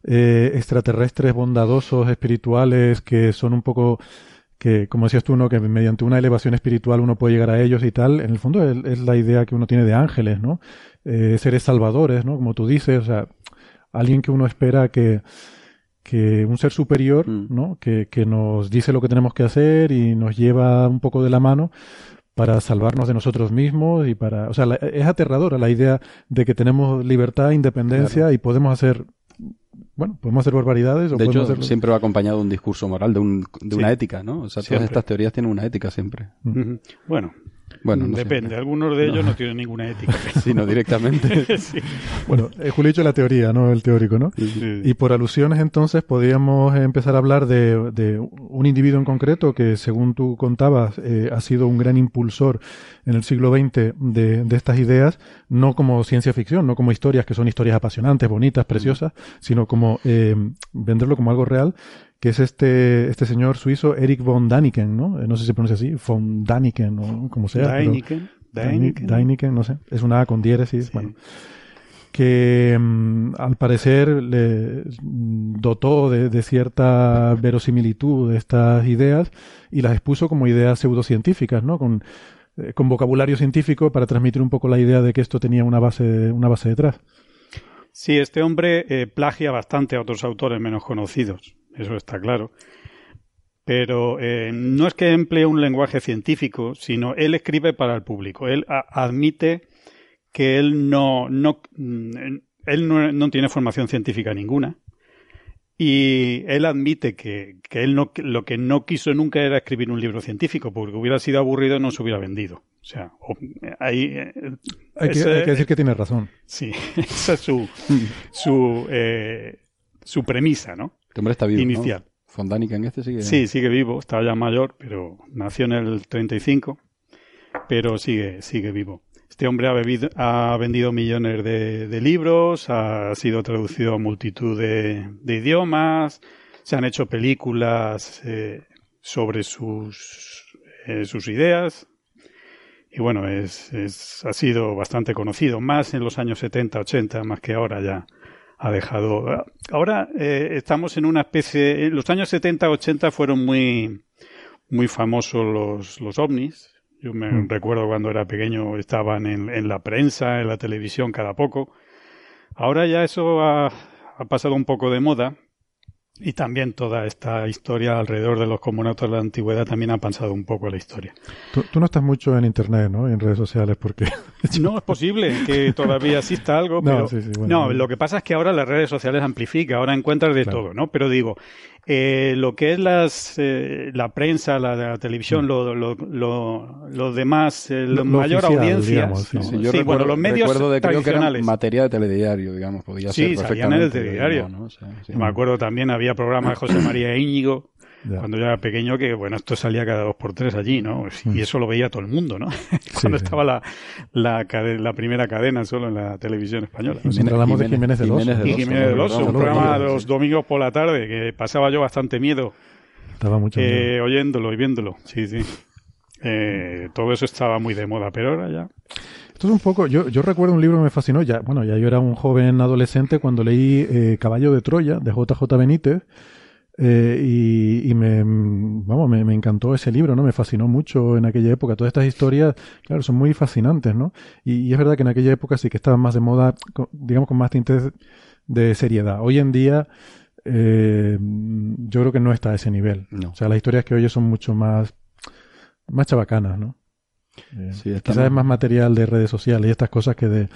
eh, extraterrestres bondadosos, espirituales, que son un poco que, como decías tú, ¿no? que mediante una elevación espiritual uno puede llegar a ellos y tal, en el fondo es, la idea que uno tiene de ángeles, ¿no? Eh, seres salvadores, ¿no? Como tú dices, o sea, alguien que uno espera que, que un ser superior, mm. ¿no? Que, que nos dice lo que tenemos que hacer y nos lleva un poco de la mano para salvarnos de nosotros mismos y para, o sea, es aterradora la idea de que tenemos libertad, independencia y podemos hacer bueno, podemos hacer barbaridades. O
de
hecho,
siempre va acompañado de un discurso moral, de, un, de una ética, ¿no? O sea, todas estas teorías tienen una ética siempre.
Bueno, bueno, depende. Algunos de ellos no. tienen ninguna ética.
Sino directamente.
Bueno, eh, Julio la teoría, ¿no? El teórico, ¿no? Y por alusiones, entonces, podríamos empezar a hablar de, de, un individuo en concreto que, según tú contabas, eh, ha sido un gran impulsor en el siglo XX de, de, estas ideas, no como ciencia ficción, no como historias que son historias apasionantes, bonitas, preciosas, sino como eh, venderlo como algo real que es este, este señor suizo Eric von Daniken, ¿no? Eh, no sé si se pronuncia así, von Daniken o como sea.
Daniken.
Daniken. no sé. Es una A con diéresis, bueno. Que mm, al parecer le dotó de, cierta verosimilitud de estas ideas y las expuso como ideas pseudocientíficas, ¿no? Con, eh, con vocabulario científico para transmitir un poco la idea de que esto tenía una base, una base detrás.
Sí, este hombre eh, plagia bastante a otros autores menos conocidos eso está claro. Pero eh, no es que emplee un lenguaje científico, sino él escribe para el público. Él admite que él no, no, mm, él no, tiene formación científica ninguna. Y él admite que, que él no, lo que no quiso nunca era escribir un libro científico, porque hubiera sido aburrido y no se hubiera vendido. O sea, ahí.
Eh, hay, que, hay, que, decir que tiene razón.
Sí, esa es su, su, eh, su premisa, ¿no?
Este hombre está vivo.
Inicial.
¿no? en este sigue.
Sí, sigue vivo. Estaba ya mayor, pero nació en el 35. Pero sigue, sigue vivo. Este hombre ha, bebido- ha vendido millones de, de libros, ha sido traducido a multitud de, de idiomas, se han hecho películas eh, sobre sus, eh, sus ideas. Y bueno, es, es- ha sido bastante conocido, más en los años 70, 80, más que ahora ya ha dejado. Ahora eh, estamos en una especie. En los años 70, 80 fueron muy, muy famosos los, los ovnis. Yo me
Mm.
recuerdo cuando era pequeño estaban en, en la prensa, en la televisión cada poco. Ahora ya eso ha, ha pasado un poco de moda y también toda esta historia alrededor de los cosmonautas de la antigüedad también ha pasado un poco la historia.
Tú, tú no estás mucho en internet, ¿no? En redes sociales, porque
No es posible que todavía exista algo,
No,
pero
sí, sí, bueno.
no, lo que pasa es que ahora las redes sociales amplifican, ahora encuentras de
Claro.
todo, ¿no? Pero digo, eh, lo que es las, eh, la prensa, la, la televisión, lo, lo, lo, lo demás, eh,
Mm.
La
lo
mayor
oficial,
audiencia,
digamos, sí.
¿no?
Sí, yo
Sí,
recuerdo,
bueno, los medios
recuerdo de creo que materia de telediario, digamos, podía
Sí,
ser
salían en el
perfectamente,
telediario.
¿no? O sea, sí.
Me acuerdo también, había programas de José María Íñigo,
Ya.
cuando yo era pequeño, que bueno, esto salía cada dos por tres allí, ¿no? Y eso lo veía todo el mundo, ¿no? Cuando
sí.
estaba la, la, cade- la primera cadena solo en la televisión española.
Siempre hablamos de Jiménez del Oso.
Jiménez del
Y
Oso,
Jiménez del. Oso, un programa
Jiménez,
los
sí.
domingos por la tarde, que pasaba yo bastante miedo
Estaba mucho.
eh, oyéndolo y viéndolo. Sí, sí. Eh, todo eso estaba muy de moda, pero ahora ya.
Esto es un poco, yo, yo recuerdo un libro que me fascinó, ya, bueno, ya yo era un joven adolescente cuando leí eh, Caballo de Troya de JJ Benítez eh, y, y me, vamos, me, me encantó ese libro, ¿no? Me fascinó mucho en aquella época. Todas estas historias, claro, son muy fascinantes, ¿no? Y, y es verdad que en aquella época sí que estaban más de moda, digamos, con más tintes de seriedad. Hoy en día, eh, yo creo que no está a ese nivel.
No.
O sea, las historias que oyes son mucho más, más chabacanas, ¿no? Eh,
Sí,
quizás es más material de redes sociales y estas cosas que de...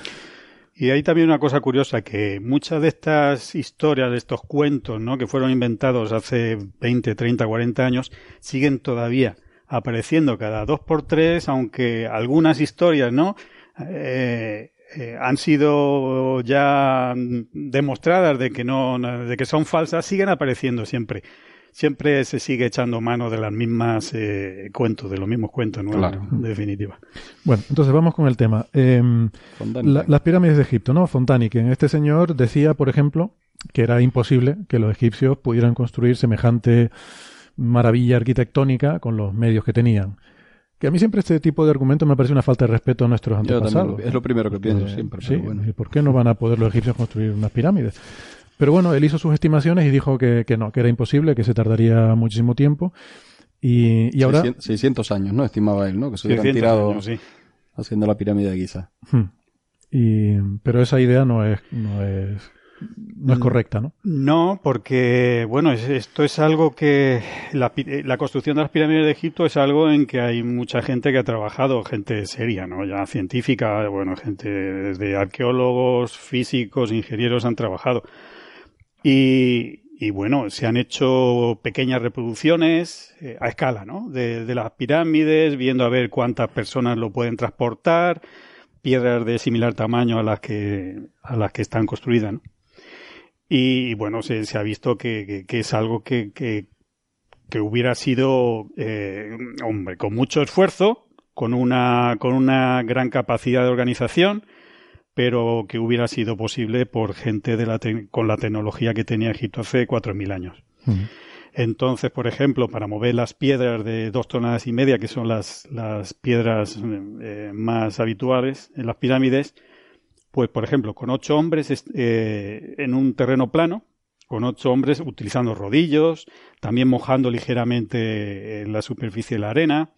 Y hay también una cosa curiosa, que muchas de estas historias, de estos cuentos, ¿no? que fueron inventados hace 20, 30, 40 años, siguen todavía apareciendo cada dos por tres, aunque algunas historias, ¿no? Eh, eh, han sido ya demostradas de que no, de que son falsas, siguen apareciendo siempre. Siempre se sigue echando mano de las mismas eh, cuentos, de los mismos cuentos, ¿no?
Claro.
En definitiva.
Bueno, entonces vamos con el tema. Em, la- las pirámides de Egipto, ¿no? Fontaniken. Este señor decía, por ejemplo, que era imposible que los egipcios pudieran construir semejante maravilla arquitectónica con los medios que tenían. Que a mí siempre este tipo de argumentos me parece una falta de respeto a nuestros
Yo también
antepasados.
lo- es lo primero que pienso
Eh,
siempre,
Sí,
pero bueno.
¿y ¿por qué no van a poder los egipcios construir unas pirámides? Pero bueno, él hizo sus estimaciones y dijo que, que no, que era imposible, que se tardaría muchísimo tiempo. Y, y ahora...
600, 600 años, ¿no? Estimaba él, ¿no? Que se hubieran
600
tirado
años, sí.
haciendo la pirámide de Giza.
Hmm. Y, pero esa idea no es, no es, no es correcta, ¿no?
No, porque, bueno, es- esto es algo que la, pi- la construcción de las pirámides de Egipto es algo en que hay mucha gente que ha trabajado, gente seria, ¿no? Ya científica, bueno, gente desde arqueólogos, físicos, ingenieros han trabajado. Y, bueno, se han hecho pequeñas reproducciones eh, a escala, ¿no? De, de las pirámides, viendo a ver cuántas personas lo pueden transportar, piedras de similar tamaño a las que, a las que están construidas, ¿no? Y bueno, se, ha visto que, que- es algo que, que, que hubiera sido, eh, hombre, con mucho esfuerzo, con una, con una gran capacidad de organización, pero que hubiera sido posible por gente de la te- con la tecnología que tenía Egipto hace 4.000 años. Entonces, por ejemplo, para mover las piedras de dos toneladas y media, que son las, las piedras eh, más habituales en las pirámides, pues, por ejemplo, con ocho hombres eh, en un terreno plano, con ocho hombres utilizando rodillos, también mojando ligeramente eh, la superficie de la arena,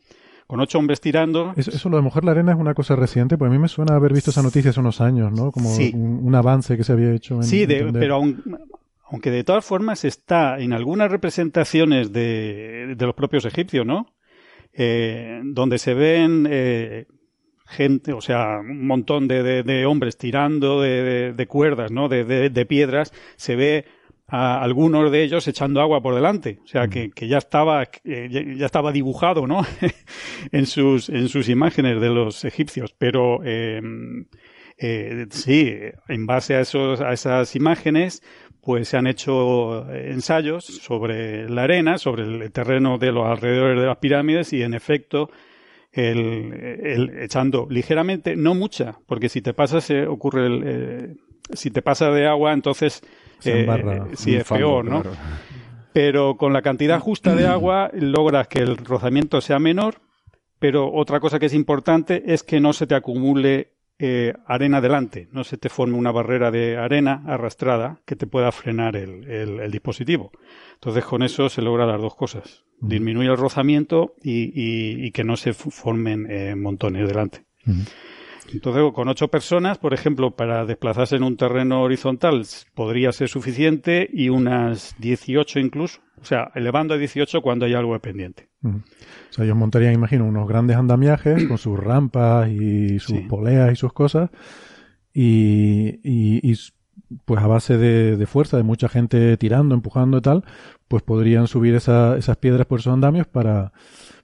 con ocho hombres tirando.
Eso, eso lo de mojar la arena es una cosa reciente, pues a mí me suena haber visto esa noticia hace unos años, ¿no? Como
Sí.
un, un avance que se había hecho en
Sí, de- pero aun- aunque de todas formas está en algunas representaciones de, de los propios egipcios, ¿no? Eh, donde se ven eh, gente, o sea, un montón de, de- de hombres tirando de, de- cuerdas, ¿no? De piedras, se ve a algunos de ellos echando agua por delante, o sea, que, que ya estaba eh, ya, estaba dibujado, ¿no? en sus en sus imágenes de los egipcios, pero eh, eh, sí, en base a, esos, a esas imágenes, pues se han hecho ensayos sobre la arena, sobre el terreno de los alrededores de las pirámides y en efecto el, el- echando ligeramente, no mucha, porque si te pasas se ocurre el, eh, si te pasa de agua, entonces eh,
embarra.
sí es peor, ¿no?
claro.
Pero con la cantidad justa de agua logras que el rozamiento sea menor, pero otra cosa que es importante es que no se te acumule eh, arena delante, no se te forme una barrera de arena arrastrada que te pueda frenar el, el- el dispositivo. Entonces con eso se logra las dos cosas, disminuye el rozamiento y, y- y que no se formen eh, montones delante.
Ujú.
Entonces, con ocho personas, por ejemplo, para desplazarse en un terreno horizontal podría ser suficiente y unas 18 incluso. O sea, elevando a 18 cuando hay algo pendiente.
Ujú. O sea, ellos montarían, imagino, unos grandes andamiajes con sus rampas y sus
Sí.
poleas y sus cosas. Y, y- y, pues a base de, de fuerza, de mucha gente tirando, empujando y tal, pues podrían subir esa- esas piedras por esos andamios para,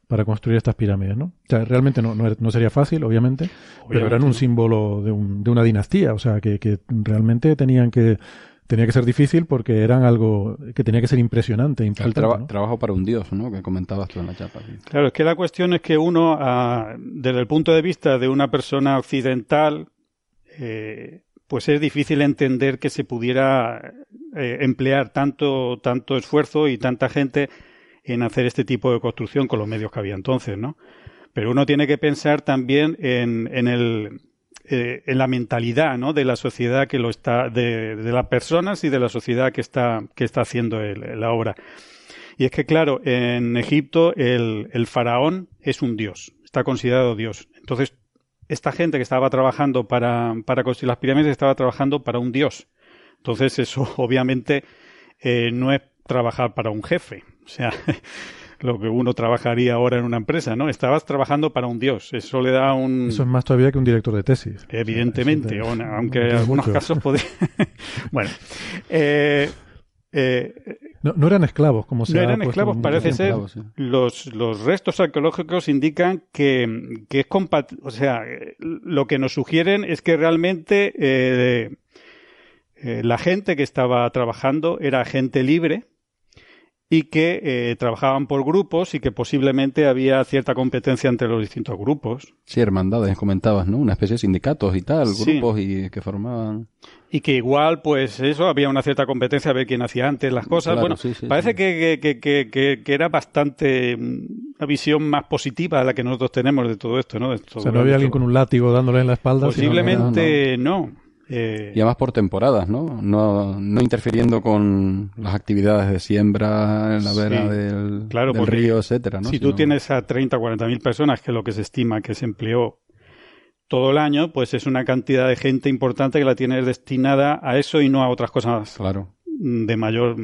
para construir estas pirámides, ¿no? O sea, realmente no, no, er- no sería fácil, obviamente, pero eran un símbolo de, un- de una dinastía, o sea, que, que realmente tenían que tenía que ser difícil porque eran algo que tenía que ser impresionante,
El
impactante,
traba-
¿no?
trabajo para un dios, ¿no? Que comentabas tú en la chapa. sí.
Claro, es que la cuestión es que uno, ah, desde el punto de vista de una persona occidental, eh, pues es difícil entender que se pudiera eh, emplear tanto, tanto esfuerzo y tanta gente en hacer este tipo de construcción con los medios que había entonces, ¿no? Pero uno tiene que pensar también en, en el, eh, en la mentalidad, ¿no? De la sociedad que lo está, de, de las personas y de la sociedad que está, que está haciendo el- la obra. Y es que, claro, en Egipto el, el faraón es un dios, está considerado dios. Entonces, esta gente que estaba trabajando para, para construir las pirámides estaba trabajando para un dios. Entonces, eso obviamente eh, no es trabajar para un jefe. O sea, lo que uno trabajaría ahora en una empresa, ¿no? Estabas trabajando para un dios. Eso le da un...
Eso es más todavía que un director de tesis.
Evidentemente, aunque en algunos
mucho.
casos podría... bueno, eh, eh,
No, no eran esclavos, como se
no eran esclavos, parece ser.
esclavos, sí.
Los, los restos arqueológicos indican que, que es compat- o sea, lo que nos sugieren es que realmente eh, la gente que estaba trabajando era gente libre y que eh, trabajaban por grupos y que posiblemente había cierta competencia entre los distintos grupos
Sí, hermandades, comentabas, ¿no? Una especie de sindicatos y tal,
Sí.
grupos y que formaban.
y que igual pues eso había una cierta competencia a ver quién hacía antes las cosas
Claro,
bueno
sí, sí,
parece
sí.
Que, que, que, que, que era bastante mm, una visión más positiva a la que nosotros tenemos de todo esto no De
O sea, no había alguien con un látigo dándole en la espalda.
posiblemente no, Eh,
Y además por temporadas, ¿no? No, no interfiriendo con las actividades de siembra en la
Sí,
vera del,
claro,
del
porque
río, etcétera, ¿no?
si tú tienes a 30 o 40 mil personas que es lo que se estima que se empleó todo el año pues es una cantidad de gente importante que la tienes destinada a eso y no a otras cosas
Claro.
de mayor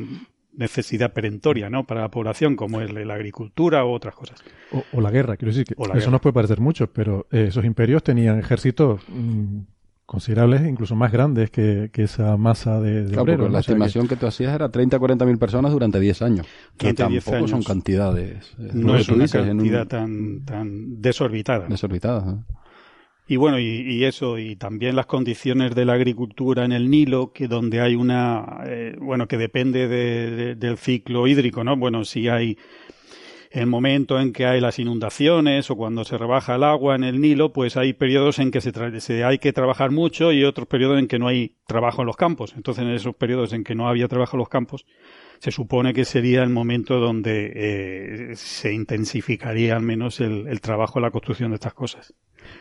necesidad perentoria ¿no? para la población como es la agricultura u otras cosas
O, o la guerra, quiero decir que
O la
eso
guerra.
nos puede parecer mucho, pero eh, esos imperios tenían ejércitos mm, considerables, incluso más grandes que, que esa masa de, de
Claro,
obreros.
la
O sea que-
estimación que... tú hacías era 30 40 mil personas durante 10 años. Que
20, 10
tampoco son cantidades. eh,
no es una
dices, en un-
cantidad tan, tan desorbitada
desorbitadas. ¿no?
Y bueno, y, y eso, y también las condiciones de la agricultura en el Nilo, que donde hay una, eh, bueno, que depende de- de- del ciclo hídrico, ¿no? Bueno, si hay el momento en que hay las inundaciones o cuando se rebaja el agua en el Nilo, pues hay periodos en que se, hay que trabajar mucho y otros periodos en que no hay trabajo en los campos. Entonces, en esos periodos en que no había trabajo en los campos, se supone que sería el momento donde eh, se intensificaría al menos el, el trabajo en la construcción de estas cosas.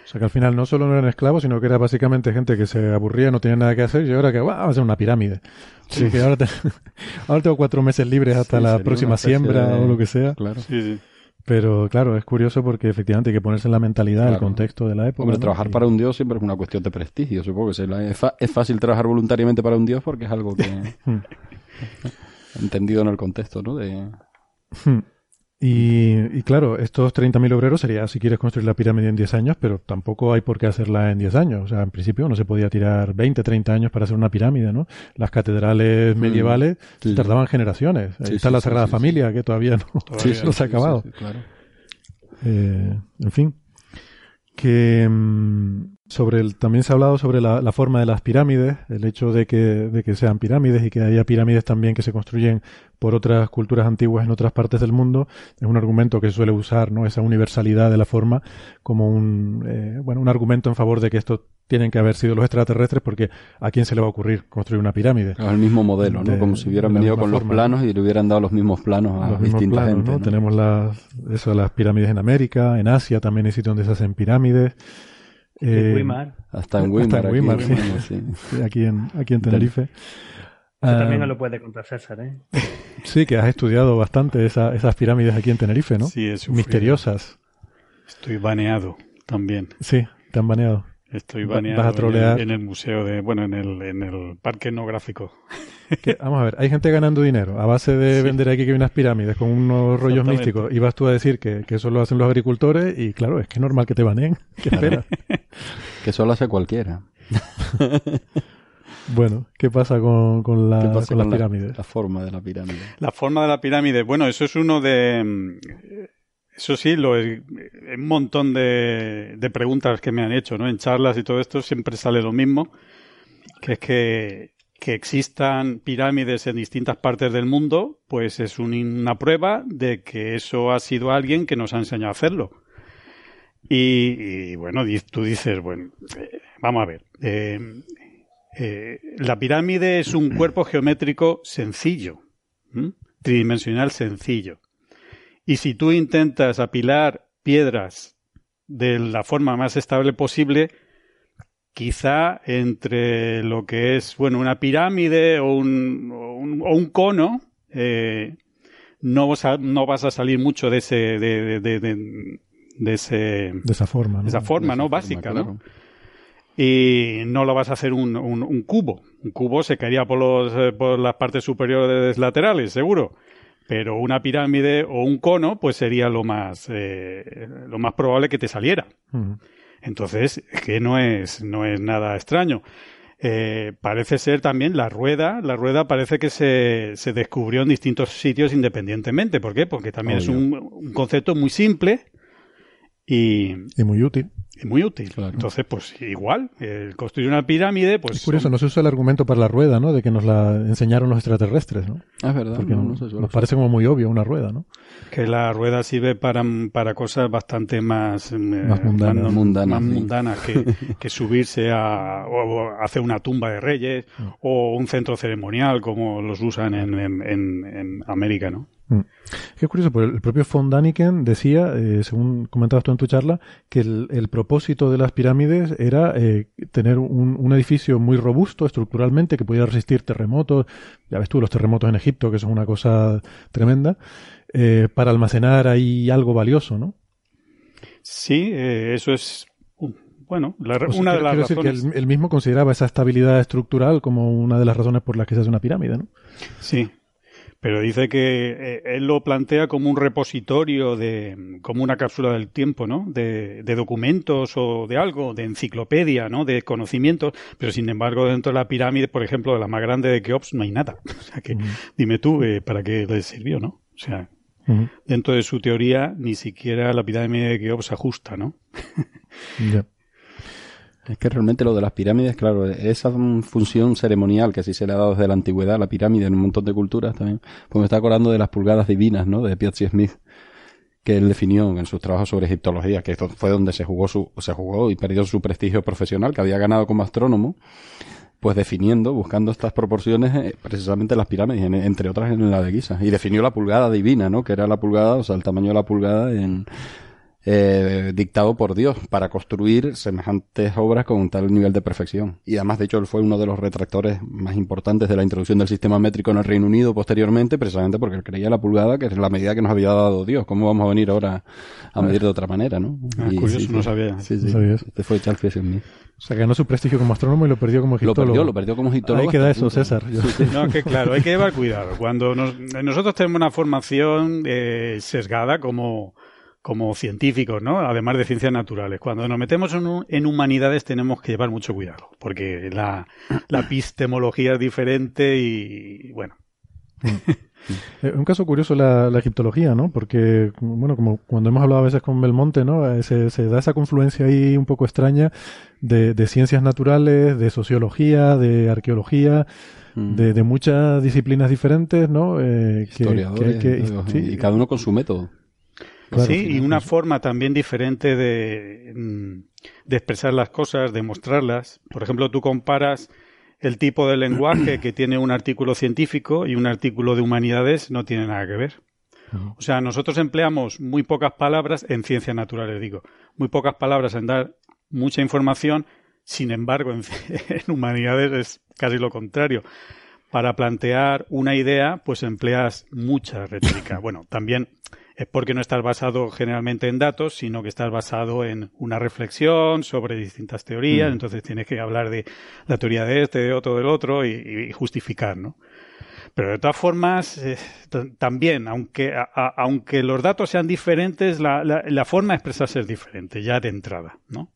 O sea que al final no solo no eran esclavos, sino que era básicamente gente que se aburría, no tenía nada que hacer, y ahora que "Guau, vamos a hacer una pirámide. Así que ahora, te- ahora tengo cuatro meses libres hasta
Sí,
la próxima siembra
de-
o lo que sea.
Claro.
Sí, sí.
Pero claro, es curioso porque efectivamente hay que ponerse en la mentalidad, el contexto de la época.
Hombre,
¿no?
trabajar
Y-
para un dios siempre es una cuestión de prestigio, supongo que es, fa- es fácil trabajar voluntariamente para un dios porque es algo que...
Hmm.
entendido en el contexto, ¿no? De...
Y, y claro, estos 30.000 obreros sería si quieres construir la pirámide en 10 años, pero tampoco hay por qué hacerla en 10 años. O sea, en principio no se podía tirar 20, 30 años para hacer una pirámide, ¿no? Las catedrales medievales
Sí.
tardaban generaciones. Ahí
Sí,
está la Sagrada Familia, que todavía no,
Todavía
no se ha acabado.
Sí, sí, claro.
Eh, en fin. que mm, sobre el, también se ha hablado sobre la, la, forma de las pirámides, el hecho de que, de que sean pirámides y que haya pirámides también que se construyen por otras culturas antiguas en otras partes del mundo, es un argumento que se suele usar, ¿no? Esa universalidad de la forma como un, eh, bueno, un argumento en favor de que esto tienen que haber sido los extraterrestres porque a quién se le va a ocurrir construir una pirámide.
El mismo modelo, ¿no? De, como si hubieran venido con forma. los planos y le hubieran dado los mismos planos a los distintas planos, gente,
¿no? ¿no? Tenemos las, eso, las pirámides en América, en Asia también hay sitios donde se hacen pirámides.
Eh, Weimar.
Hasta en Weimar.
Hasta en Weimar, aquí, sí. sí. aquí, en, aquí en Tenerife.
Eso también nos lo puede contar César, ¿eh?
Sí, que has estudiado bastante esa, esas pirámides aquí en Tenerife, ¿no?
Sí, es
Misteriosas.
Estoy baneado también.
Sí, te han baneado.
Estoy baneado
Vas a trolear.
En, el, en, el, museo de, bueno, en el, en el parque etnográfico.
Que, vamos a ver, hay gente ganando dinero a base de sí. vender aquí que hay unas pirámides con unos rollos místicos y vas tú a decir que, que, eso lo hacen los agricultores y claro, es que es normal que te baneen. ¿Qué esperas?
que eso lo hace cualquiera.
Bueno, ¿qué pasa con, con, la,
pasa
con
con
las pirámides?
La, la, forma de la pirámide.
La forma de la pirámide, bueno, eso es uno de... Eso sí, lo es, un montón de, de, preguntas que me han hecho, ¿no? En charlas y todo esto siempre sale lo mismo, que es que, que existan pirámides en distintas partes del mundo, pues es un, una prueba de que eso ha sido alguien que nos ha enseñado a hacerlo. Y, y bueno, tú dices, bueno, eh, vamos a ver, eh, eh, la pirámide es un cuerpo geométrico sencillo, ¿m? tridimensional sencillo. Y si tú intentas apilar piedras de la forma más estable posible, quizá entre lo que es, bueno, una pirámide o un, o un, o un cono, eh, no, vas a, no vas a salir mucho de ese, de, de, de, de ese,
esa forma, ¿no?
esa forma, ¿no?
Esa
Básica, ¿no? Y no lo vas a hacer un, un, un, cubo. Un cubo se caería por, los, eh, por las partes superiores laterales, seguro. Pero una pirámide o un cono, pues sería lo más, eh, lo más probable que te saliera.
Uh -huh.
Entonces, que no es, no es nada extraño. Eh, parece ser también la rueda. La rueda parece que se, se descubrió en distintos sitios independientemente. ¿Por qué? Porque también
Obvio.
es un, un concepto muy simple y,
y muy útil.
Y muy útil. Claro. Entonces, pues igual, el construir una pirámide, pues...
Es curioso, son... no se usa el argumento para la rueda, ¿no? De que nos la enseñaron los extraterrestres, ¿no?
Ah, es verdad.
Porque
no,
no,
no sé,
nos parece como muy obvio una rueda, ¿no?
Que la rueda sirve para, para cosas bastante más...
Más mundanas.
Más,
mundanas,
más
sí.
mundanas que, que, subirse a... o hacer una tumba de reyes
Mm.
o un centro ceremonial como los usan en, en, en, en América, ¿no?
Mm. Qué curioso, porque el propio von Daniken decía, eh, según comentabas tú en tu charla, que el, el propósito de las pirámides era eh, tener un, un, edificio muy robusto estructuralmente que pudiera resistir terremotos. Ya ves tú, los terremotos en Egipto, que son una cosa tremenda, eh, para almacenar ahí algo valioso, ¿no?
Sí, eh, eso es bueno, la,
o sea,
una de las razones...
decir que él, él, mismo consideraba esa estabilidad estructural como una de las razones por las que se hace una pirámide, ¿no?
Sí, pero dice que eh, él lo plantea como un repositorio de, como una cápsula del tiempo, ¿no? De, de, documentos o de algo, de enciclopedia, ¿no? De conocimientos, pero sin embargo dentro de la pirámide, por ejemplo, de la más grande de Keops no hay nada. O sea que, uh -huh. dime tú, eh, ¿para qué le sirvió, no? O sea, uh -huh. dentro de su teoría ni siquiera la pirámide de Keops ajusta, ¿no?
yeah.
Es que realmente lo de las pirámides, claro, esa función ceremonial que así se le ha dado desde la antigüedad a la pirámide en un montón de culturas también, pues me está acordando de las pulgadas divinas, ¿no? De Piazzi Smith, que él definió en sus trabajos sobre egiptología, que esto fue donde se jugó su, se jugó y perdió su prestigio profesional que había ganado como astrónomo, pues definiendo, buscando estas proporciones, eh, precisamente las pirámides, entre otras en la de Giza, y definió la pulgada divina, ¿no? Que era la pulgada, o sea, el tamaño de la pulgada en eh, dictado por Dios para construir semejantes obras con tal nivel de perfección. Y además, de hecho, él fue uno de los retractores más importantes de la introducción del sistema métrico en el Reino Unido posteriormente, precisamente porque él creía la pulgada que es la medida que nos había dado Dios. ¿Cómo vamos a venir ahora a medir de otra manera, no?
Ah, y, curioso, sí, no sabía.
Sí, sí.
¿No sabías?
Este fue Charles Smith.
O sea, ganó su prestigio como astrónomo y lo perdió como egiptólogo.
Lo perdió, lo perdió como egiptólogo.
Ahí queda eso, César.
No, que claro, hay que llevar cuidado. Cuando nos, nosotros tenemos una formación eh, sesgada como como científicos, ¿no? Además de ciencias naturales. Cuando nos metemos en, en humanidades tenemos que llevar mucho cuidado, porque la, la epistemología es diferente y, bueno.
Es un caso curioso la, la, egiptología, ¿no? Porque, bueno, como cuando hemos hablado a veces con Belmonte, ¿no? Eh, se, se da esa confluencia ahí un poco extraña de, de ciencias naturales, de sociología, de arqueología, mm. de, de, muchas disciplinas diferentes, ¿no?
Eh, que, Historiadores, que, sí, y cada uno con su método.
Claro, sí, y una forma también diferente de, mm, de expresar las cosas, de mostrarlas. Por ejemplo, tú comparas el tipo de lenguaje que tiene un artículo científico y un artículo de humanidades no tiene nada que ver. O sea, nosotros empleamos muy pocas palabras en ciencias naturales, digo, muy pocas palabras en dar mucha información, sin embargo, en, en humanidades es casi lo contrario. Para plantear una idea, pues empleas mucha retórica. Bueno, también es porque no estás basado generalmente en datos, sino que estás basado en una reflexión sobre distintas teorías, mm. entonces tienes que hablar de la teoría de este, de otro, del otro y, justificar, ¿no? Pero de todas formas, eh, también, aunque, aunque los datos sean diferentes, la, la, forma de expresarse es diferente, ya de entrada, ¿no?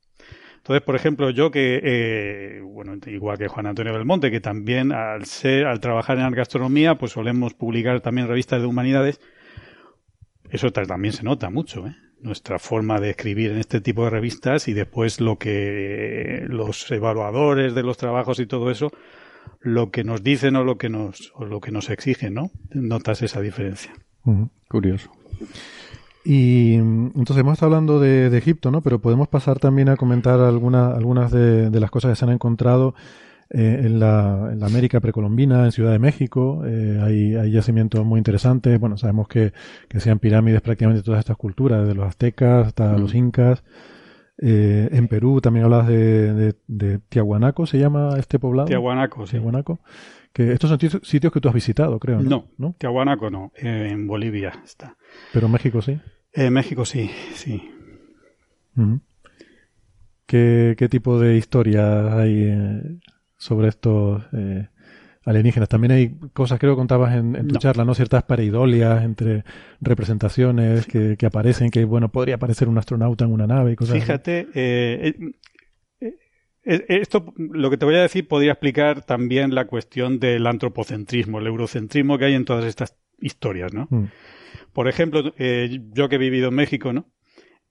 Entonces, por ejemplo, yo que, eh, bueno, igual que Juan Antonio Belmonte, que también al ser, al trabajar en la gastronomía, pues solemos publicar también revistas de humanidades, eso también se nota mucho, ¿eh? nuestra forma de escribir en este tipo de revistas y después lo que los evaluadores de los trabajos y todo eso lo que nos dicen o lo que nos o lo que nos exigen, ¿no? Notas esa diferencia.
Curioso. Y entonces hemos estado hablando de, Egipto, ¿no? Pero podemos pasar también a comentar alguna, algunas de, de las cosas que se han encontrado eh, en, la, en, la, América precolombina, en Ciudad de México, eh, hay, hay, yacimientos muy interesantes. Bueno, sabemos que, que sean pirámides prácticamente todas estas culturas, desde los aztecas hasta los incas. Eh, en Perú también hablas de, de, de, Tiahuanaco, ¿se llama este poblado?
Tiahuanaco, sí.
Tiahuanaco. Que estos son sitios que tú has visitado, creo.
No, no, Tiahuanaco no, en Bolivia está.
Pero México sí.
En México sí, sí.
¿Qué, ¿Qué, tipo de historia hay sobre estos eh, alienígenas. También hay cosas, creo que contabas en, tu charla, ¿no? Ciertas pareidolias entre representaciones que, que, aparecen, que, bueno, podría aparecer un astronauta en una nave y cosas
Fíjate, eh, eh, esto, lo que te voy a decir, podría explicar también la cuestión del antropocentrismo, el eurocentrismo que hay en todas estas historias, ¿no? Mm. Por ejemplo, yo que he vivido en México, ¿no?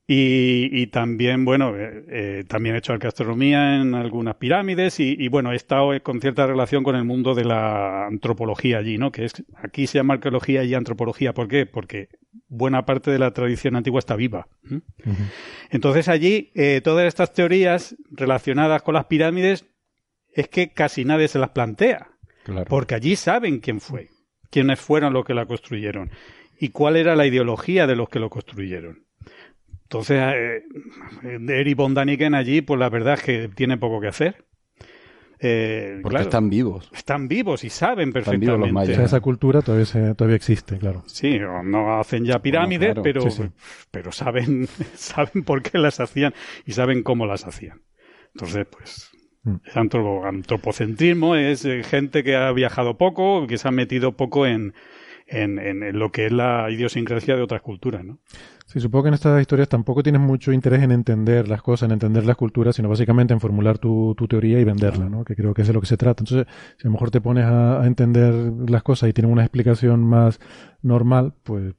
Y, también, bueno, eh, eh, también he hecho gastronomía en algunas pirámides y, bueno, he estado con cierta relación con el mundo de la antropología allí, ¿no? Que es, aquí se llama arqueología y antropología. ¿Por qué? Porque buena parte de la tradición antigua está viva. Entonces allí, eh, todas estas teorías relacionadas con las pirámides es que casi nadie se las plantea. Porque allí saben quién fue, quiénes fueron los que la construyeron y cuál era la ideología de los que lo construyeron. Entonces, eh, Eric von Daniken allí, pues la verdad es que tiene poco que hacer.
Eh, Porque están vivos.
Están vivos y saben perfectamente.
esa cultura todavía, todavía existe, claro.
Sí, no hacen ya pirámides, pero, pero saben, saben por qué las hacían y saben cómo las hacían. Entonces, pues, mm. el antropocentrismo es eh, gente que ha viajado poco, que se ha metido poco en, en, en, lo que es la idiosincrasia de otras culturas, ¿no?
Sí, supongo que en estas historias tampoco tienes mucho interés en entender las cosas, en entender las culturas, sino básicamente en formular tu, tu teoría y venderla, ¿no? Que creo que es de lo que se trata. Entonces, si a lo mejor te pones a, a entender las cosas y tienes una explicación más normal, pues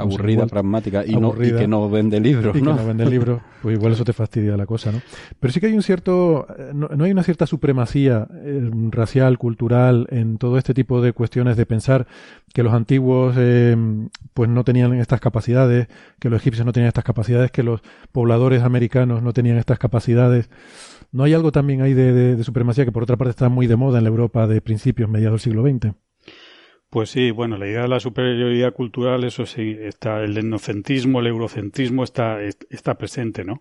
aburrida, pragmática y, no, y que no vende libros.
Y ¿no? que no vende libros, pues igual eso te fastidia la cosa, ¿no? Pero sí que hay un cierto, eh, no, hay una cierta supremacía eh, racial, cultural, en todo este tipo de cuestiones de pensar que los antiguos eh, pues no tenían estas capacidades, que los egipcios no tenían estas capacidades, que los pobladores americanos no tenían estas capacidades. ¿No hay algo también ahí de, de supremacía que por otra parte está muy de moda en la Europa de principios, mediados del siglo XX?
Pues sí, bueno, la idea de la superioridad cultural, eso sí, está, el etnocentrismo, el eurocentrismo está, está presente, ¿no?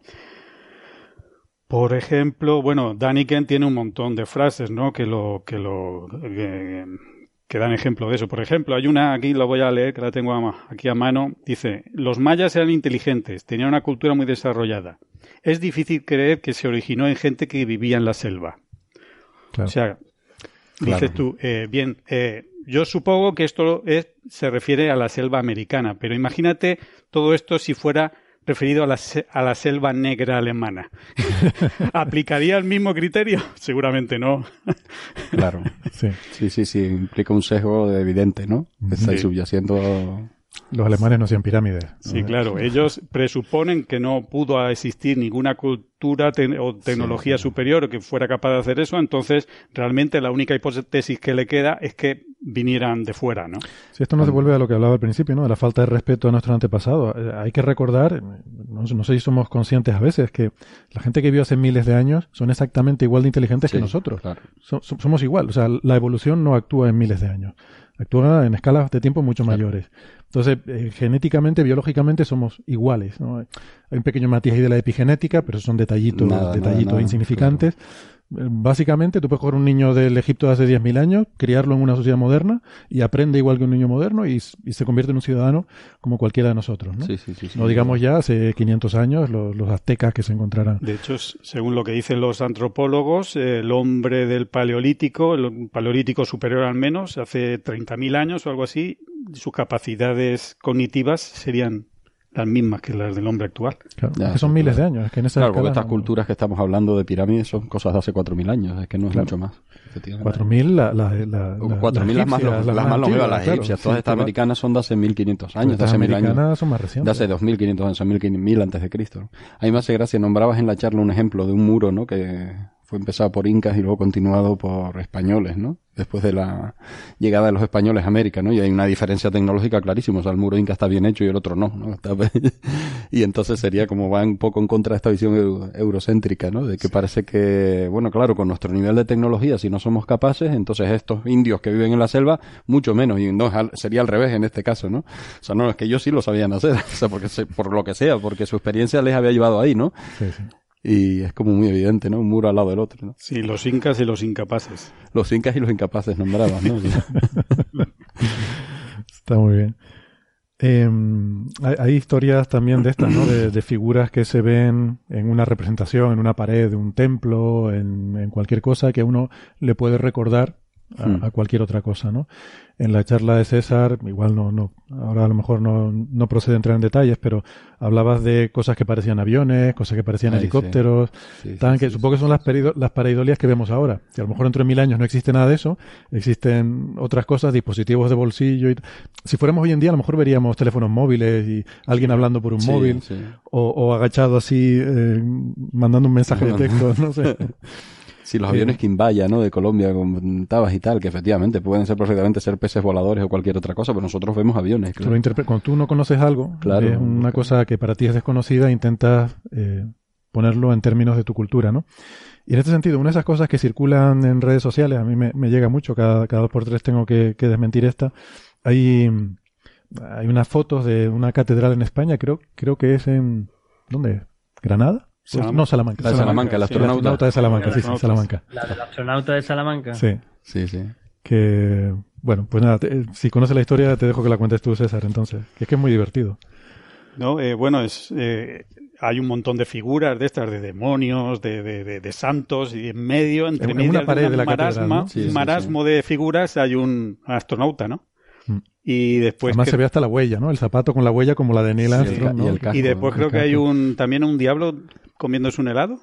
Por ejemplo, bueno, Daniken tiene un montón de frases, ¿no? Que lo, que lo, que, dan ejemplo de eso. Por ejemplo, hay una, aquí la voy a leer, que la tengo aquí a mano, dice, los mayas eran inteligentes, tenían una cultura muy desarrollada. Es difícil creer que se originó en gente que vivía en la selva. O sea, dices tú, eh, bien, eh, yo supongo que esto es, se refiere a la selva americana, pero imagínate todo esto si fuera referido a la, se- a la selva negra alemana. ¿Aplicaría el mismo criterio? Seguramente no.
Claro.
Sí.
Sí, sí, sí, implica un sesgo evidente, ¿no? Está ahí
Sí.
subyaciendo.
Los alemanes no hacían pirámides.
Sí,
¿no?
claro. Ellos presuponen que no pudo existir ninguna cultura te- o tecnología superior que fuera capaz de hacer eso. Entonces, realmente la única hipótesis que le queda es que vinieran de fuera, ¿no?
Si esto nos devuelve a lo que hablaba al principio, ¿no? De la falta de respeto a nuestros antepasados. Eh, hay que recordar, no, no sé si somos conscientes a veces, que la gente que vivió hace miles de años son exactamente igual de inteligentes que
Sí,
nosotros.
claro.
So- so- somos igual. O sea, la evolución no actúa en miles de años. Actúa en escalas de tiempo mucho mayores. Entonces, eh, genéticamente, biológicamente somos iguales. ¿no? Hay un pequeño matiz ahí de la epigenética, pero son detallitos,
Nada,
detallitos
nada,
insignificantes. Básicamente, tú puedes coger un niño del Egipto de hace 10.000 años, criarlo en una sociedad moderna y aprende igual que un niño moderno y, se convierte en un ciudadano como cualquiera de nosotros. No,
Sí, sí, sí, sí.
no digamos ya hace 500 años los, los aztecas que se encontraran.
De hecho, según lo que dicen los antropólogos, el hombre del paleolítico, el paleolítico superior al menos, hace 30.000 años o algo así, sus capacidades cognitivas serían las mismas que las del hombre actual.
Claro,
Ya,
es que son
sí,
miles
claro.
de años. Es que en esa
Claro, porque
escala
estas
no-
culturas que estamos hablando de pirámides son cosas de hace 4.000 años, es que no es
Claro.
mucho más. efectivamente.
4.000, la, la, la, la-
4.000 las más, las más longevas, las
claro.
egipcias.
Sí,
Todas estas
todas-
americanas son de hace 1.500 años, de
Estas
hace 1.000 años.
americanas son más
De
recientes.
hace 2.500 años, 1.000 antes de Cristo. A mí me hace gracia, nombrabas en la charla un ejemplo de un muro, ¿no? Que fue empezado por incas y luego continuado por españoles, ¿no? Después de la llegada de los españoles a América, ¿no? Y hay una diferencia tecnológica clarísima. O sea, el muro inca está bien hecho y el otro no, ¿no? Está- y entonces sería como va un poco en contra de esta visión eu- eurocéntrica, ¿no? De que parece que, bueno, claro, con nuestro nivel de tecnología, si no somos capaces, entonces estos indios que viven en la selva, mucho menos. Y no, sería al revés en este caso, ¿no? O sea, no, es que ellos sí lo sabían hacer, o sea, porque se- por lo que sea, porque su experiencia les había llevado ahí, ¿no?
Sí, sí.
Y es como muy evidente, ¿no? Un muro al lado del otro, ¿no?
Sí, los incas y los incapaces.
Los incas y los incapaces nombraban, ¿no?
Está muy bien. Eh, hay, hay historias también de estas, ¿no? De, de figuras que se ven en una representación, en una pared de un templo, en, en cualquier cosa que uno le puede recordar a,
Hmm.
a cualquier otra cosa, ¿no? En la charla de César, igual no, no, ahora a lo mejor no, no procede entrar en detalles, pero hablabas de cosas que parecían aviones, cosas que parecían
Ay,
helicópteros,
Sí, sí,
tanques,
sí,
supongo que son las, las pareidolias que vemos ahora. Que a lo mejor dentro de mil años no existe nada de eso, existen otras cosas, dispositivos de bolsillo. Y si fuéramos hoy en día, a lo mejor veríamos teléfonos móviles y alguien hablando por un móvil o agachado así, eh, mandando un mensaje de texto, no sé.
Sí, los aviones Quimbaya, ¿no? De Colombia, comentabas y tal, que efectivamente pueden ser perfectamente ser peces voladores o cualquier otra cosa, pero nosotros vemos aviones,
Tú lo
claro.
interpre- Cuando tú no conoces algo,
Claro.
es una cosa que para ti es desconocida, intentas eh, ponerlo en términos de tu cultura, ¿no? Y en este sentido, una de esas cosas que circulan en redes sociales, a mí me, me llega mucho, cada, cada dos por tres tengo que, que desmentir esta. Hay, hay unas fotos de una catedral en España, creo, creo que es en... ¿Dónde? es? ¿Granada? Pues-
Salamanca.
no, Salamanca.
La de Salamanca, el
sí.
astronauta.
de Salamanca, sí, sí. Salamanca.
La del astronauta de Salamanca.
Sí.
Sí, sí.
Que, bueno, pues nada, te- si conoces la historia, te dejo que la cuentes tú, César, entonces. Que es que es muy divertido.
¿no? Eh, bueno, es, eh, hay un montón de figuras de estas, de demonios, de, de, de- de santos, y en medio, entre
En- en una
medias
pared
de
de la
marasma,
¿no?
Sí, sí,
un marasmo de figuras, hay un astronauta, ¿no?
Mm.
Y después
Además
que-
se ve hasta la huella, ¿no? El zapato con la huella como la de Neil
Sí,
Armstrong,
y
¿no?
el casco,
y después
¿no?
creo
El
que hay un también un diablo comiéndose un helado.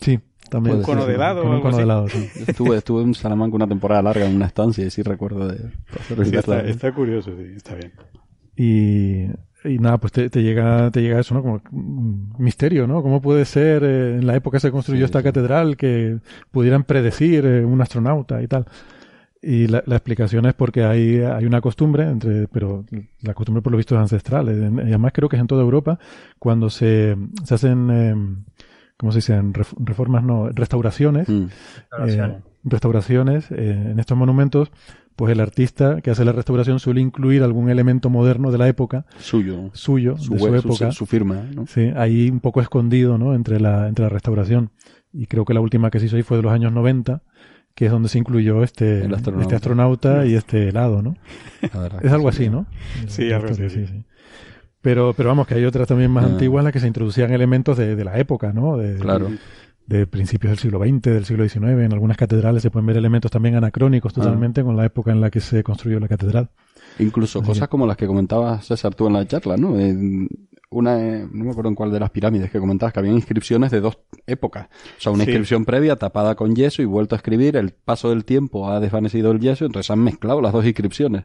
Sí, también.
Un
cono de helado
Con
o
un
algo
cono de
así.
helado, sí.
Estuve, estuve en Salamanca una temporada larga en una estancia y sí recuerdo de pasar
Sí, está, curioso, sí, está bien.
Y, y nada, pues te, te llega te llega eso, ¿no? Como un misterio, ¿no? ¿Cómo puede ser eh, en la época que se construyó
Sí,
esta
sí.
catedral que pudieran predecir eh, un astronauta y tal? Y la, la explicación es porque hay, hay una costumbre, entre, pero la costumbre por lo visto es ancestral. y además creo que es en toda Europa, cuando se, se hacen, eh, ¿cómo se dicen? Ref- Reformas, no, restauraciones.
Mm.
Restauraciones.
eh, restauraciones eh, en estos monumentos, pues el artista que hace la restauración suele incluir algún elemento moderno de la época,
Suyo.
suyo,
Su,
de su
web, su,
época.
su firma, ¿no?
Sí, ahí un poco escondido, ¿no? Entre la, entre la restauración. Y creo que la última que se hizo ahí fue de los años 90, que es donde se incluyó este,
El astronauta.
este astronauta y este helado, ¿no? Es algo
sí.
así, ¿no?
Sí, algo así, sí.
Pero, pero vamos, que hay otras también más
Ah.
antiguas en las que se introducían elementos de, de la época, ¿no? De,
Claro.
de principios del siglo XX, del siglo XIX. En algunas catedrales se pueden ver elementos también anacrónicos
Ah.
totalmente con la época en la que se construyó la catedral.
Incluso
Así
cosas
que-
como las que comentabas César tú en la charla, ¿no? En- una, no me acuerdo en cuál de las pirámides que comentabas, que había inscripciones de dos épocas. O sea, una
Sí.
inscripción previa tapada con yeso y vuelto a escribir, el paso del tiempo ha desvanecido el yeso, entonces han mezclado las dos inscripciones.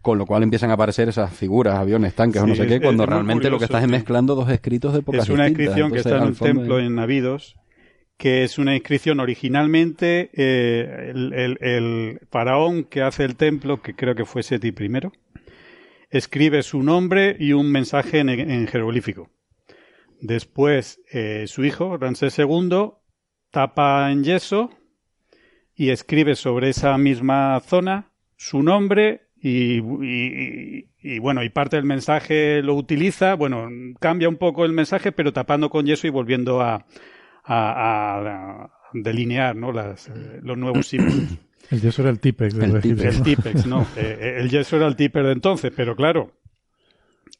Con lo cual empiezan a aparecer esas figuras, aviones, tanques o no sé qué,
es-
cuando
es
realmente lo que estás es mezclando dos escritos de épocas
Es una
distintas.
inscripción que está en un
fondo,
templo en Abidos, que es una inscripción originalmente eh, el, el- el faraón que hace el templo, que creo que fue Seti I, escribe su nombre y un mensaje en, jeroglífico. Después, eh, su hijo, Ramsés II, tapa en yeso y escribe sobre esa misma zona su nombre y, bueno, y parte del mensaje lo utiliza, bueno, cambia un poco el mensaje, pero tapando con yeso y volviendo a, delinear eh, los nuevos símbolos.
El yeso era el Tipex de
El
egipcios,
El
¿no?
¿no? Eh, el yeso era el Tipex de entonces, pero claro,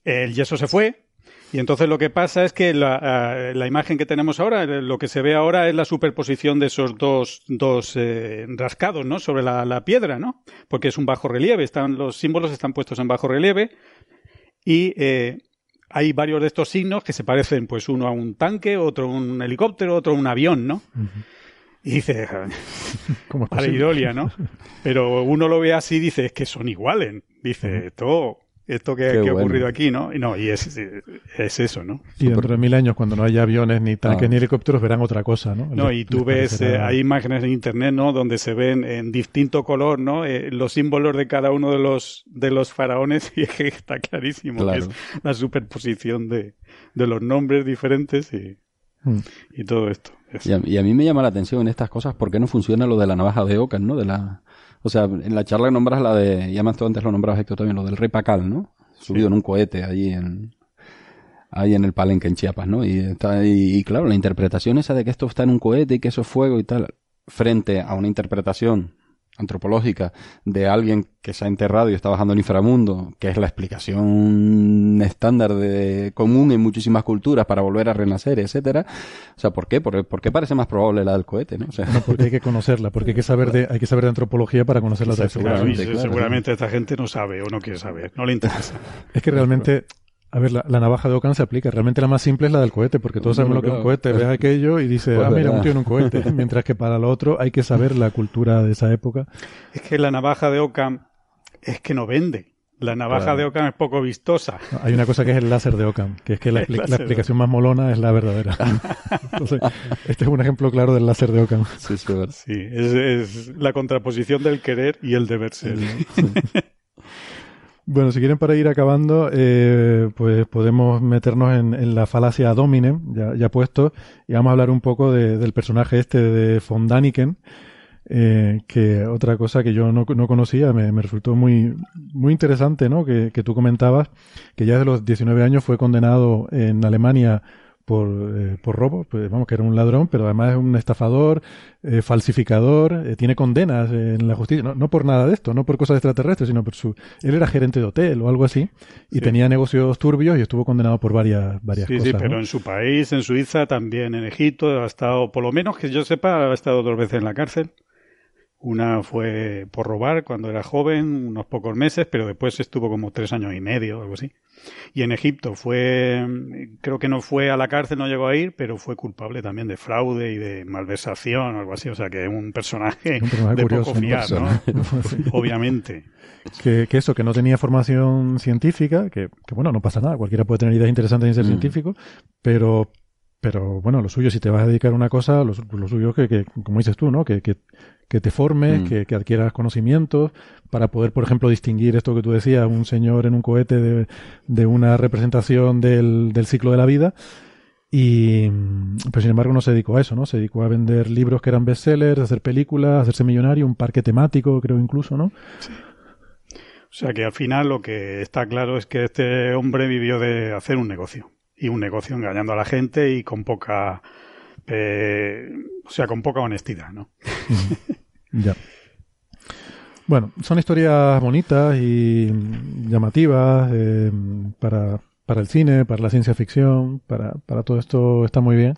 el yeso se fue. Y entonces lo que pasa es que la, ah, la imagen que tenemos ahora, eh, lo que se ve ahora es la superposición de esos dos, dos eh, rascados, ¿no? Sobre la, la piedra, ¿no? Porque es un bajo relieve, están, los símbolos están puestos en bajo relieve y eh, hay varios de estos signos que se parecen, pues uno a un tanque, otro a un helicóptero, otro a un avión, ¿no? Y dice,
¿Cómo es
para
posible?
Idolia, ¿no? Pero uno lo ve así y dice, es que son iguales. Dice, esto, esto que, ha ocurrido aquí, ¿no? Y no, y es, es eso, ¿no?
Y dentro de mil años, cuando no haya aviones, ni tanques,
Ah.
ni helicópteros, verán otra cosa, ¿no?
No,
Les-
y tú ves, eh, hay imágenes en internet, ¿no? Donde se ven en distinto color, ¿no? Eh, los símbolos de cada uno de los, de los faraones y es que está clarísimo
Claro.
que es la superposición de, de los nombres diferentes y,
Mm.
y todo esto. Es-
Y a, y a mí me llama la atención en estas cosas por qué no funciona lo de la navaja de Ocan, ¿no? De la, o sea, en la charla nombras la de, ya más tú antes lo nombrabas Héctor también, lo del rey Pacal, ¿no? Subido en un cohete allí en, ahí en el Palenque en Chiapas, ¿no? Y, está, y, y claro, la interpretación esa de que esto está en un cohete y que eso es fuego y tal, frente a una interpretación antropológica de alguien que se ha enterrado y está bajando al inframundo, que es la explicación estándar de común en muchísimas culturas para volver a renacer, etcétera. O sea, ¿por qué? ¿Por, por qué parece más probable la del cohete, no? O sea,
No, porque hay que conocerla, porque hay que saber de, hay que saber de antropología para conocer la
Sí,
Claro,
seguramente,
seguramente esta gente no sabe o no quiere saber, no le interesa.
Es que realmente, a ver, la, la navaja de Ocan se aplica. Realmente la más simple es la del cohete, porque todos sabemos lo que es un cohete. Ves aquello y dices,
Pues
ah, mira,
verdad.
un tío en un cohete. Mientras que para lo otro hay que saber la cultura de esa época.
Es que la navaja de Ockham es que no vende. La navaja
Claro.
de Ockham es poco vistosa.
Hay una cosa que es el láser de Occam, que es que la, explicación más molona es la verdadera. Entonces, este es un ejemplo claro del láser de Occam.
sí, sí.
Sí, es, es la contraposición del querer y el deber ser.
Bueno, si quieren para ir acabando, eh, pues podemos meternos en, la falacia domine, ya, puesto, y vamos a hablar un poco de- del personaje este de von Daniken, eh, que otra cosa que yo no, no conocía, me, me resultó muy, muy interesante, ¿no? Que, que tú comentabas, que ya desde los 19 años fue condenado en Alemania por, eh, por robo, pues vamos, que era un ladrón, pero además es un estafador, eh, falsificador, eh, tiene condenas en la justicia, no, no por nada de esto, no por cosas extraterrestres, sino por su... Él era gerente de hotel o algo así, y
Sí.
tenía negocios turbios y estuvo condenado por varias, varias
Sí,
cosas.
sí, pero
¿no?
en su país, en Suiza, también en Egipto, ha estado, por lo menos que yo sepa, ha estado dos veces en la cárcel. Una fue por robar cuando era joven, unos pocos meses, pero después estuvo como tres años y medio, algo así. Y en Egipto fue, creo que no fue a la cárcel, no llegó a ir, pero fue culpable también de fraude y de malversación, algo así. O sea que es un personaje,
Un personaje
de
curioso,
poco fiar, ¿no? Obviamente.
que, que eso, que no tenía formación científica, que, que bueno, no pasa nada, cualquiera puede tener ideas interesantes sin ser
Mm.
científico, pero, pero bueno, lo suyo, si te vas a dedicar a una cosa, lo, lo suyo es que, que, como dices tú, ¿no? Que, que, que te formes,
Mm.
que, que adquieras conocimientos para poder, por ejemplo, distinguir esto que tú decías, un señor en un cohete de, de una representación del, del ciclo de la vida. Y, pero sin embargo no se dedicó a eso, ¿no? Se dedicó a vender libros que eran bestsellers, a hacer películas, a hacerse millonario, un parque temático, creo incluso, ¿no?
O sea que al final lo que está claro es que este hombre vivió de hacer un negocio. Y un negocio engañando a la gente y con poca. Eh, o sea, con poca honestidad, ¿no?
Ya. Bueno, son historias bonitas y llamativas eh, para, para el cine, para la ciencia ficción, para, para todo esto está muy bien.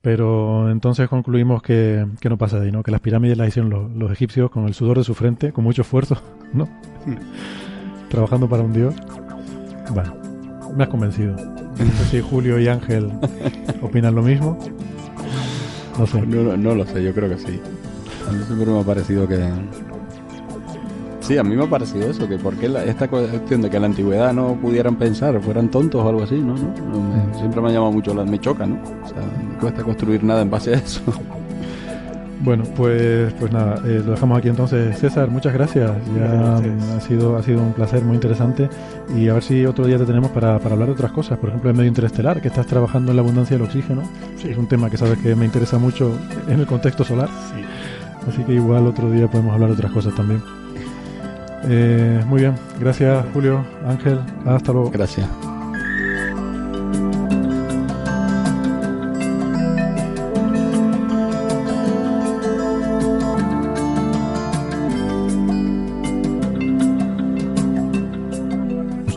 Pero entonces concluimos que, que no pasa de ahí, ¿no? Que las pirámides las hicieron los, los egipcios con el sudor de su frente, con mucho esfuerzo, ¿no? Trabajando para un dios. Bueno, Me has convencido. No sé si Julio y Ángel opinan lo mismo. No sé.
No, no lo sé, yo creo que sí. A mí siempre me ha parecido que... Sí, a mí me ha parecido eso, que porque esta cuestión de que en la antigüedad no pudieran pensar, fueran tontos o algo así, ¿no? ¿No? Me- siempre me ha llamado mucho, la, me choca, ¿no? O sea, me cuesta construir nada en base a eso.
Bueno, pues, pues nada, eh, lo dejamos aquí entonces. César, muchas gracias. Ya ha sido, ha sido un placer muy interesante. Y a ver si otro día te tenemos para, para hablar de otras cosas. Por ejemplo, el medio interestelar, que estás trabajando en la abundancia del oxígeno. Es un tema que sabes que me interesa mucho en el contexto solar. Así que igual otro día podemos hablar de otras cosas también. Eh, muy bien, gracias Julio, Ángel, hasta luego.
Gracias.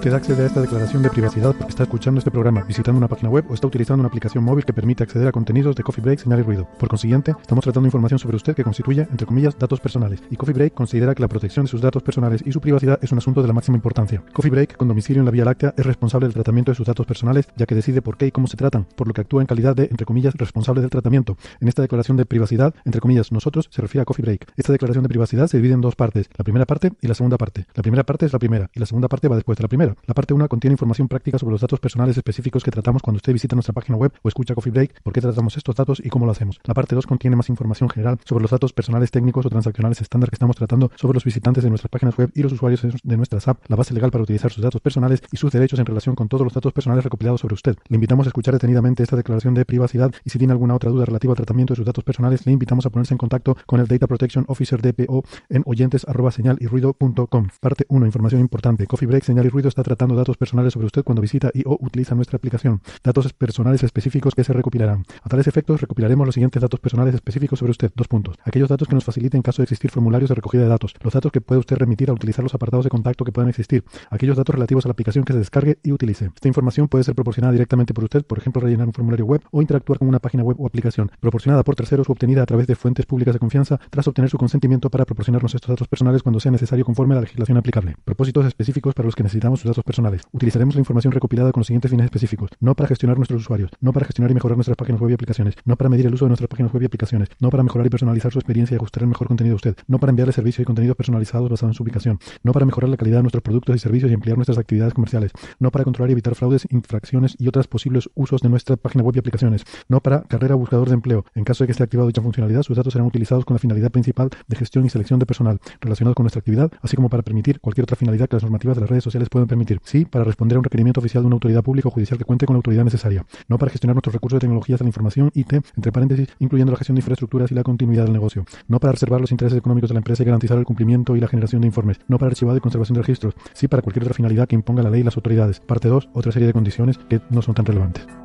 Usted accede a esta declaración de privacidad porque está escuchando este programa, visitando una página web o está utilizando una aplicación móvil que permite acceder a contenidos de Coffee Break, señal y ruido. Por consiguiente, estamos tratando información sobre usted que constituye, entre comillas, datos personales. Y Coffee Break considera que la protección de sus datos personales y su privacidad es un asunto de la máxima importancia. Coffee Break, con domicilio en la Vía Láctea, es responsable del tratamiento de sus datos personales, ya que decide por qué y cómo se tratan, por lo que actúa en calidad de, entre comillas, responsable del tratamiento. En esta declaración de privacidad, entre comillas, nosotros, se refiere a Coffee Break. Esta declaración de privacidad se divide en dos partes, la primera parte y la segunda parte. La primera parte es la primera y la segunda parte va después de la primera. La parte 1 contiene información práctica sobre los datos personales específicos que tratamos cuando usted visita nuestra página web o escucha Coffee Break, por qué tratamos estos datos y cómo lo hacemos. La parte 2 contiene más información general sobre los datos personales técnicos o transaccionales estándar que estamos tratando sobre los visitantes de nuestras páginas web y los usuarios de nuestras apps, la base legal para utilizar sus datos personales y sus derechos en relación con todos los datos personales recopilados sobre usted. Le invitamos a escuchar detenidamente esta declaración de privacidad y si tiene alguna otra duda relativa al tratamiento de sus datos personales, le invitamos a ponerse en contacto con el Data Protection Officer DPO en oyentes arroba señal y ruido.com. Parte 1. Información importante. Coffee Break Señal y Ruido está tratando datos personales sobre usted cuando visita y o utiliza nuestra aplicación. Datos personales específicos que se recopilarán. A tales efectos, recopilaremos los siguientes datos personales específicos sobre usted. Dos puntos. Aquellos datos que nos faciliten en caso de existir formularios de recogida de datos. Los datos que puede usted remitir al utilizar los apartados de contacto que puedan existir. Aquellos datos relativos a la aplicación que se descargue y utilice. Esta información puede ser proporcionada directamente por usted, por ejemplo, rellenar un formulario web o interactuar con una página web o aplicación. Proporcionada por terceros o obtenida a través de fuentes públicas de confianza tras obtener su consentimiento para proporcionarnos estos datos personales cuando sea necesario conforme a la legislación aplicable. Propósitos específicos para los que necesitamos sus datos personales. Utilizaremos la información recopilada con los siguientes fines específicos. No para gestionar nuestros usuarios, no para gestionar y mejorar nuestras páginas web y aplicaciones, no para medir el uso de nuestras páginas web y aplicaciones, no para mejorar y personalizar su experiencia y ajustar el mejor contenido a usted, no para enviarle servicios y contenidos personalizados basados en su ubicación, no para mejorar la calidad de nuestros productos y servicios y ampliar nuestras actividades comerciales, no para controlar y evitar fraudes, infracciones y otros posibles usos de nuestra página web y aplicaciones, no para carrera buscador de empleo. En caso de que esté activado dicha funcionalidad, sus datos serán utilizados con la finalidad principal de gestión y selección de personal relacionado con nuestra actividad, así como para permitir cualquier otra finalidad que las normativas de las redes sociales puedan permitir. Sí, para responder a un requerimiento oficial de una autoridad pública o judicial que cuente con la autoridad necesaria. No para gestionar nuestros recursos de tecnologías de la información IT, entre paréntesis, incluyendo la gestión de infraestructuras y la continuidad del negocio. No para reservar los intereses económicos de la empresa y garantizar el cumplimiento y la generación de informes. No para archivado y conservación de registros. Sí para cualquier otra finalidad que imponga la ley y las autoridades. Parte 2, otra serie de condiciones que no son tan relevantes.